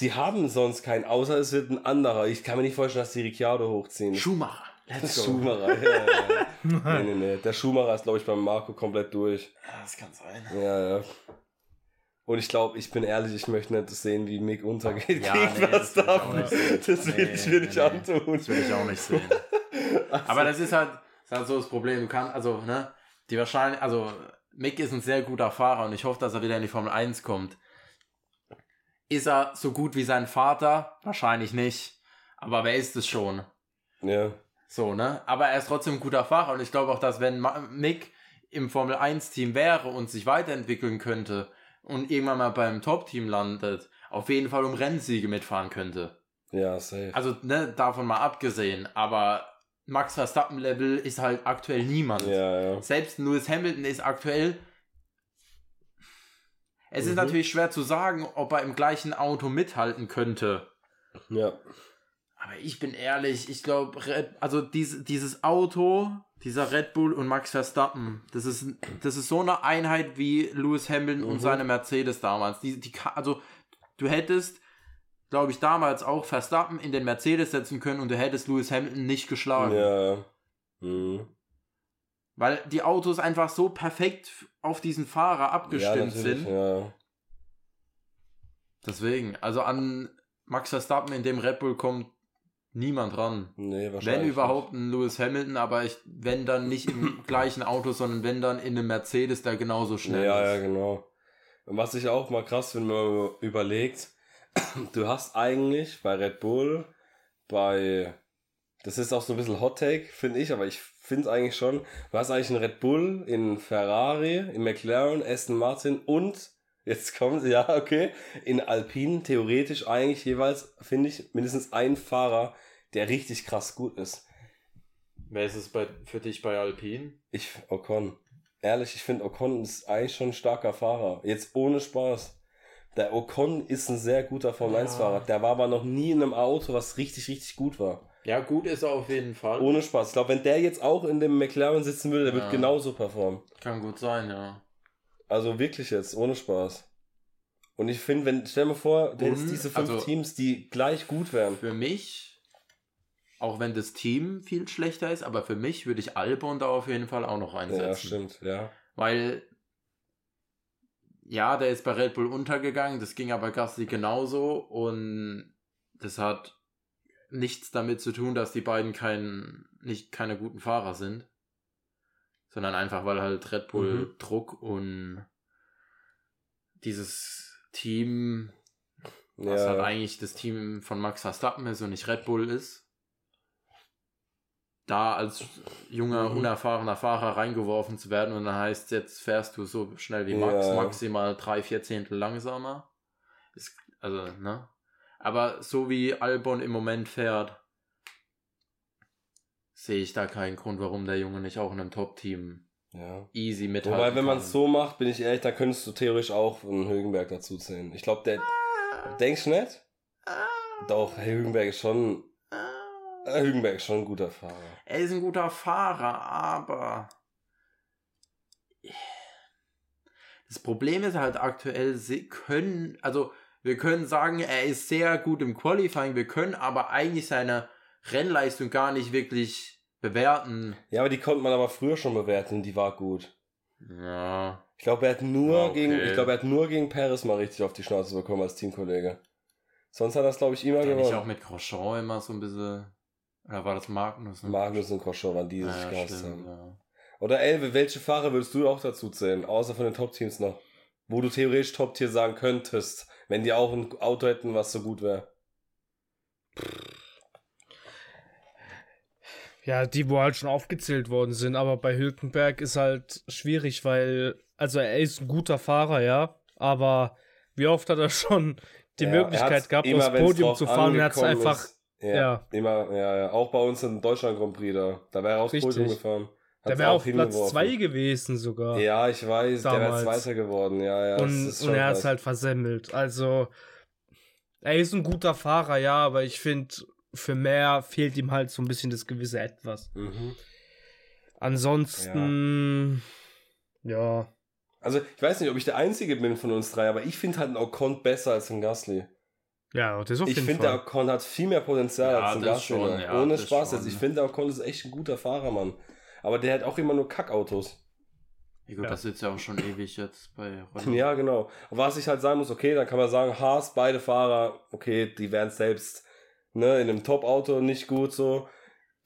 Die haben sonst keinen, außer es wird ein anderer. Ich kann mir nicht vorstellen, dass die Ricciardo hochziehen. Schumacher. Let's go. Schumacher, ja, ja, nee, nee, nee. Der Schumacher ist, glaube ich, beim Marco komplett durch. Ja, das kann sein. Ja, ja. Und ich glaube, ich bin ehrlich, ich möchte nicht sehen, wie Mick untergeht Ja, gegen nee, das will ich auch Verstappen. Das will ich mir nicht antun. Das will ich auch nicht sehen. Aber das ist halt, das ist halt so das Problem. Du kannst, also, ne, die wahrscheinlich, also, Mick ist ein sehr guter Fahrer und ich hoffe, dass er wieder in die Formel 1 kommt. Ist er so gut wie sein Vater? Wahrscheinlich nicht. Aber wer ist es schon? Ja. So, ne? Aber er ist trotzdem ein guter Fahrer und ich glaube auch, dass wenn Mick im Formel 1 Team wäre und sich weiterentwickeln könnte und irgendwann mal beim Top-Team landet, auf jeden Fall um Rennsiege mitfahren könnte. Ja, safe. Also, ne, davon mal abgesehen, aber Max Verstappen-Level ist halt aktuell niemand. ja, ja. Selbst Lewis Hamilton ist aktuell. Es ist Mhm. natürlich schwer zu sagen, ob er im gleichen Auto mithalten könnte. Ja. Aber ich bin ehrlich, ich glaube, also dies, dieses Auto, dieser Red Bull und Max Verstappen, das ist, das ist so eine Einheit wie Lewis Hamilton und Mhm. seine Mercedes damals. Die, die, also du hättest, glaube ich, damals auch Verstappen in den Mercedes setzen können und du hättest Lewis Hamilton nicht geschlagen. Ja, ja. Mhm. Weil die Autos einfach so perfekt auf diesen Fahrer Ja, abgestimmt natürlich, sind. ja. Deswegen, also an Max Verstappen in dem Red Bull kommt niemand ran. Nee, wahrscheinlich. Wenn überhaupt ein Lewis Hamilton, aber ich, wenn dann nicht im gleichen Auto, sondern wenn dann in einem Mercedes, der genauso schnell Ja, ja, ist. genau. Und was ich auch mal krass finde, wenn man überlegt, du hast eigentlich bei Red Bull, bei, das ist auch so ein bisschen Hot Take, finde ich, aber ich finde es eigentlich schon, du hast eigentlich einen Red Bull, in Ferrari, in McLaren, Aston Martin und, jetzt kommen sie, ja, okay, in Alpine theoretisch eigentlich jeweils, finde ich, mindestens ein Fahrer, der richtig krass gut ist. Wer ist es bei, für dich bei Alpine? Ich, Ocon. Ehrlich, ich finde, Ocon ist eigentlich schon ein starker Fahrer. Jetzt ohne Spaß. Der Ocon ist ein sehr guter Formel 1-Fahrer. Der war aber noch nie in einem Auto, was richtig, richtig gut war. Ja, gut ist er auf jeden Fall. Ohne Spaß. Ich glaube, wenn der jetzt auch in dem McLaren sitzen würde, der Ja. wird genauso performen. Kann gut sein, ja. Also wirklich jetzt, ohne Spaß. Und ich finde, wenn, stell dir mal vor, du hättest Und, diese fünf also- Teams, die gleich gut wären. Für mich, auch wenn das Team viel schlechter ist, aber für mich würde ich Albon da auf jeden Fall auch noch einsetzen. Ja, stimmt, ja. Weil, ja, der ist bei Red Bull untergegangen, das ging aber Gasly genauso und das hat nichts damit zu tun, dass die beiden kein, nicht keine guten Fahrer sind, sondern einfach, weil halt Red Bull Mhm. Druck und dieses Team, Ja, was halt eigentlich das Team von Max Verstappen ist und nicht Red Bull ist, da als junger, Mhm. unerfahrener Fahrer reingeworfen zu werden und dann heißt jetzt fährst du so schnell wie Max, Ja. maximal drei, vier Zehntel langsamer. Ist, also, ne? Aber so wie Albon im Moment fährt, sehe ich da keinen Grund, warum der Junge nicht auch in einem Top-Team ja. easy mithalten Wobei, wenn man es so macht, bin ich ehrlich, da könntest du theoretisch auch einen Högenberg dazu zählen. Ich glaube, der. Denkst du nicht? Doch, Herr Hülkenberg ist schon. Herr Hülkenberg ist schon ein guter Fahrer. Er ist ein guter Fahrer, aber das Problem ist halt aktuell, sie können, also wir können sagen, er ist sehr gut im Qualifying, wir können aber eigentlich seine Rennleistung gar nicht wirklich bewerten. Ja, aber die konnte man aber früher schon bewerten, die war gut. Ja, Ich glaube, er hat nur Ja, okay. gegen, ich glaube, er hat nur gegen Paris mal richtig auf die Schnauze bekommen als Teamkollege. Sonst hat er es, glaube ich, immer der nicht auch gewonnen. mit Grosjean immer so ein bisschen, oder war das Magnus? ne? Magnus und Grosjean waren die, die sich ja, stimmt, haben. ja. Oder Elbe, welche Fahrer würdest du auch dazu zählen? Außer von den Top-Teams noch. Wo du theoretisch Top-Tier sagen könntest, wenn die auch ein Auto hätten, was so gut wäre. Ja, die, wo halt schon aufgezählt worden sind, aber bei Hülkenberg ist halt schwierig, weil, also er ist ein guter Fahrer, ja, aber wie oft hat er schon die Ja, Möglichkeit gehabt, immer, aufs Podium zu fahren und er hat es einfach, ist, ja, ja. Immer, ja, ja. Auch bei uns im Deutschland Grand Prix da. Da wäre er aufs Richtig. Podium gefahren. der wäre auf Platz hingeworfen. 2 gewesen sogar. Ja, ich weiß, der wäre Damals. Zweiter geworden. Ja, ja. und, ist und er es halt versemmelt. Also, er ist ein guter Fahrer, ja, aber ich finde, für mehr fehlt ihm halt so ein bisschen das gewisse Etwas. Mhm. Ansonsten, ja. Also, ich weiß nicht, ob ich der Einzige bin von uns drei, aber ich finde halt einen Ocon besser als einen Gasly. Ja, das auf Ich finde, der. Ocon hat viel mehr Potenzial Ja, als ein Gasly. schon, ja, Ohne Spaß schon. jetzt. Ich finde, der Ocon ist echt ein guter Fahrer, Mann. Aber der hat auch immer nur Kackautos. Ja, gut, Ja. das ist ja auch schon ewig jetzt bei Renault. Ja, genau. Und was ich halt sagen muss, okay, dann kann man sagen, Haas, beide Fahrer, okay, die wären selbst ne, in einem Top-Auto nicht gut so.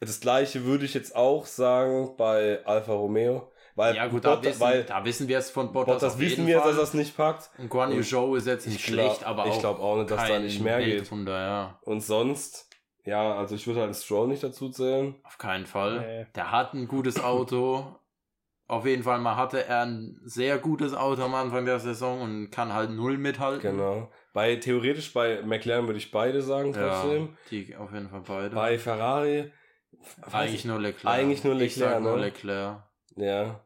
Das gleiche würde ich jetzt auch sagen bei Alfa Romeo. Weil, Ja, gut, da, Bottas- wissen, weil da wissen wir es von Bottas. Bottas auf wissen jeden wir, Fall. dass er es nicht packt. Und Guan Yu Zhou ist jetzt nicht ich glaub- schlecht, aber ich auch. glaub auch nicht, dass da nicht mehr geht. Ja. Und sonst, ja, also ich würde halt einen Stroll nicht dazu zählen. Auf keinen Fall. Nee. Der hat ein gutes Auto. Auf jeden Fall mal hatte er ein sehr gutes Auto am Anfang der Saison und kann halt null mithalten. Genau. Bei theoretisch bei McLaren würde ich beide sagen Ja, trotzdem. die auf jeden Fall beide. Bei Ferrari eigentlich ich- nur Leclerc. eigentlich nur Ich sag Leclerc, nur ne? Leclerc. Ja.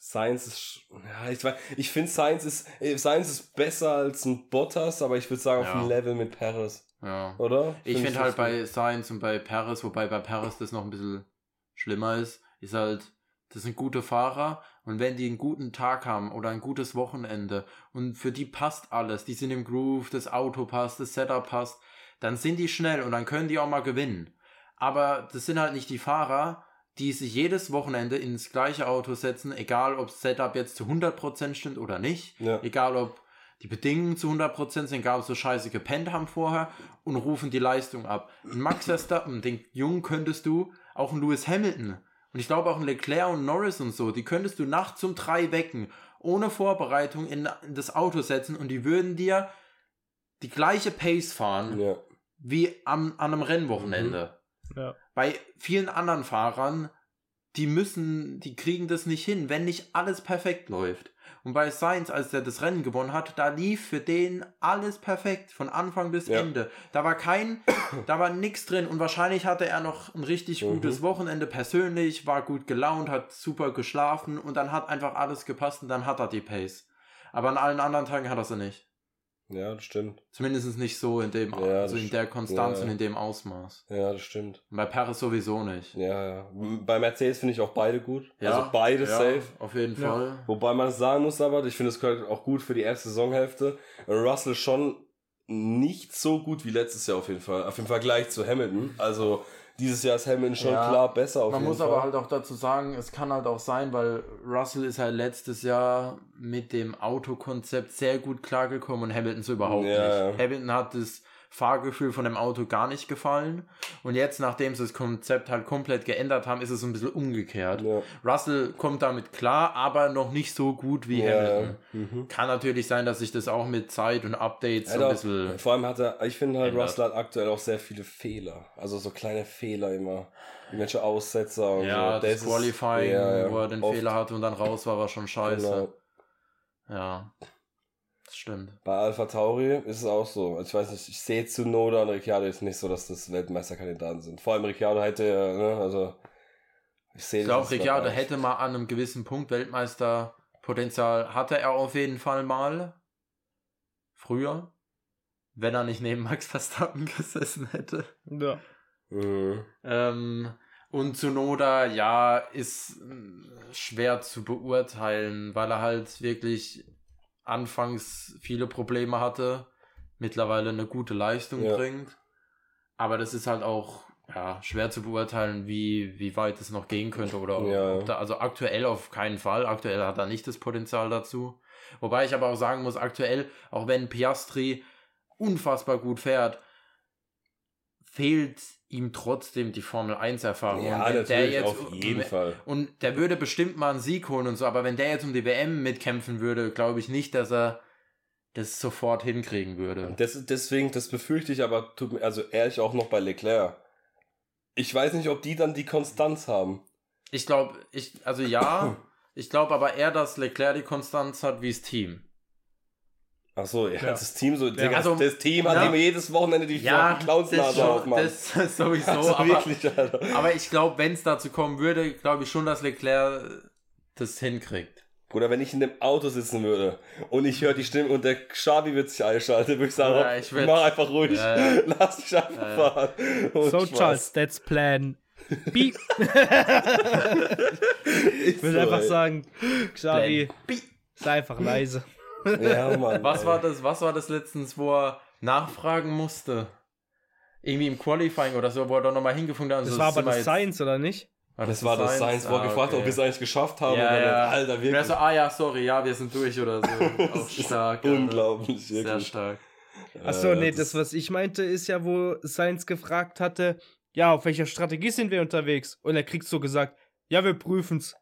Science ist. Ja, ich, weiß- ich finde Science ist. äh, Science ist besser als ein Bottas, aber ich würde sagen auf Ja. dem Level mit Paris. Ja. Oder? Ich Findest finde halt bei Sainz und bei Paris, wobei bei Paris das noch ein bisschen schlimmer ist, ist halt, das sind gute Fahrer und wenn die einen guten Tag haben oder ein gutes Wochenende und für die passt alles, die sind im Groove, das Auto passt, das Setup passt, dann sind die schnell und dann können die auch mal gewinnen. Aber das sind halt nicht die Fahrer, die sich jedes Wochenende ins gleiche Auto setzen, egal ob das Setup jetzt zu 100% stimmt oder nicht, Ja. egal ob die Bedingungen zu 100% sind, egal ob so scheiße gepennt haben vorher und rufen die Leistung ab. Ein Max Verstappen, den Jungen könntest du, auch ein Lewis Hamilton und ich glaube auch ein Leclerc und Norris und so, die könntest du nachts um drei wecken, ohne Vorbereitung in, in das Auto setzen und die würden dir die gleiche Pace fahren Ja. wie am, an einem Rennwochenende. Ja. Bei vielen anderen Fahrern, die müssen, die kriegen das nicht hin, wenn nicht alles perfekt läuft. Und bei Sainz, als er das Rennen gewonnen hat, da lief für den alles perfekt, von Anfang bis Ja. Ende. Da war kein, da war nichts drin und wahrscheinlich hatte er noch ein richtig Mhm. gutes Wochenende persönlich, war gut gelaunt, hat super geschlafen und dann hat einfach alles gepasst und dann hat er die Pace. Aber an allen anderen Tagen hat er sie nicht. Ja, das stimmt. Zumindest nicht so in dem, Ja, also das in der Konstanz ja. und in dem Ausmaß. Ja, das stimmt. Und bei Paris sowieso nicht. Ja, ja. Bei Mercedes finde ich auch beide gut. Ja, also beide ja, safe. Auf jeden Ja. Fall. Wobei man sagen muss aber, ich finde es gehört auch gut für die erste Saisonhälfte. Russell schon nicht so gut wie letztes Jahr auf jeden Fall. Auf im Vergleich zu Hamilton. Also dieses Jahr ist Hamilton schon Ja, klar besser auf Man jeden muss Fall. aber halt auch dazu sagen, es kann halt auch sein, weil Russell ist halt letztes Jahr mit dem Autokonzept sehr gut klargekommen und Hamilton so überhaupt Ja, nicht. Hamilton hat es Fahrgefühl von dem Auto gar nicht gefallen. Und jetzt, nachdem sie das Konzept halt komplett geändert haben, ist es ein bisschen umgekehrt. Ja. Russell kommt damit klar, aber noch nicht so gut wie Ja, Hamilton. mhm. Kann natürlich sein, dass sich das auch mit Zeit und Updates so ein bisschen. vor allem hat er, ich finde halt, ändert. Russell hat aktuell auch sehr viele Fehler. Also so kleine Fehler immer. Irgendwelche Aussetzer und Ja, so. das ist- Qualifying, ja, ja, wo er den. Fehler hatte und dann raus war, war schon scheiße. Genau. Ja, stimmt. Bei Alpha Tauri ist es auch so. Ich weiß nicht, ich sehe Tsunoda und Ricciardo jetzt nicht so, dass das Weltmeisterkandidaten sind. Vor allem Ricciardo hätte ja, ne, also ich sehe Ich das glaube, Ricciardo hätte mal an einem gewissen Punkt Weltmeisterpotenzial, hatte er auf jeden Fall mal. Früher. Wenn er nicht neben Max Verstappen gesessen hätte. Ja. Mhm. Ähm, und Tsunoda, ja, ist äh, schwer zu beurteilen, weil er halt wirklich anfangs viele Probleme hatte, mittlerweile eine gute Leistung Ja. bringt. Aber das ist halt auch ja, schwer zu beurteilen, wie, wie weit es noch gehen könnte. Oder Ja. da, also aktuell auf keinen Fall. Aktuell hat er nicht das Potenzial dazu. Wobei ich aber auch sagen muss, aktuell, auch wenn Piastri unfassbar gut fährt, fehlt ihm trotzdem die Formel 1 Erfahrung. Ja, Und wenn natürlich, auf jeden Fall. Und der würde bestimmt mal einen Sieg holen und so, aber wenn der jetzt um die WM mitkämpfen würde, glaube ich nicht, dass er das sofort hinkriegen würde. Und das, deswegen, das befürchte ich aber, tut mir, also ehrlich auch noch bei Leclerc. Ich weiß nicht, ob die dann die Konstanz haben. Ich glaube, ich, also ja, ich glaube aber eher, dass Leclerc die Konstanz hat wie das Team. Ach so, ja, Ja. das Team so, Digga, also, das Team hat ja. immer jedes Wochenende die Ja, das, Clownsnase schon, aufmachen. das sowieso, also aber, wirklich, Alter. aber ich glaube, wenn es dazu kommen würde, glaube ich schon, dass Leclerc das hinkriegt. Bruder, wenn ich in dem Auto sitzen würde und ich höre die Stimme und der Xavi wird sich einschalten, würde ich sagen, Ja, ich würd- mach einfach ruhig, Ja, ja. lass dich einfach Ja, ja. fahren. Und So, Spaß. Charles, that's plan. Beep. Ich will so, einfach ey. sagen, Xavi, Beep. sei einfach leise. Ja, Mann. Was ey. war das, was war das letztens, wo er nachfragen musste? Irgendwie im Qualifying oder so, wo er doch nochmal hingefunden hat. und Das so, war aber das jetzt- Science, oder nicht? War Das war das Science, wo er Ah, gefragt hat, ob okay. wir es eigentlich geschafft haben. Ja, und dann, ja. Alter, Und er wirklich. so, ah ja, sorry, ja, wir sind durch oder so. Auch stark. Alter. Unglaublich, Sehr wirklich. stark. Achso, Äh, nee, das, was ich meinte, ist ja, wo Science gefragt hatte, ja, auf welcher Strategie sind wir unterwegs? Und er kriegt so gesagt, ja, wir prüfen's.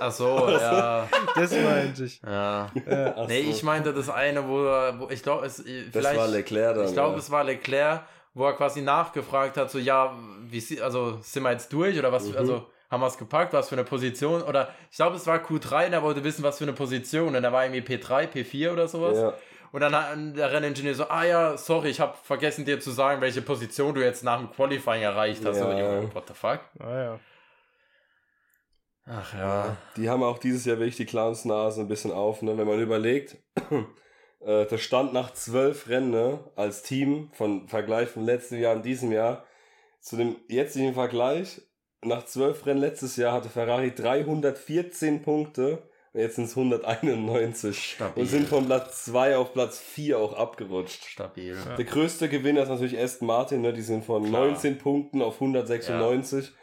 Ach so, ja. Das meinte ich. ja. Äh, Ach Nee, so. ich meinte das eine, wo, er- wo ich glaube, es äh, Das vielleicht. war Leclerc dann. Ich glaube, ja. es war Leclerc, wo er quasi nachgefragt hat, so, ja, wie sie, also sind wir jetzt durch oder was, Mhm. also haben wir es gepackt, was für eine Position oder ich glaube, es war Q3 und er wollte wissen, was für eine Position und er war irgendwie P3, P4 oder sowas. Ja. Und dann hat der Renningenieur so, ah ja, sorry, ich habe vergessen dir zu sagen, welche Position du jetzt nach dem Qualifying erreicht hast. Ja. Und ich, what the fuck? naja. Ach ja. Die haben auch dieses Jahr wirklich die Clownsnase ein bisschen auf, ne? wenn man überlegt. äh, das stand nach zwölf Rennen ne? als Team von Vergleich vom letzten Jahr und diesem Jahr zu dem jetzigen Vergleich. Nach zwölf Rennen letztes Jahr hatte Ferrari 314 Punkte und jetzt sind es 191 Stabil. und sind von Platz 2 auf Platz 4 auch abgerutscht. Stabil. Ja. Der größte Gewinner ist natürlich Aston Martin, ne? die sind von Klar. 19 Punkten auf 196, v-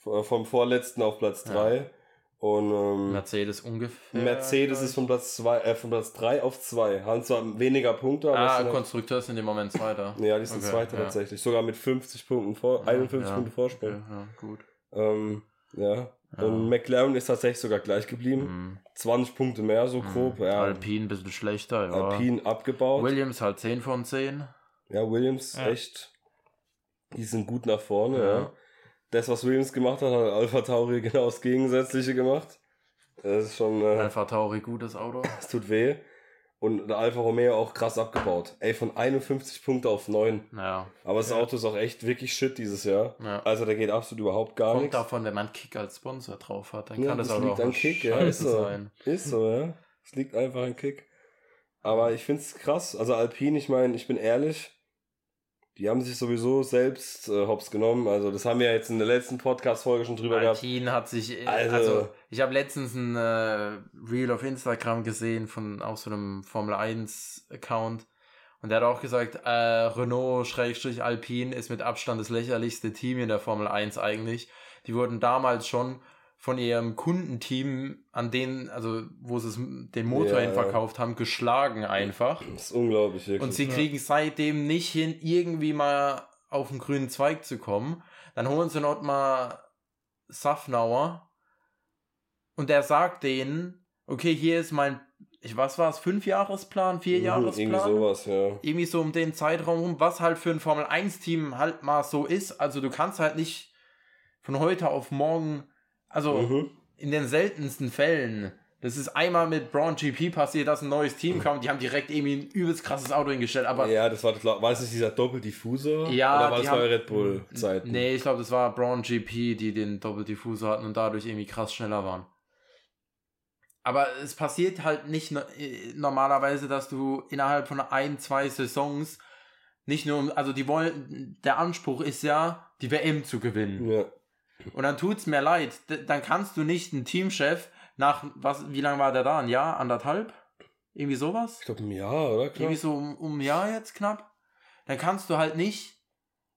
vom vorletzten auf Platz Ja. 3. Und ähm, Mercedes ungefähr. Mercedes ist von Platz 2, äh, von Platz 3 auf 2. Haben zwar weniger Punkte, aber Ah, Konstrukteur sind im Moment Zweiter. ja, die sind Okay, Zweiter ja. tatsächlich. Sogar mit 50 Punkten vor, 51 Ja, Punkte Vorsprung. Okay, ja, gut. Ähm, ja. Ja. Und McLaren ist tatsächlich sogar gleich geblieben. Mhm. 20 Punkte mehr, so grob. Ja. Alpine ein bisschen schlechter, ja. Alpine abgebaut. Williams halt 10 von 10. Ja, Williams, Ja. echt. Die sind gut nach vorne, Ja. Ja. Das, was Williams gemacht hat, hat Alpha Tauri genau das Gegensätzliche gemacht. Das ist schon, äh, Alpha Tauri, gutes Auto. das tut weh. Und der Alfa Romeo auch krass abgebaut. Ey, von 51 Punkte auf 9. Naja, Aber das Ja. Auto ist auch echt wirklich shit dieses Jahr. ja. Also da geht absolut überhaupt gar Kommt nichts. davon, wenn man Kick als Sponsor drauf hat, dann Ja, kann das, das auch liegt noch an Kick, ja, ist so. sein. Ist so, ja. Es liegt einfach an Kick. Aber ich find's krass. Also Alpine, ich meine, ich bin ehrlich, die haben sich sowieso selbst äh, hops genommen. Also das haben wir ja jetzt in der letzten Podcast-Folge schon drüber gehabt. Alpine hat sich, äh, Also- also, ich habe letztens ein äh, Reel auf Instagram gesehen von auch so einem Formel 1 Account und der hat auch gesagt, äh, Renault Schrägstrich Alpine ist mit Abstand das lächerlichste Team in der Formel 1 eigentlich. Die wurden damals schon von ihrem Kundenteam, an denen, also wo sie den Motor Ja, hin verkauft haben, geschlagen einfach. Das ist unglaublich, wirklich. Und sie kriegen seitdem nicht hin, irgendwie mal auf den grünen Zweig zu kommen. Dann holen sie noch mal Safnauer und der sagt denen, okay, hier ist mein, ich was war es, Fünfjahresplan, Vierjahresplan? Mhm, Irgendwie sowas, ja. irgendwie so um den Zeitraum rum, was halt für ein Formel 1 Team halt mal so ist. Also du kannst halt nicht von heute auf morgen, also Mhm. in den seltensten Fällen, das ist einmal mit Braun GP passiert, dass ein neues Team kam, die haben direkt irgendwie ein übelst krasses Auto hingestellt, aber ja, das war, war das dieser Doppeldiffusor? Ja, Oder war das bei haben- Red Bull Zeiten? nee, ich glaube, das war Braun GP, die den Doppeldiffusor hatten und dadurch irgendwie krass schneller waren. Aber es passiert halt nicht äh, normalerweise, dass du innerhalb von ein, zwei Saisons nicht nur, um- also die wollen, der Anspruch ist ja, die WM zu gewinnen. Ja. Und dann tut's mir leid, D dann kannst du nicht einen Teamchef nach, was, wie lange war der da? Ein Jahr, anderthalb? Irgendwie sowas? Ich glaube, ein Jahr, oder? Klar. Irgendwie so um, um ein Jahr jetzt knapp. Dann kannst du halt nicht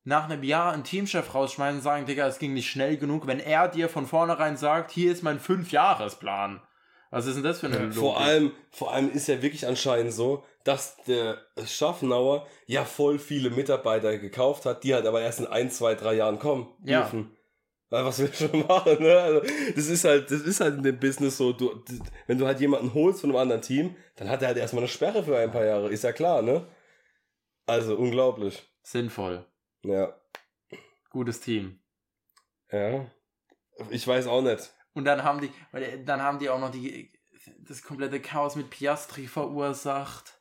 nach einem Jahr einen Teamchef rausschmeißen und sagen, Digga, es ging nicht schnell genug, wenn er dir von vornherein sagt, hier ist mein Fünfjahresplan. Was ist denn das für eine Logik? Vor allem, vor allem ist ja wirklich anscheinend so, dass der Schaffenauer ja voll viele Mitarbeiter gekauft hat, die halt aber erst in ein, zwei, drei Jahren kommen Ja. dürfen. Weil was ich schon machen, ne? Also, das ist halt, das ist halt in dem Business so, du, wenn du halt jemanden holst von einem anderen Team, dann hat er halt erstmal eine Sperre für ein paar Jahre, ist ja klar, ne? Also, unglaublich. Sinnvoll. Ja. Gutes Team. Ja. Ich weiß auch nicht. Und dann haben die, weil, dann haben die auch noch die, das komplette Chaos mit Piastri verursacht.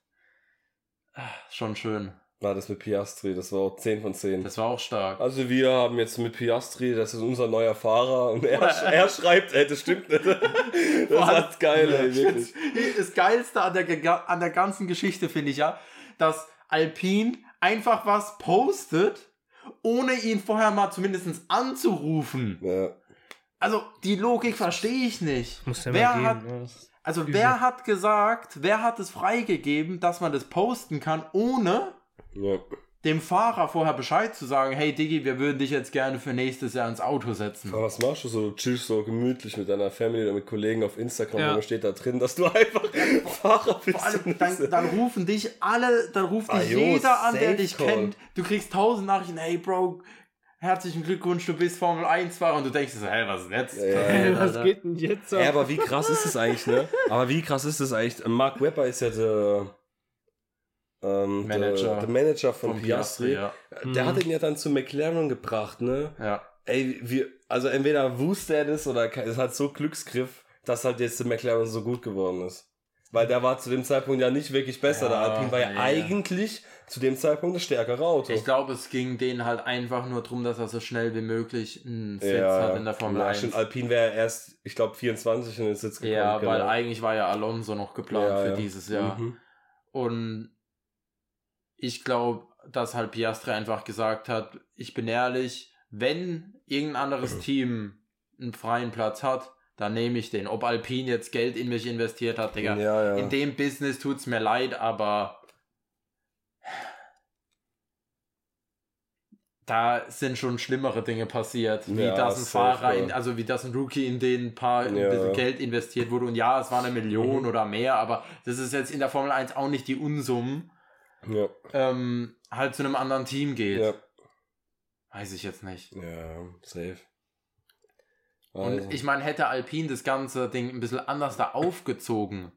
Ah, Schon schön. War das mit Piastri, das war auch 10 von 10. Das war auch stark. Also wir haben jetzt mit Piastri, das ist unser neuer Fahrer und er, er schreibt, ey, das stimmt nicht. Das ist geil, ey, wirklich. Das Geilste an der, an der ganzen Geschichte finde ich ja, dass Alpine einfach was postet, ohne ihn vorher mal zumindest anzurufen. Ja. Also die Logik verstehe ich nicht. Muss ja wer mal hat, gehen. also übel. wer hat gesagt, wer hat es freigegeben, dass man das posten kann, ohne ja. dem Fahrer vorher Bescheid zu sagen, hey Diggi, wir würden dich jetzt gerne für nächstes Jahr ins Auto setzen. Aber was machst du so? Du chillst so gemütlich mit deiner Family oder mit Kollegen auf Instagram Ja. und dann steht da drin, dass du einfach Fahrer bist. Vor allem, dann, das- dann rufen dich alle, dann ruft Ah, dich jo, jeder an, der dich call. kennt. Du kriegst tausend Nachrichten, hey Bro, herzlichen Glückwunsch, du bist Formel 1 Fahrer und du denkst so, hey, was ist denn jetzt? Ja, ja, passiert, was Alter? geht denn jetzt ab? Ja, aber wie krass ist es eigentlich, ne? Aber wie krass ist es eigentlich? Mark Webber ist ja der, ähm, Manager der, der Manager von, Von Piastri. ja. Der Mhm. hat ihn ja dann zu McLaren gebracht, ne? ja. Ey, wir, also entweder wusste er das oder es hat so Glücksgriff, dass halt jetzt der McLaren so gut geworden ist. Weil der war zu dem Zeitpunkt ja nicht wirklich besser. der Ja, Alpine war ja nee. eigentlich zu dem Zeitpunkt das stärkere Auto. Ich glaube, es ging denen halt einfach nur darum, dass er so schnell wie möglich einen Sitz ja, hat in der Formel ja, 1. stimmt. Alpine wäre erst, ich glaube, 24 in den Sitz gekommen. Ja, weil genau. eigentlich war ja Alonso noch geplant Ja, für ja. dieses Jahr. Mhm. Und ich glaube, dass halt Piastri einfach gesagt hat, ich bin ehrlich, wenn irgendein anderes Team einen freien Platz hat, dann nehme ich den. Ob Alpine jetzt Geld in mich investiert hat, Digga. Ja, ja. In dem Business tut's mir leid, aber da sind schon schlimmere Dinge passiert, wie Ja, dass ein Fahrer, in, also wie dass ein Rookie in den ein paar ein bisschen Geld investiert wurde und ja, es war eine Million Mhm. oder mehr, aber das ist jetzt in der Formel 1 auch nicht die Unsummen, ja, ähm, halt zu einem anderen Team geht. ja. Weiß ich jetzt nicht. Ja, safe. Also, Und ich meine, hätte Alpine das ganze Ding ein bisschen anders da aufgezogen,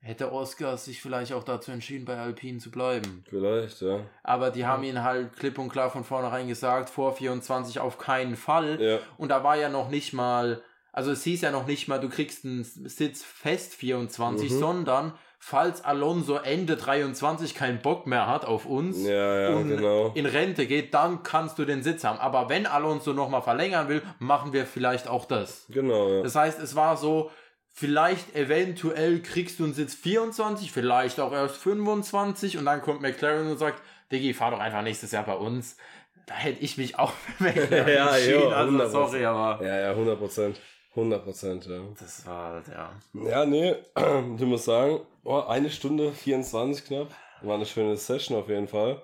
hätte Oscar sich vielleicht auch dazu entschieden, bei Alpine zu bleiben. vielleicht, ja. Aber die haben ihn halt klipp und klar von vornherein gesagt, vor 24 auf keinen Fall. Ja, Und da war ja noch nicht mal, also es hieß ja noch nicht mal, du kriegst einen Sitz fest 24, Mhm. sondern falls Alonso Ende 23 keinen Bock mehr hat auf uns ja, ja, und genau. in Rente geht, dann kannst du den Sitz haben. Aber wenn Alonso nochmal verlängern will, machen wir vielleicht auch das. Genau, ja. Das heißt, es war so, vielleicht eventuell kriegst du einen Sitz 24, vielleicht auch erst 25 und dann kommt McLaren und sagt, Diggi, fahr doch einfach nächstes Jahr bei uns. Da hätte ich mich auch für McLaren Ja, entschieden. jo, also 100%. sorry, aber Ja, ja, 100 Prozent. 100 Prozent, ja. das war, halt, ja. Ja, nee, ich muss sagen, oh, eine Stunde 24 knapp. War eine schöne Session auf jeden Fall.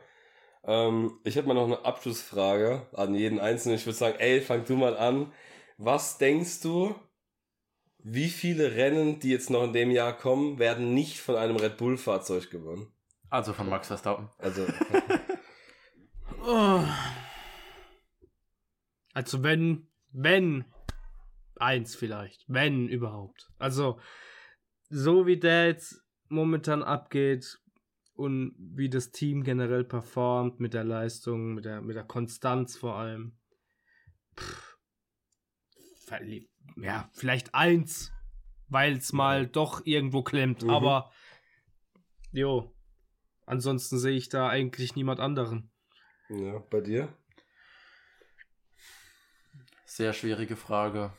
Ähm, ich hätte mal noch eine Abschlussfrage an jeden Einzelnen. Ich würde sagen, ey, fang du mal an. Was denkst du, wie viele Rennen, die jetzt noch in dem Jahr kommen, werden nicht von einem Red Bull-Fahrzeug gewonnen? Also von Max Verstappen. Also, Oh. Also wenn, wenn, eins vielleicht, wenn überhaupt. Also so wie der jetzt momentan abgeht und wie das Team generell performt mit der Leistung, mit der, mit der Konstanz vor allem. Pff, ja, vielleicht eins, weil es mal doch irgendwo klemmt, Mhm. aber jo, ansonsten sehe ich da eigentlich niemand anderen. ja, bei dir? Sehr schwierige Frage.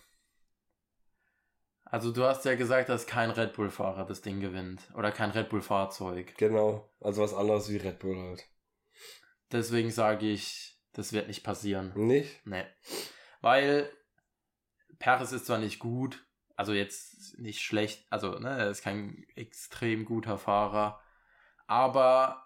Also du hast ja gesagt, dass kein Red Bull-Fahrer das Ding gewinnt. Oder kein Red Bull-Fahrzeug. Genau. Also was anderes wie Red Bull halt. Deswegen sage ich, das wird nicht passieren. Nicht? Nee. Weil Paris ist zwar nicht gut, also jetzt nicht schlecht, also ne, er ist kein extrem guter Fahrer, aber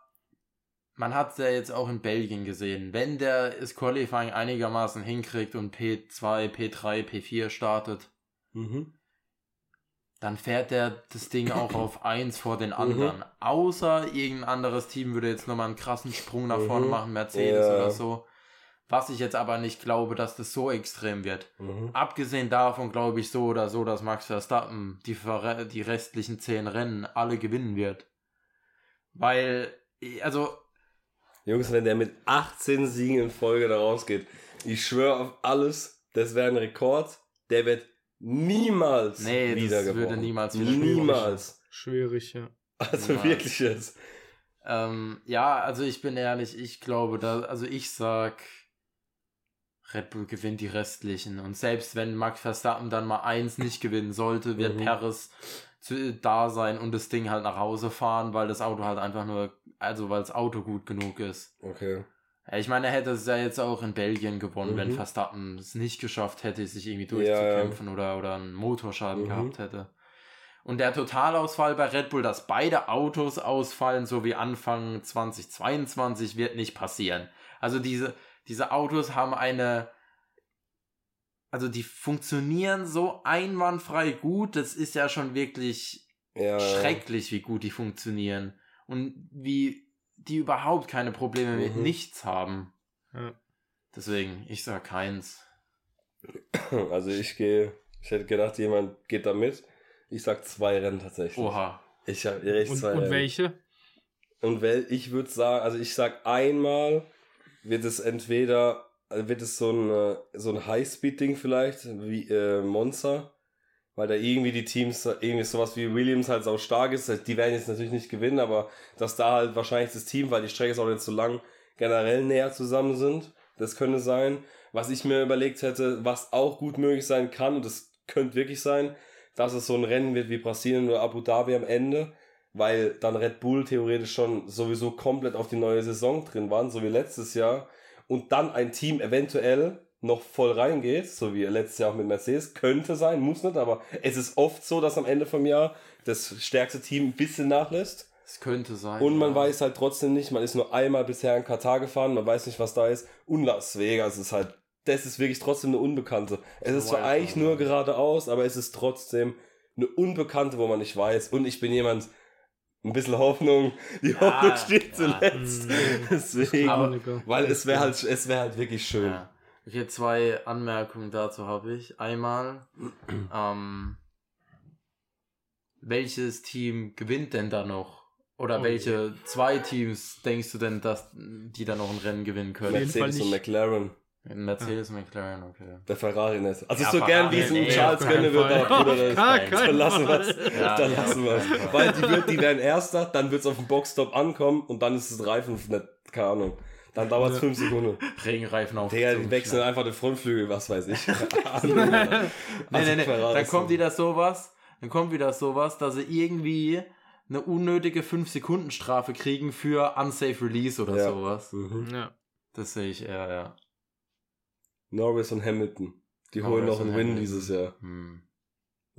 man hat es ja jetzt auch in Belgien gesehen. Wenn der das Qualifying einigermaßen hinkriegt und P2, P3, P4 startet, Mhm. Dann fährt er das Ding auch auf 1 vor den anderen. Außer irgendein anderes Team würde jetzt nochmal einen krassen Sprung nach vorne Mhm. machen, Mercedes Ja. oder so. Was ich jetzt aber nicht glaube, dass das so extrem wird. Mhm. Abgesehen davon glaube ich so oder so, dass Max Verstappen die, die restlichen 10 Rennen alle gewinnen wird. Weil, also, Jungs, wenn der mit 18 Siegen in Folge da rausgeht, ich schwöre auf alles, das wäre ein Rekord, der wird niemals Nee, das wieder würde gebrochen. niemals wieder Niemals. Schwierig, ja. Also Niemals. wirklich jetzt. ähm, ja, also ich bin ehrlich, ich glaube, da, also ich sag, Red Bull gewinnt die restlichen. Und selbst wenn Max Verstappen dann mal eins nicht gewinnen sollte, wird Mhm. Perez zu, da sein und das Ding halt nach Hause fahren, weil das Auto halt einfach nur, also weil das Auto gut genug ist. Okay. Ich meine, er hätte es ja jetzt auch in Belgien gewonnen, Mhm. wenn Verstappen es nicht geschafft hätte, sich irgendwie Ja, ja. durchzukämpfen Oder, oder einen Motorschaden Mhm. gehabt hätte. Und der Totalausfall bei Red Bull, dass beide Autos ausfallen, so wie Anfang 2022, wird nicht passieren. Also diese, diese Autos haben eine, also die funktionieren so einwandfrei gut, das ist ja schon wirklich Ja. schrecklich, wie gut die funktionieren. Und wie die überhaupt keine Probleme mit Mhm. nichts haben. ja. Deswegen, ich sag keins. Also ich gehe, ich hätte gedacht, jemand geht da mit. Ich sag zwei Rennen tatsächlich. Oha. Ich habe echt Und, zwei und Rennen. welche? Und wel, ich würde sagen, also ich sag einmal wird es entweder, also wird es so ein, äh, so ein Highspeed-Ding vielleicht, wie äh, Monza, weil da irgendwie die Teams, irgendwie sowas wie Williams halt auch stark ist. Die werden jetzt natürlich nicht gewinnen, aber dass da halt wahrscheinlich das Team, weil die Strecke ist auch nicht so lang, generell näher zusammen sind. Das könnte sein. Was ich mir überlegt hätte, was auch gut möglich sein kann, und das könnte wirklich sein, dass es so ein Rennen wird wie Brasilien oder Abu Dhabi am Ende, weil dann Red Bull theoretisch schon sowieso komplett auf die neue Saison drin waren, so wie letztes Jahr, und dann ein Team eventuell noch voll reingeht, so wie letztes Jahr auch mit Mercedes, könnte sein, muss nicht, aber es ist oft so, dass am Ende vom Jahr das stärkste Team ein bisschen nachlässt. Es könnte sein. Und man ja. weiß halt trotzdem nicht, man ist nur einmal bisher in Katar gefahren, man weiß nicht, was da ist. Und Las Vegas ist halt, das ist wirklich trotzdem eine Unbekannte. Es ist zwar eigentlich nur geradeaus, aber es ist trotzdem eine Unbekannte, wo man nicht weiß. Und ich bin jemand, ein bisschen Hoffnung, die Ja, Hoffnung steht zuletzt. Mm. Deswegen, Aber- weil es wäre halt, es wäre halt wirklich schön. Ja. Okay, zwei Anmerkungen dazu habe ich. Einmal, ähm, welches Team gewinnt denn da noch? Oder Oh welche zwei Teams denkst du denn, dass die da noch ein Rennen gewinnen können? Mercedes und. McLaren. Mercedes und McLaren, okay. Der Ferrari nicht. Also Ja, so Ferrari, gern wie es ein nee, Charles aber Bruder, das Dann lassen Fall. wir's. Ja, dann ja, lassen wir Fall. Weil die, wird, die werden Erster, dann wird es auf den Boxstop ankommen und dann ist es Reifen, nicht, keine Ahnung. Dann dauert es fünf Sekunden. Regenreifen auf. Digga, die wechseln Schlag. einfach den Frontflügel, was weiß ich. Nee, nee, nee. Ferrari Dann ist kommt so. wieder sowas, dann kommt wieder sowas, dass sie irgendwie eine unnötige 5-Sekunden-Strafe kriegen für Unsafe Release oder Ja. sowas. Mhm. Ja. Das sehe ich eher, ja. Norris und Hamilton. Die holen Norris noch einen und Win Hamilton. dieses Jahr. Hm.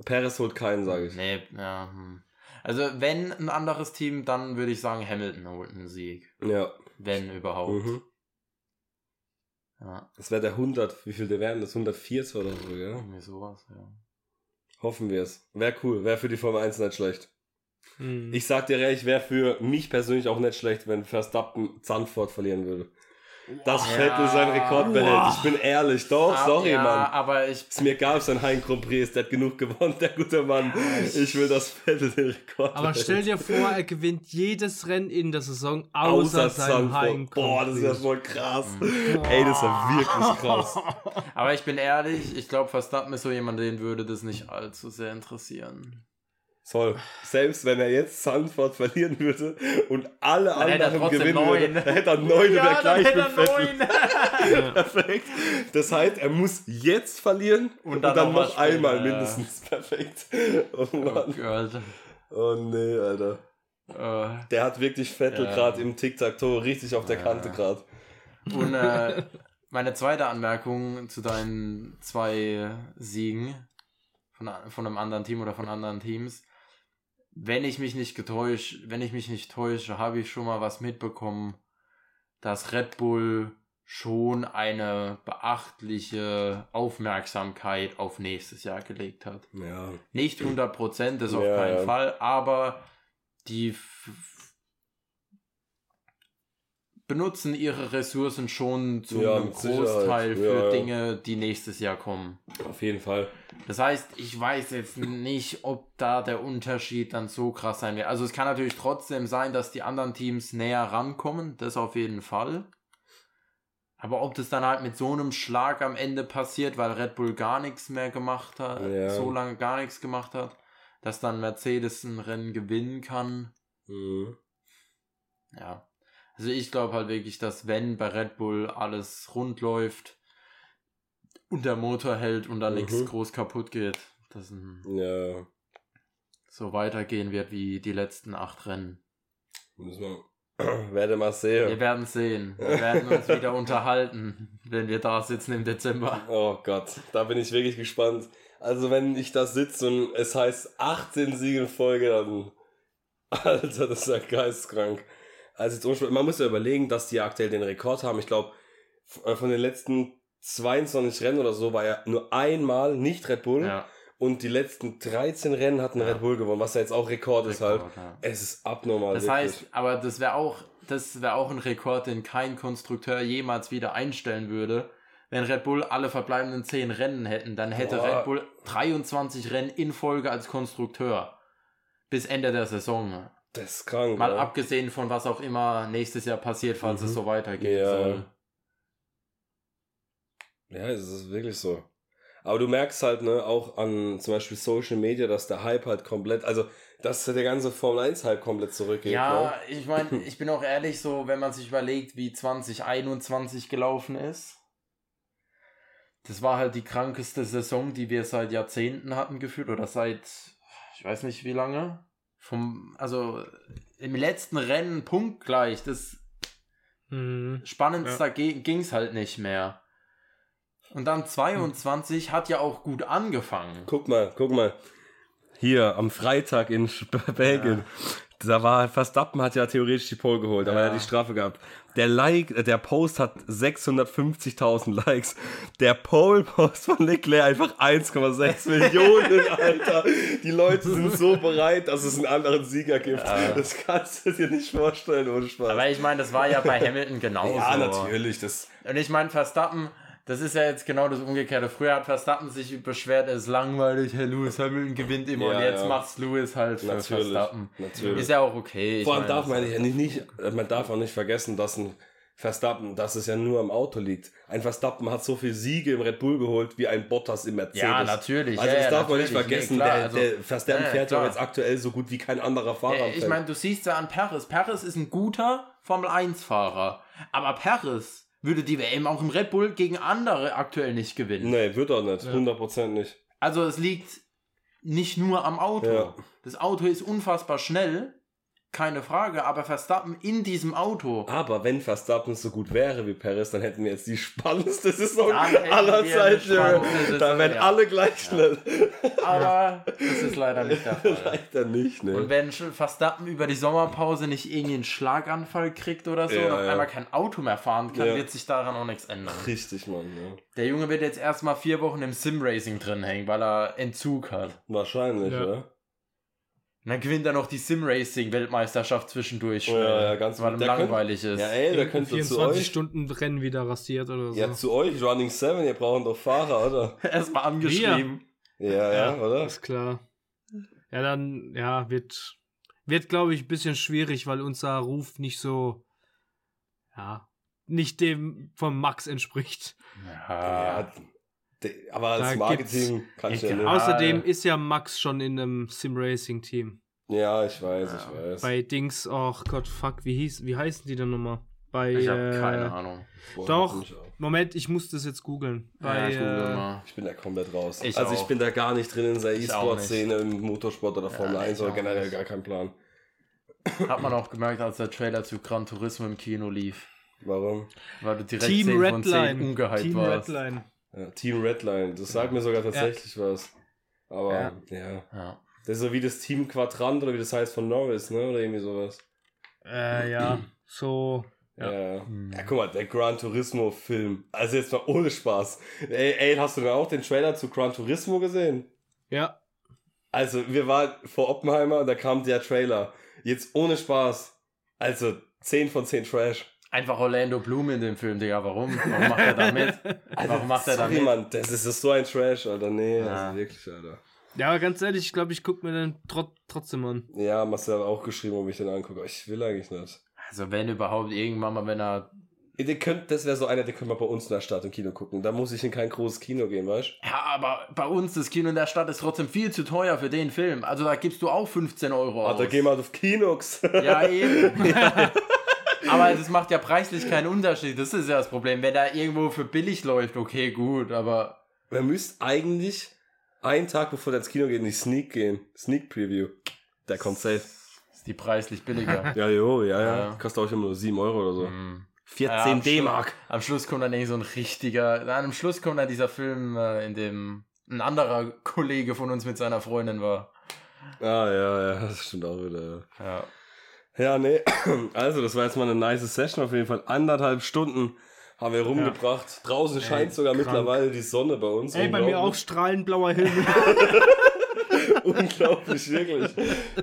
Perez holt keinen, sage ich. Nee, ja. Hm. Also, wenn ein anderes Team, dann würde ich sagen, Hamilton holt einen Sieg. Ja. Wenn überhaupt. Mhm. Ja. Das wäre der 100, wie viel der wären das? 140 oder so, ja? Irgendwie sowas, ja. Hoffen wir es. Wäre cool, wäre für die Formel 1 nicht schlecht. Hm. Ich sag dir ehrlich, wäre für mich persönlich auch nicht schlecht, wenn Verstappen Zandvoort verlieren würde. Dass Ja. Vettel seinen Rekord behält. Ich bin ehrlich, doch, Ah, sorry, ja, Mann. aber ich. Es mir gab sein Heim Grand Prix, der hat genug gewonnen, der gute Mann. Ich will, dass Vettel den Rekord Aber behält. stell dir vor, er gewinnt jedes Rennen in der Saison außer, Außer seinem. Heim. Boah, das ist ja voll krass. Ey, das ist ja wirklich krass. Aber ich bin ehrlich, ich glaube, Verstappen ist so jemand, den würde das nicht allzu sehr interessieren. Soll. Selbst wenn er jetzt Zandvoort verlieren würde und alle Dann er anderen gewinnen neun. würde, dann hätte er neun und der gleich mit Vettel. neun. Perfekt. Das heißt, er muss jetzt verlieren und, dann dann, noch später, einmal ja. mindestens. Perfekt. Oh Oh Mann. Gott. Oh nee, Alter. Äh, Der hat wirklich Vettel Ja. gerade im Tic-Tac-Toe richtig auf der Ja. Kante gerade. Und äh, meine zweite Anmerkung zu deinen zwei Siegen von, von einem anderen Team oder von anderen Teams. Wenn ich mich nicht getäuscht, wenn ich mich nicht täusche, habe ich schon mal was mitbekommen, dass Red Bull schon eine beachtliche Aufmerksamkeit auf nächstes Jahr gelegt hat. Ja. Nicht 100%, das auf Ja, keinen ja. Fall, aber die benutzen ihre Ressourcen schon zu Ja, einem mit Sicherheit. Großteil für ja. Dinge, die nächstes Jahr kommen. Auf jeden Fall. Das heißt, ich weiß jetzt nicht, ob da der Unterschied dann so krass sein wird. Also es kann natürlich trotzdem sein, dass die anderen Teams näher rankommen, das auf jeden Fall. Aber ob das dann halt mit so einem Schlag am Ende passiert, weil Red Bull gar nichts mehr gemacht hat, Ja. so lange gar nichts gemacht hat, dass dann Mercedes ein Rennen gewinnen kann. Mhm. Ja. Also ich glaube halt wirklich, dass wenn bei Red Bull alles rund läuft und der Motor hält und dann Mhm. nichts groß kaputt geht, dass Ja. so weitergehen wird wie die letzten acht Rennen. Müssen wir. Werde mal sehen. Wir werden sehen. Wir werden uns wieder unterhalten, wenn wir da sitzen im Dezember. Oh Gott, da bin ich wirklich gespannt. Also wenn ich da sitze und es heißt 18 Siege in Folge, dann... Alter, das ist ja geisteskrank. Also jetzt unspannend. man muss ja überlegen, dass die aktuell den Rekord haben. Ich glaube, von den letzten 22 Rennen oder so war ja nur einmal nicht Red Bull. Ja, Und die letzten 13 Rennen hat ein Ja. Red Bull gewonnen, was ja jetzt auch Rekord, ist halt. Rekord, ja. Es ist abnormal. Das wirklich. heißt, aber das wäre auch, das wäre auch ein Rekord, den kein Konstrukteur jemals wieder einstellen würde. Wenn Red Bull alle verbleibenden 10 Rennen hätten, dann hätte Boah. Red Bull 23 Rennen in Folge als Konstrukteur. Bis Ende der Saison. Das ist krank. Mal ja. abgesehen von was auch immer nächstes Jahr passiert, falls Mhm. es so weitergehen Ja. soll. Ja, es ist wirklich so. Aber du merkst halt, ne, auch an zum Beispiel Social Media, dass der Hype halt komplett, also, dass der ganze Formel 1 Hype komplett zurückgeht. Ja, Ne? ich meine, ich bin auch ehrlich so, wenn man sich überlegt, wie 2021 gelaufen ist. Das war halt die krankeste Saison, die wir seit Jahrzehnten hatten gefühlt oder seit, ich weiß nicht wie lange. Vom, also im letzten Rennen punktgleich. Das Mhm. Spannendste ging es halt nicht mehr. Und dann 22 hat ja auch gut angefangen. Guck mal, guck mal. Hier am Freitag in Belgien. Da war Verstappen hat ja theoretisch die Pole geholt, aber Ja. er hat die Strafe gehabt. Der Like, äh, der Post hat 650.000 Likes. Der Pole Post von Leclerc einfach 1,6 Millionen, Alter. Die Leute sind so bereit, dass es einen anderen Sieger gibt. Ja. Das kannst du dir nicht vorstellen, ohne Spaß. Aber ich meine, das war ja bei Hamilton genauso. ja, natürlich. Das, Und ich meine, Verstappen, das ist ja jetzt genau das Umgekehrte. Früher hat Verstappen sich beschwert, es ist langweilig, Herr Lewis Hamilton gewinnt immer Ja, und jetzt ja. macht's Lewis halt für natürlich. Verstappen. Natürlich. Ist ja auch okay. Ich Vor allem meine, darf man ja nicht, nicht, man darf auch nicht vergessen, dass ein Verstappen, dass es ja nur am Auto liegt. Ein Verstappen hat so viele Siege im Red Bull geholt wie ein Bottas im Mercedes. Ja, natürlich. Also ja, das ja, darf man nicht vergessen. Nee, der, also- der Verstappen Ja, fährt ja jetzt aktuell so gut wie kein anderer Fahrer. Ich meine, du siehst ja an Paris. Paris ist ein guter Formel-1-Fahrer. Aber Paris würde die WM auch im Red Bull gegen andere aktuell nicht gewinnen. nee, wird er nicht. 100% nicht. Also es liegt nicht nur am Auto. Ja. Das Auto ist unfassbar schnell, keine Frage, aber Verstappen in diesem Auto. Aber wenn Verstappen so gut wäre wie Perez, dann hätten wir jetzt die spannendste Saison aller Zeiten. Da wären ja. alle gleich schnell. Aber das ist leider nicht der Fall. Leider nicht, ne? Und wenn Verstappen über die Sommerpause nicht irgendwie einen Schlaganfall kriegt oder so Ja, und auf ja. einmal kein Auto mehr fahren kann, Ja. wird sich daran auch nichts ändern. Richtig, Mann. Ja. Der Junge wird jetzt erstmal vier Wochen im Sim-Racing drin hängen, weil er Entzug hat. Wahrscheinlich, Ja. Ja. Und dann gewinnt er noch die Sim-Racing-Weltmeisterschaft zwischendurch. Ja, äh, ja, ganz weil ihm der könnt- langweilig ist. Ja, ey, da könnt ihr zu 24 euch. Stunden Rennen wieder rasiert oder so. Ja, zu euch, Running 7, ihr braucht doch Fahrer, oder? Erstmal angeschrieben. Ja, ja, oder? Ist klar. Ja, dann, ja, wird, wird glaube ich, ein bisschen schwierig, weil unser Ruf nicht so, ja, nicht dem von Max entspricht. Ja. Ja, aber als Marketing kann ich ja nicht. Außerdem ist ja Max schon in einem Sim-Racing-Team. Ja, ich weiß, Ja, ich weiß. Bei Dings, ach Gott, fuck, wie hieß, wie heißen die denn nochmal? Bei, Ich habe äh, keine Ahnung. Boah, Doch, ich. Moment, ich muss das jetzt googeln. Ja, ich äh. Ich bin da komplett raus. Ich also ich auch. bin da gar nicht drin in der Ich E-Sport-Szene, im Motorsport oder Formel Ja, 1 ich oder generell gar keinen Plan. Hat man auch gemerkt, als der Trailer zu Gran Turismo im Kino lief. Warum? Weil du direkt Team 10 von 10 Redline. ungehypt Team warst. Redline. Ja, Team Redline, das sagt mir sogar tatsächlich was. Aber Ja. ja. Das ist so wie das Team Quadrant oder wie das heißt von Norris, ne? Oder irgendwie sowas. Äh, ja, so. Ja. Ja. Ja, Hm. ja guck mal, der Gran Turismo Film. Also jetzt mal ohne Spaß. Ey, ey, hast du denn auch den Trailer zu Gran Turismo gesehen? Ja, Also, wir waren vor Oppenheimer und da kam der Trailer. Jetzt ohne Spaß. Also, 10 von 10 Trash. Einfach Orlando Bloom in dem Film, Digga. Warum? Warum macht er da mit? Warum macht er da mit? Mann, das ist, so ein Trash, Alter. Nee, Ja. also wirklich, Alter. Ja, aber ganz ehrlich, ich glaube, ich gucke mir den trot trotzdem an. Ja, Marcel hat auch geschrieben, ob ich den angucke. aber Ich will eigentlich nicht. Also wenn überhaupt irgendwann mal, wenn er... Ihr könnt, das wäre so einer, den können wir bei uns in der Stadt im Kino gucken. Da muss ich in kein großes Kino gehen, weißt Ja, aber bei uns, das Kino in der Stadt ist trotzdem viel zu teuer für den Film. Also da gibst du auch 15 Euro du? aus. Alter, geh mal auf Kinox. Ja, eben. aber das macht ja preislich keinen Unterschied. Das ist ja das Problem. Wenn er irgendwo für billig läuft, okay, gut, aber... Man müsste eigentlich einen Tag bevor der ins Kino geht in die Sneak gehen. Sneak Preview. Der kommt safe. Ist die preislich billiger. Ja, jo, ja, ja. Ja. Kostet auch immer nur 7 Euro oder so. Hm. 14 Ja, D-Mark. Am Schluss kommt dann irgendwie so ein richtiger. Nein, am Schluss kommt dann dieser Film, äh, in dem ein anderer Kollege von uns mit seiner Freundin war. Ah, ja, ja, das stimmt auch wieder. ja. Ja. Ja, nee. Also, das war jetzt mal eine nice Session auf jeden Fall. Anderthalb Stunden haben wir rumgebracht. Draußen scheint sogar krank. mittlerweile die Sonne bei uns. Ey, bei mir auch strahlend blauer Himmel. Unglaublich, wirklich.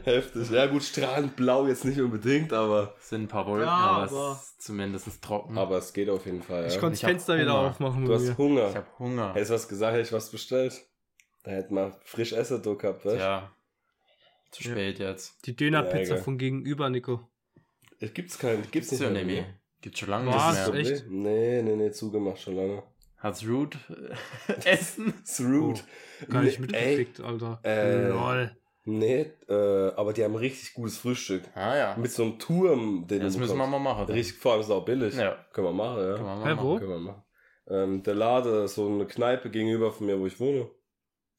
Heftig. Ja, gut, strahlend blau jetzt nicht unbedingt, aber, Es sind ein paar Wolken, Ja, aber, es ist zumindest trocken. aber es geht auf jeden Fall. Ja. Ich konnte das Fenster wieder aufmachen du hast mir. Hunger. ich hab Hunger. Hättest du was gesagt, hätte ich was bestellt. Da hätten wir frisch Essen da gehabt, weißt Ja. Zu spät jetzt. Die Dönerpizza Ja, von gegenüber, Nico. Es gibt's keinen, gibt's nicht ja mehr. nicht ne? mehr. Gibt's schon lange Was? nicht mehr. Echt? Nee, nee, nee, zugemacht schon lange. Hat's Root äh, Essen? It's rude. Gar nicht Nee, mitgekriegt, Alter. Äh, Lol. Nee, äh, aber die haben richtig gutes Frühstück. Ah ja. Mit so einem Turm, den Das du müssen wir mal machen. dann. Richtig, vor allem ist es auch billig. Ja. Können wir machen, ja. Können wir mal Hä, machen. wo? Können wir machen. Ähm, der Lade so eine Kneipe gegenüber von mir, wo ich wohne.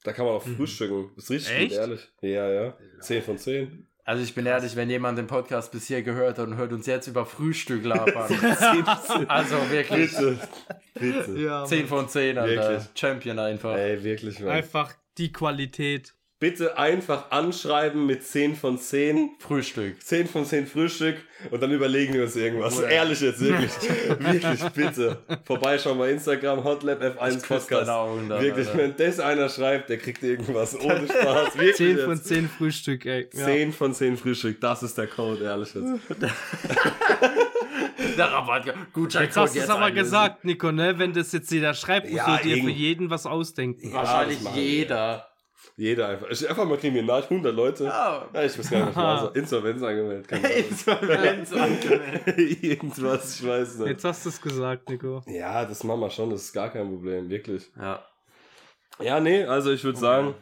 Da kann man auch Mhm. frühstücken. Ist richtig Echt? gut, ehrlich. Ja, ja. 10 von 10. Also ich bin ehrlich, wenn jemand den Podcast bis hier gehört hat und hört uns jetzt über Frühstück labern. 10 von 10. also wirklich Bitte. Bitte. Ja, 10 von 10, Alter. Wirklich? Champion einfach. Ey, wirklich, Mann. Einfach die Qualität. Bitte einfach anschreiben mit 10 von 10. Frühstück. 10 von 10 Frühstück und dann überlegen wir uns irgendwas. Ja. Ehrlich jetzt, wirklich. wirklich, bitte. Vorbeischauen bei Instagram, Hotlab F1 Ich Podcast. deine Augen dann, wirklich, Alter. wenn das einer schreibt, der kriegt irgendwas ohne Spaß. Wirklich 10 jetzt. von 10 Frühstück, ey. Ja. 10 von 10 Frühstück, das ist der Code, ehrlich jetzt. Der Rabatt. Gutschein Jetzt hast du es aber gesagt, Nico, ne? Wenn das jetzt jeder schreibt, musst Ja, du dir irgend- für jeden was ausdenken. Wahrscheinlich machen wir. jeder. Jeder einfach. Ich einfach mal kriminal, 100 Leute. Ja. Ja, ich weiß gar nicht, was war. So Insolvenz angemeldet. Insolvenz angemeldet. Irgendwas, ich weiß nicht. Jetzt hast du es gesagt, Nico. Ja, das machen wir schon, das ist gar kein Problem, wirklich. Ja. Ja, nee, also ich würde sagen,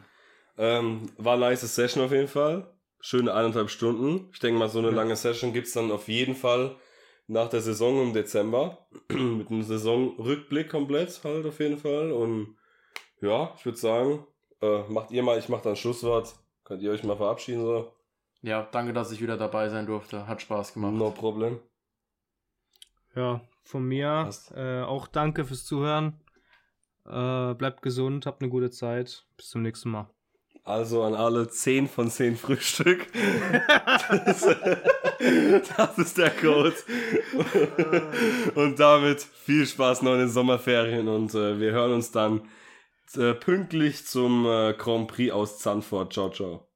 ähm, war eine nice Session auf jeden Fall. Schöne eineinhalb Stunden. Ich denke mal, so eine lange Session gibt's dann auf jeden Fall nach der Saison im Dezember. Mit einem Saisonrückblick komplett halt auf jeden Fall. Und ja, ich würde sagen, äh, macht ihr mal, ich mach dann Schlusswort. Könnt ihr euch mal verabschieden so? Ja, danke, dass ich wieder dabei sein durfte. Hat Spaß gemacht. No problem. Ja, von mir äh, auch danke fürs Zuhören. Äh, bleibt gesund, habt eine gute Zeit. Bis zum nächsten Mal. Also an alle 10 von 10 Frühstück. das, das ist der Code. Und damit viel Spaß noch in den Sommerferien und äh, wir hören uns dann pünktlich zum äh, Grand Prix aus Zandvoort. Ciao, ciao.